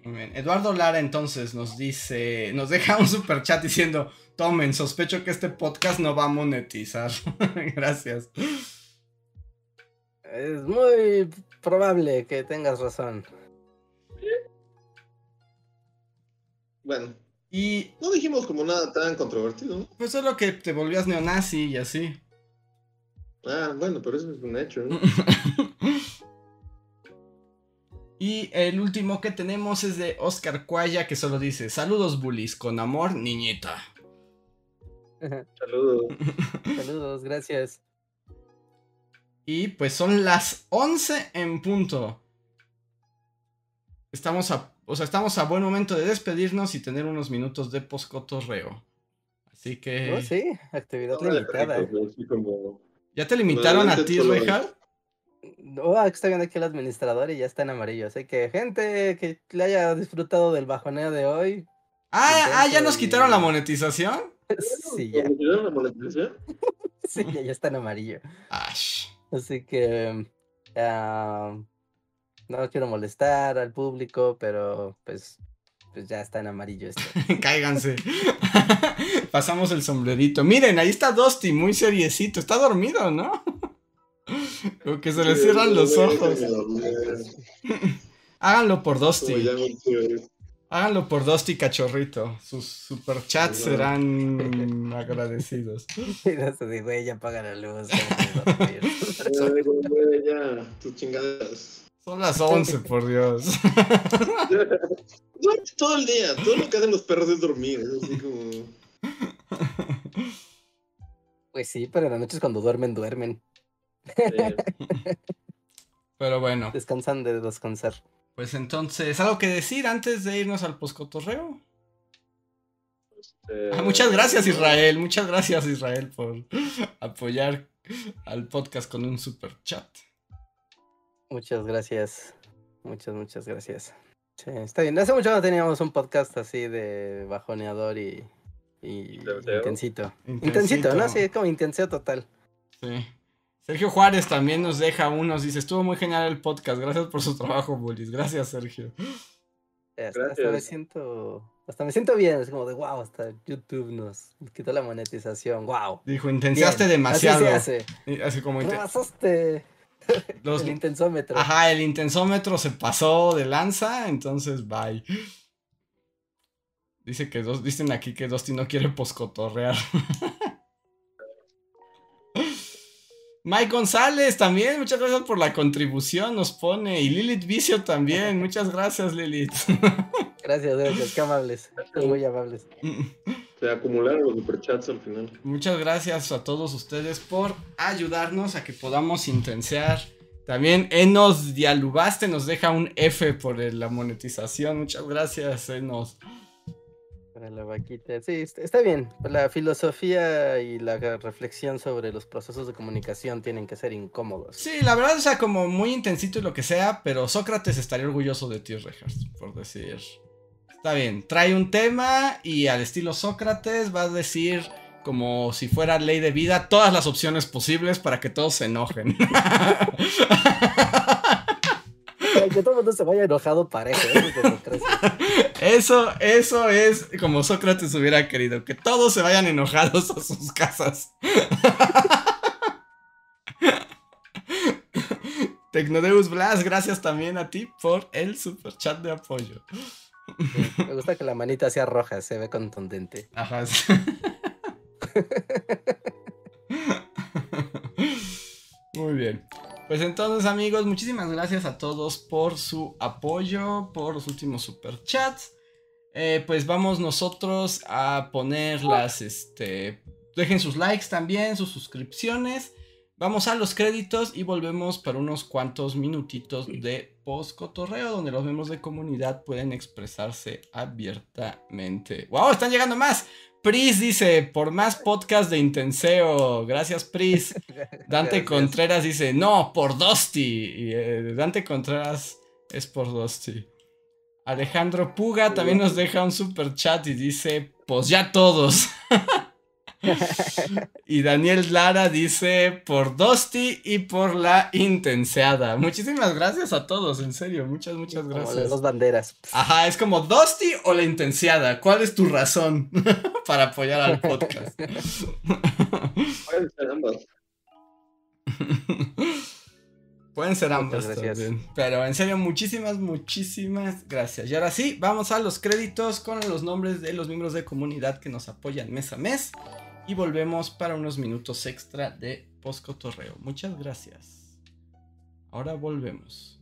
S1: Eduardo Lara entonces nos dice, nos deja un super chat diciendo, tomen, sospecho que este podcast no va a monetizar. Gracias.
S3: Es muy probable que tengas razón.
S2: Bueno. Y no dijimos como nada tan controvertido, ¿no?
S1: Pues solo que te volvías neonazi y así.
S2: Ah, bueno, pero eso es un hecho, ¿no?
S1: Y el último que tenemos es de Oscar Cuaya que solo dice, saludos bullies, con amor, niñita.
S2: Saludos.
S3: saludos, gracias.
S1: Y pues son las 11 en punto. Estamos a, o sea, estamos a buen momento de despedirnos y tener unos minutos de poscotorreo. Así que...
S3: Oh, sí, actividad limitada. ¿eh?
S1: ¿Ya te limitaron a ti, Reja?
S3: Oh, está viendo aquí el administrador y ya está en amarillo. Así que, gente que le haya disfrutado del bajoneo de hoy.
S1: Ah, ah ya nos quitaron la monetización.
S3: sí, ya.
S2: quitaron la monetización?
S3: sí, ya, está en amarillo. Así que. no quiero molestar al público, pero pues pues ya está en amarillo esto.
S1: Cáiganse. Pasamos el sombrerito. Miren, ahí está Dusty, muy seriecito. Está dormido, ¿no? Como que se le cierran los ojos. Háganlo por Dusty. Háganlo por Dusty Cachorrito. Sus superchats serán agradecidos.
S3: ya apaga la luz.
S2: Son
S1: las 11, por Dios.
S2: todo el día. Todo lo que hacen los perros es dormir. Es así como.
S3: Pues sí, pero en las noches cuando duermen, duermen.
S1: Pero bueno.
S3: Descansan de descansar.
S1: Pues entonces, ¿algo que decir antes de irnos al poscotorreo? Este, ah, muchas gracias Israel, muchas gracias Israel por apoyar al podcast con un super chat.
S3: Muchas gracias, muchas, muchas gracias. está bien, hace mucho no teníamos un podcast así de bajoneador y, y intensito. intensito. Intensito, ¿no? Sí, como intenso total.
S1: Sí. Sergio Juárez también nos deja unos, dice, estuvo muy genial el podcast, gracias por su trabajo, Bullis. Gracias, Sergio.
S3: Hasta, me siento, hasta me siento bien, es como de wow, hasta YouTube nos quitó la monetización, wow.
S1: Dijo, intensaste demasiado.
S3: Así se
S1: hace. Así como
S3: el intensómetro.
S1: Ajá, el intensómetro se pasó de lanza, entonces bye. Dice que dos, dicen aquí que Dosti no quiere poscotorrear. Mike González también, muchas gracias por la contribución, nos pone. Y Lilith Vicio también, muchas gracias Lilith.
S3: Gracias, gracias, qué amables, muy amables.
S2: Se acumularon los superchats al final.
S1: Muchas gracias a todos ustedes por ayudarnos a que podamos intensear También Enos Dialubaste nos deja un F por la monetización. Muchas gracias, Enos.
S3: Para la vaquita. Sí, está bien. La filosofía y la reflexión sobre los procesos de comunicación tienen que ser incómodos.
S1: Sí, la verdad, o sea, como muy intensito y lo que sea, pero Sócrates estaría orgulloso de ti, Rejas, por decir. Está bien, trae un tema y al estilo Sócrates va a decir como si fuera ley de vida todas las opciones posibles para que todos se enojen.
S3: que todo el mundo se vaya enojado parejo.
S1: Eso, eso es como Sócrates hubiera querido, que todos se vayan enojados a sus casas. Tecnodeus Blas, gracias también a ti por el super chat de apoyo.
S3: me gusta que la manita sea roja, se ve contundente.
S1: Ajá. Muy bien. Pues entonces amigos, muchísimas gracias a todos por su apoyo, por los últimos super chats. Eh, pues vamos nosotros a poner las, este, dejen sus likes también, sus suscripciones. Vamos a los créditos y volvemos para unos cuantos minutitos de post cotorreo donde los miembros de comunidad pueden expresarse abiertamente. ¡Wow! Están llegando más. Pris dice, por más podcast de Intenseo. Gracias, Pris. Dante Contreras dice, no, por Dusty. Y, eh, Dante Contreras es por Dusty. Alejandro Puga también nos deja un super chat y dice, pues ya todos. y Daniel Lara dice por Dusty y por la intenseada. Muchísimas gracias a todos, en serio, muchas, muchas gracias. Como
S3: dos banderas.
S1: Ajá, es como Dusty o la intenseada. ¿Cuál es tu razón para apoyar al podcast?
S2: Pueden ser ambas.
S1: Pueden ser también. Pero en serio, muchísimas, muchísimas gracias. Y ahora sí, vamos a los créditos con los nombres de los miembros de comunidad que nos apoyan mes a mes y volvemos para unos minutos extra de postcotorreo. Muchas gracias. Ahora volvemos.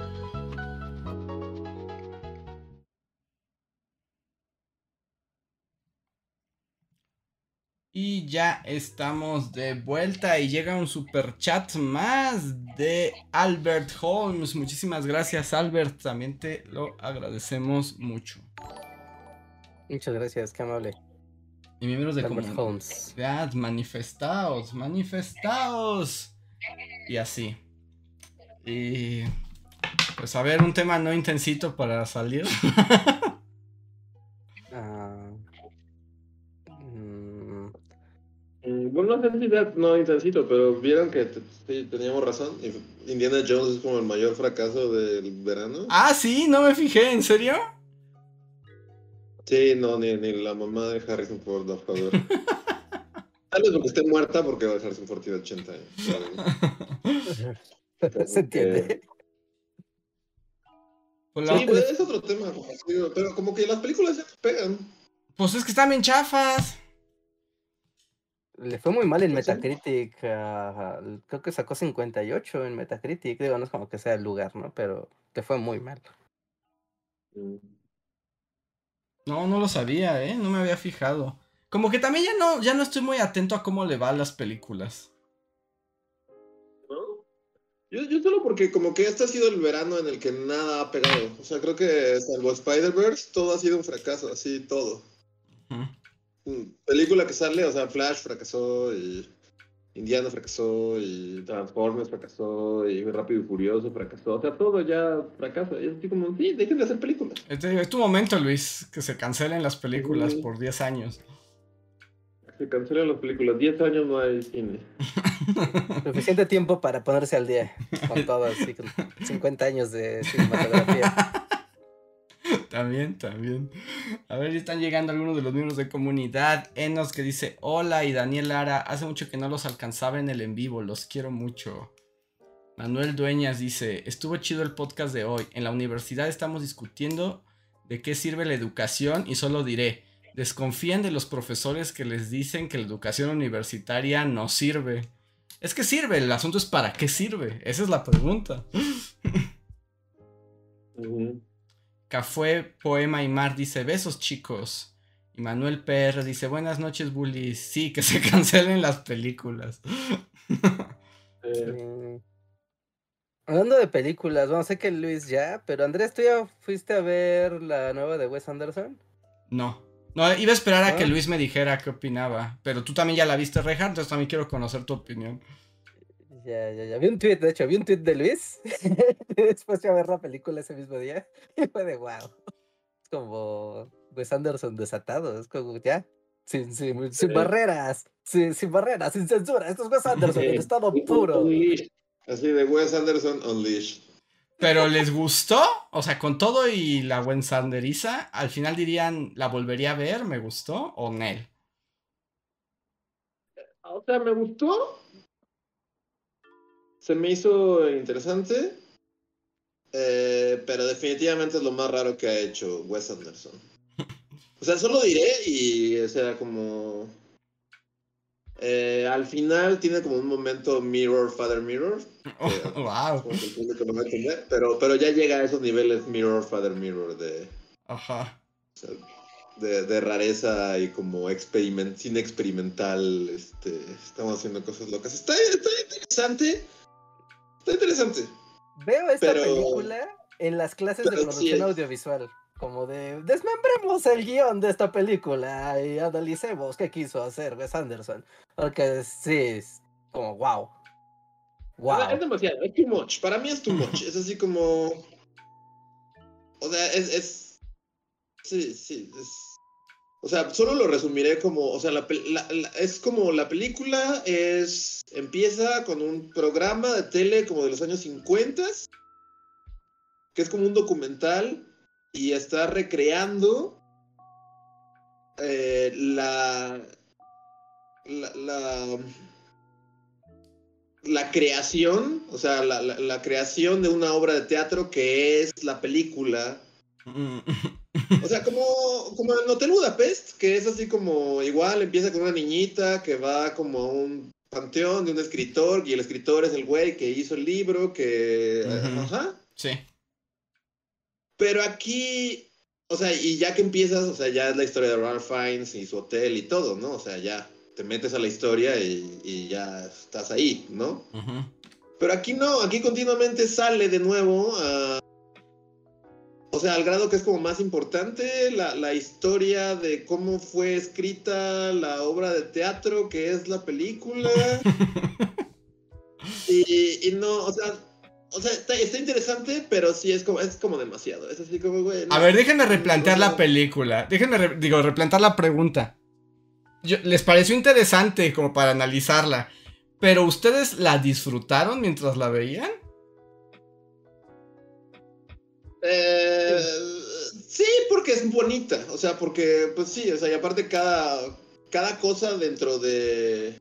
S1: Y ya estamos de vuelta y llega un super chat más de Albert Holmes. Muchísimas gracias Albert, también te lo agradecemos mucho.
S3: Muchas gracias, qué amable.
S1: Y miembros de Albert Holmes. Manifestaos, manifestaos. Y así. Y pues a ver, un tema no intensito para salir.
S2: No intensito, pero vieron que sí, teníamos razón. Indiana Jones es como el mayor fracaso del verano.
S1: Ah, sí, no me fijé, ¿en serio?
S2: Sí, no, ni, ni la mamá de Harrison Ford, por favor. Tal vez porque esté muerta, porque Harrison Ford tiene 80 años.
S3: Se entiende.
S2: Pues sí, pues es otro tema, pero como que las películas ya pegan.
S1: Pues es que están bien chafas.
S3: Le fue muy mal en Metacritic. creo que sacó 58 en Metacritic. Digo, no es como que sea el lugar, ¿no? Pero te fue muy mal.
S1: Mm. No, no lo sabía, ¿eh? No me había fijado. Como que también ya no, ya no estoy muy atento a cómo le va a las películas.
S2: Yo, yo solo porque como que este ha sido el verano en el que nada ha pegado. O sea, creo que salvo Spider-Verse, todo ha sido un fracaso, así todo. Mm, película que sale, o sea, Flash fracasó y Indiana fracasó y Transformers fracasó y Rápido y Furioso fracasó. O sea, todo ya fracasa. Y es así como, sí, dejen de hacer películas.
S1: Es tu momento, Luis, que se cancelen las películas por 10 años.
S2: Se cancelen las películas. 10 años no hay cine.
S3: Suficiente tiempo para ponerse al día con todo, así, con 50 años de cinematografía.
S1: También, también. A ver, están llegando algunos de los miembros de comunidad. Enos que dice, hola, y Daniel Lara, hace mucho que no los alcanzaba en el en vivo, los quiero mucho. Manuel Dueñas dice, estuvo chido el podcast de hoy. En la universidad estamos discutiendo de qué sirve la educación y solo diré, desconfían de los profesores que les dicen que la educación universitaria no sirve. Es que sirve, el asunto es para qué sirve, esa es la pregunta. Café, Poema y Mar dice besos chicos. Y Manuel PR dice buenas noches bullies. Sí, que se cancelen las películas.
S3: Eh, hablando de películas, vamos a sé que Luis ya, pero Andrés, ¿tú ya fuiste a ver la nueva de Wes Anderson?
S1: No. No, iba a esperar a que Luis me dijera qué opinaba. Pero tú también ya la viste, Reja, entonces también quiero conocer tu opinión.
S3: Ya, ya, ya. Vi un tweet, de hecho, vi un tweet de Luis. Después fui a ver la película ese mismo día. Y fue de wow. Es como Wes Anderson desatado. Es como ya. Sin, sin, sin barreras. Sin, sin, barreras, sin censura. Esto es Wes Anderson en estado puro.
S2: Así de Wes Anderson Unleashed.
S1: Pero les gustó, o sea, con todo y la Wes Sanderiza, al final dirían, ¿la volvería a ver? ¿Me gustó? ¿O Nel?
S2: O sea, me gustó, se me hizo interesante, eh, pero definitivamente es lo más raro que ha hecho Wes Anderson. O sea, solo diré y, o sea, como... Eh, al final tiene como un momento Mirror, Father Mirror.
S1: wow.
S2: pero, pero ya llega a esos niveles Mirror, Father Mirror de...
S1: Ajá.
S2: de, de, rareza y como experiment, cine experimental. Este, estamos haciendo cosas locas. Está, está interesante. Está interesante.
S3: Veo esta película en las clases de producción audiovisual. Como de desmembremos el guion de esta película y analicemos qué quiso hacer Wes Anderson. Porque sí, es como wow.
S2: Wow. Es, demasiado, es too much. Para mí es too much. es así como. O sea, es. es... Sí, sí. Es o sea, solo lo resumiré como, o sea, la, es como la película es, empieza con un programa de tele como de los años 50, que es como un documental y está recreando eh, la, la, la, creación, o sea, la, la creación de una obra de teatro que es la película. O sea, como, como en Hotel Budapest, que es así como igual, empieza con una niñita que va como a un panteón de un escritor y el escritor es el güey que hizo el libro, que... Ajá.
S1: Sí.
S2: Pero aquí, o sea, y ya que empiezas, o sea, ya es la historia de Ralph Fiennes y su hotel y todo, ¿no? O sea, ya te metes a la historia y, ya estás ahí, ¿no? Pero aquí no, aquí continuamente sale de nuevo a sea, al grado que es como más importante la, historia de cómo fue escrita la obra de teatro que es la película. y, no, o sea, o sea está, interesante, pero sí es como, es como demasiado. Es así como, güey.
S1: A ver, déjenme replantear la película. Déjenme, digo, replantear la pregunta. ¿Les pareció interesante como para analizarla? ¿Pero ustedes la disfrutaron mientras la veían?
S2: Eh, sí, porque es bonita. O sea, porque, pues sí, o sea, y aparte cada, cada cosa dentro de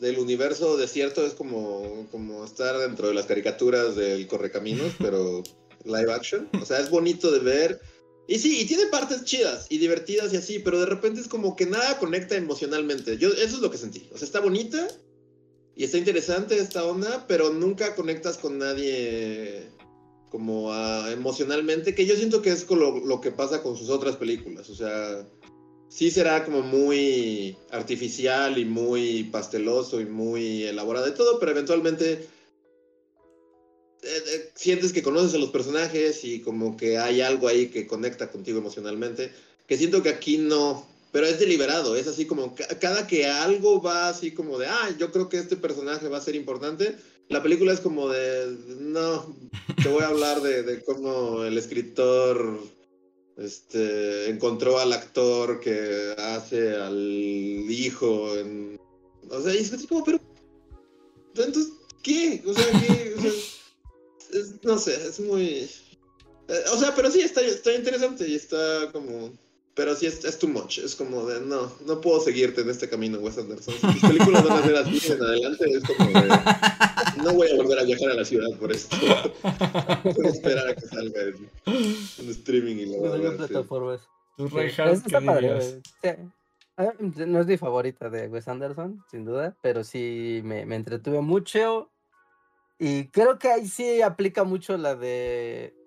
S2: del universo desierto es como, como estar dentro de las caricaturas del Correcaminos, pero live action. O sea, es bonito de ver. Y sí, y tiene partes chidas y divertidas y así, pero de repente es como que nada conecta emocionalmente. Yo, eso es lo que sentí. O sea, está bonita y está interesante esta onda, pero nunca conectas con nadie como emocionalmente, que yo siento que es lo, lo, que pasa con sus otras películas, o sea, sí será como muy artificial y muy pasteloso y muy elaborado de todo, pero eventualmente eh, eh, sientes que conoces a los personajes y como que hay algo ahí que conecta contigo emocionalmente, que siento que aquí no, pero es deliberado, es así como cada que algo va así como de, ah, yo creo que este personaje va a ser importante, la película es como de, no, te voy a hablar de, cómo el escritor este, encontró al actor que hace al hijo. En, o sea, y es como, pero, entonces, ¿qué? O sea, ¿qué? no sé, es muy... Eh, o sea, pero sí, está, está interesante y está como... pero sí es, es too much. Es como de, no, no puedo seguirte en este camino, Wes Anderson. Si tus películas van a ser así en adelante, es como de, no voy a volver a viajar a la ciudad por esto. voy a esperar a que salga en, streaming y lo voy a plataformas.
S3: No es mi favorita de Wes Anderson, sin duda, pero sí me, me entretuve mucho. Y creo que ahí sí aplica mucho la de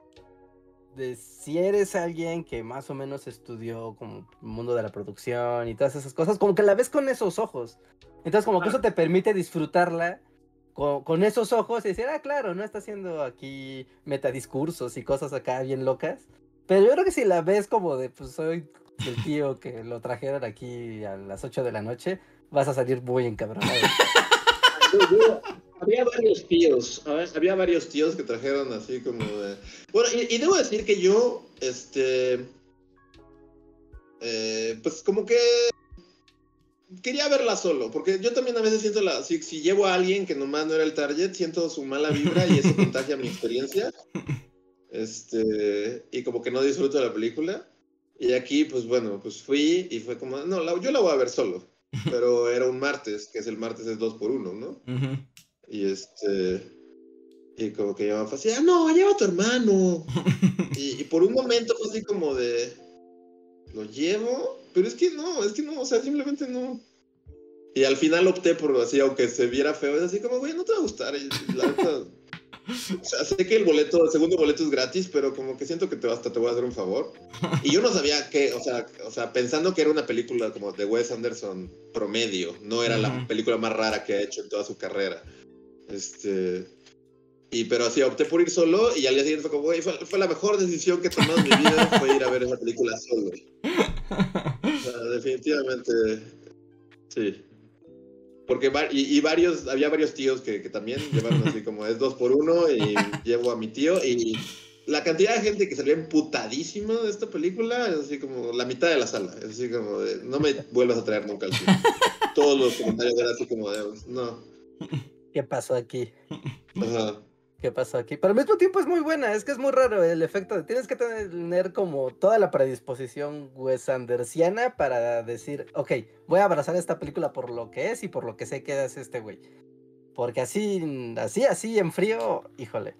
S3: de si eres alguien que más o menos estudió como el mundo de la producción y todas esas cosas, como que la ves con esos ojos. Entonces como que eso te permite disfrutarla con, esos ojos y decir, ah, claro, no está haciendo aquí metadiscursos y cosas acá bien locas. Pero yo creo que si la ves como de, pues soy el tío que lo trajeron aquí a las 8 de la noche, vas a salir muy encabronado.
S2: había varios tíos, había varios tíos que trajeron así como de... Bueno, y, debo decir que yo, este... Eh, pues como que quería verla solo, porque yo también a veces siento la, si, llevo a alguien que nomás no era el target, siento su mala vibra y eso contagia mi experiencia. Este, y como que no disfruto de la película. Y aquí, pues bueno, pues fui y fue como, no, yo la voy a ver solo. Pero era un martes, que es el martes es dos por uno, ¿no? Y este. Y como que yo fue ah, no, lleva a tu hermano. y, por un momento fue así como de. ¿Lo llevo? Pero es que no, es que no, o sea, simplemente no. Y al final opté por así, aunque se viera feo, es así como, güey, no te va a gustar. o sea, sé que el boleto, el segundo boleto es gratis, pero como que siento que te, hasta te voy a hacer un favor. Y yo no sabía que, o sea, o sea, pensando que era una película como de Wes Anderson promedio, no era la película más rara que ha hecho en toda su carrera. Este. Y pero así opté por ir solo y al día siguiente fue como, güey, fue, la mejor decisión que he tomado en mi vida, fue ir a ver esa película solo. O sea, definitivamente, sí. Porque y, varios, había varios tíos que, que, también llevaron así como es dos por uno y llevo a mi tío y la cantidad de gente que salió emputadísima de esta película es así como la mitad de la sala. Es así como de, no me vuelvas a traer nunca al cine. Todos los comentarios eran así como de, no.
S3: ¿Qué pasó aquí? ¿Qué pasó aquí? Pero al mismo tiempo es muy buena, es que es muy raro el efecto de tienes que tener como toda la predisposición Wes Andersiana para decir, ok, voy a abrazar esta película por lo que es y por lo que sé que es este güey. Porque así, así, así en frío, híjole.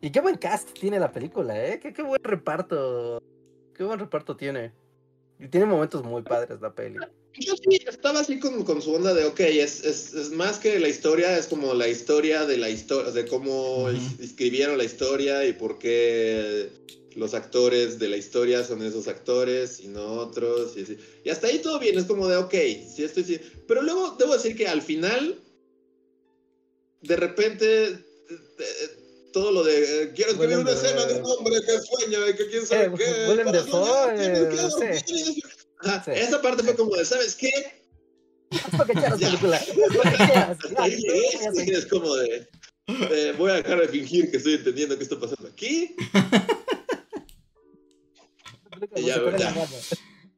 S3: Y qué buen cast tiene la película, ¿eh? Qué, qué buen reparto. Qué buen reparto tiene. Y tiene momentos muy padres la peli.
S2: Yo sí estaba así con, con su onda de, ok, es, es, es, más que la historia, es como la historia de la historia, de cómo escribieron la historia y por qué los actores de la historia son esos actores y no otros. Y, y hasta ahí todo bien, es como de, ok, sí estoy... Sí. Pero luego debo decir que al final, de repente... Eh, eh, todo lo de eh, quiero escribir una escena de un hombre que sueña y que quién sabe eh, qué. Willem esa parte fue como de, ¿sabes qué? Es como de, voy a dejar de fingir que estoy entendiendo qué está pasando aquí. y ya, ya.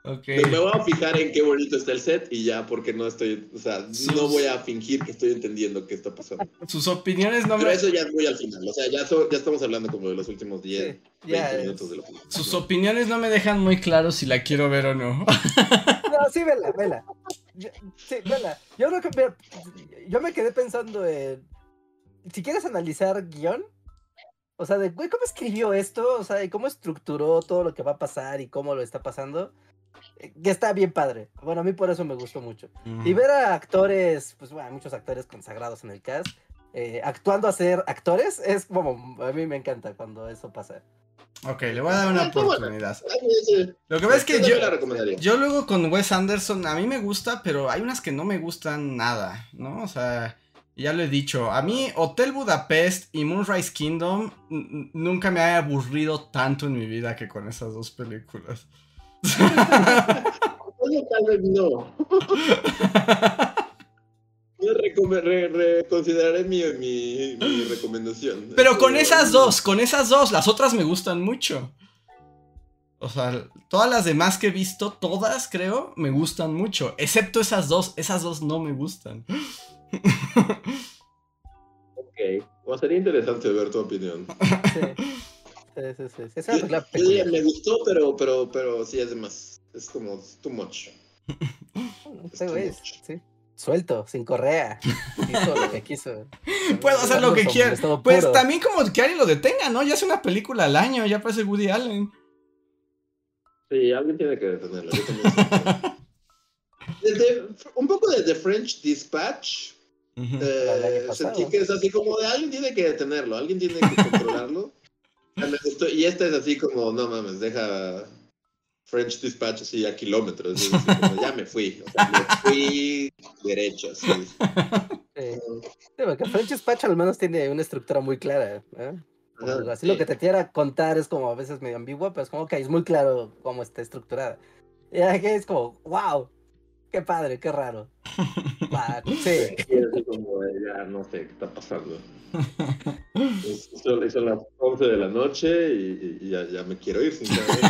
S2: Okay. Me voy a fijar en qué bonito está el set y ya, porque no estoy, o sea, no voy a fingir que estoy entendiendo qué está pasando.
S1: Sus opiniones no
S2: Pero eso ya es muy al final, o sea, ya, ya estamos hablando como de los últimos 10, 20 minutos de la película.
S1: Sus opiniones no me dejan muy claro si la quiero ver o no.
S3: no, sí, vela, vela. sí, vela. Yo creo que, yo me quedé pensando en, si quieres analizar guion, o sea, de, güey, ¿cómo escribió esto? O sea, ¿cómo estructuró todo lo que va a pasar y cómo lo está pasando? Que está bien padre. Bueno, a mí por eso me gustó mucho. Y ver a actores, pues bueno, muchos actores consagrados en el cast, eh, actuando a ser actores, es como, a mí me encanta cuando eso pasa.
S1: Ok, le voy a dar una oportunidad. Lo que ves es que yo, yo luego con Wes Anderson, a mí me gusta, pero hay unas que no me gustan nada, ¿no? O sea, ya lo he dicho, a mí Hotel Budapest y Moonrise Kingdom nunca me ha aburrido tanto en mi vida que con esas dos películas
S2: tal vez no. reconsideraré mi, mi, recomendación.
S1: Pero con esas dos, con esas dos, las otras me gustan mucho. O sea, todas las demás que he visto, todas creo, me gustan mucho. Excepto esas dos, esas dos no me gustan.
S2: ok, o sería interesante ver tu opinión.
S3: Sí. Sí, sí, sí.
S2: me gustó, pero, pero, pero sí es de más. es como too much.
S3: sí. Suelto, sin correa. Hizo lo que quiso.
S1: Puedo hacer lo que quiera. Pues también como que alguien lo detenga, ¿no? Ya hace una película al año, ya parece Woody Allen.
S2: Sí, alguien tiene que detenerlo. un poco de The French Dispatch. Eh, sentí que es así como de alguien tiene que detenerlo, alguien tiene que controlarlo. Y esta es así como, no mames, deja French Dispatch así a kilómetros. ya me fui, o sea, me fui derecho. Así.
S3: porque French Dispatch al menos tiene una estructura muy clara. ¿eh? así lo que te quiera contar es como a veces medio ambiguo, pero es como que es muy claro cómo está estructurada. Y aquí es como, wow, qué padre, qué raro.
S2: sí. Y como, ya no sé qué está pasando. son, las 11 de la noche y, ya, ya, me quiero ir, sinceramente.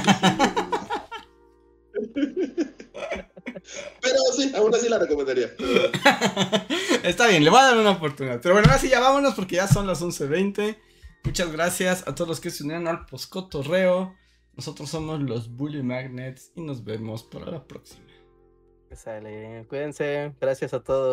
S2: Pero sí, aún así la recomendaría.
S1: Está bien, le voy a dar una oportunidad. Pero bueno, ahora sí ya vámonos porque ya son las 11.20. Muchas gracias a todos los que se unieron al Poscotorreo. Nosotros somos los Bully Magnets y nos vemos para la próxima.
S3: Sale, cuídense, gracias a todos.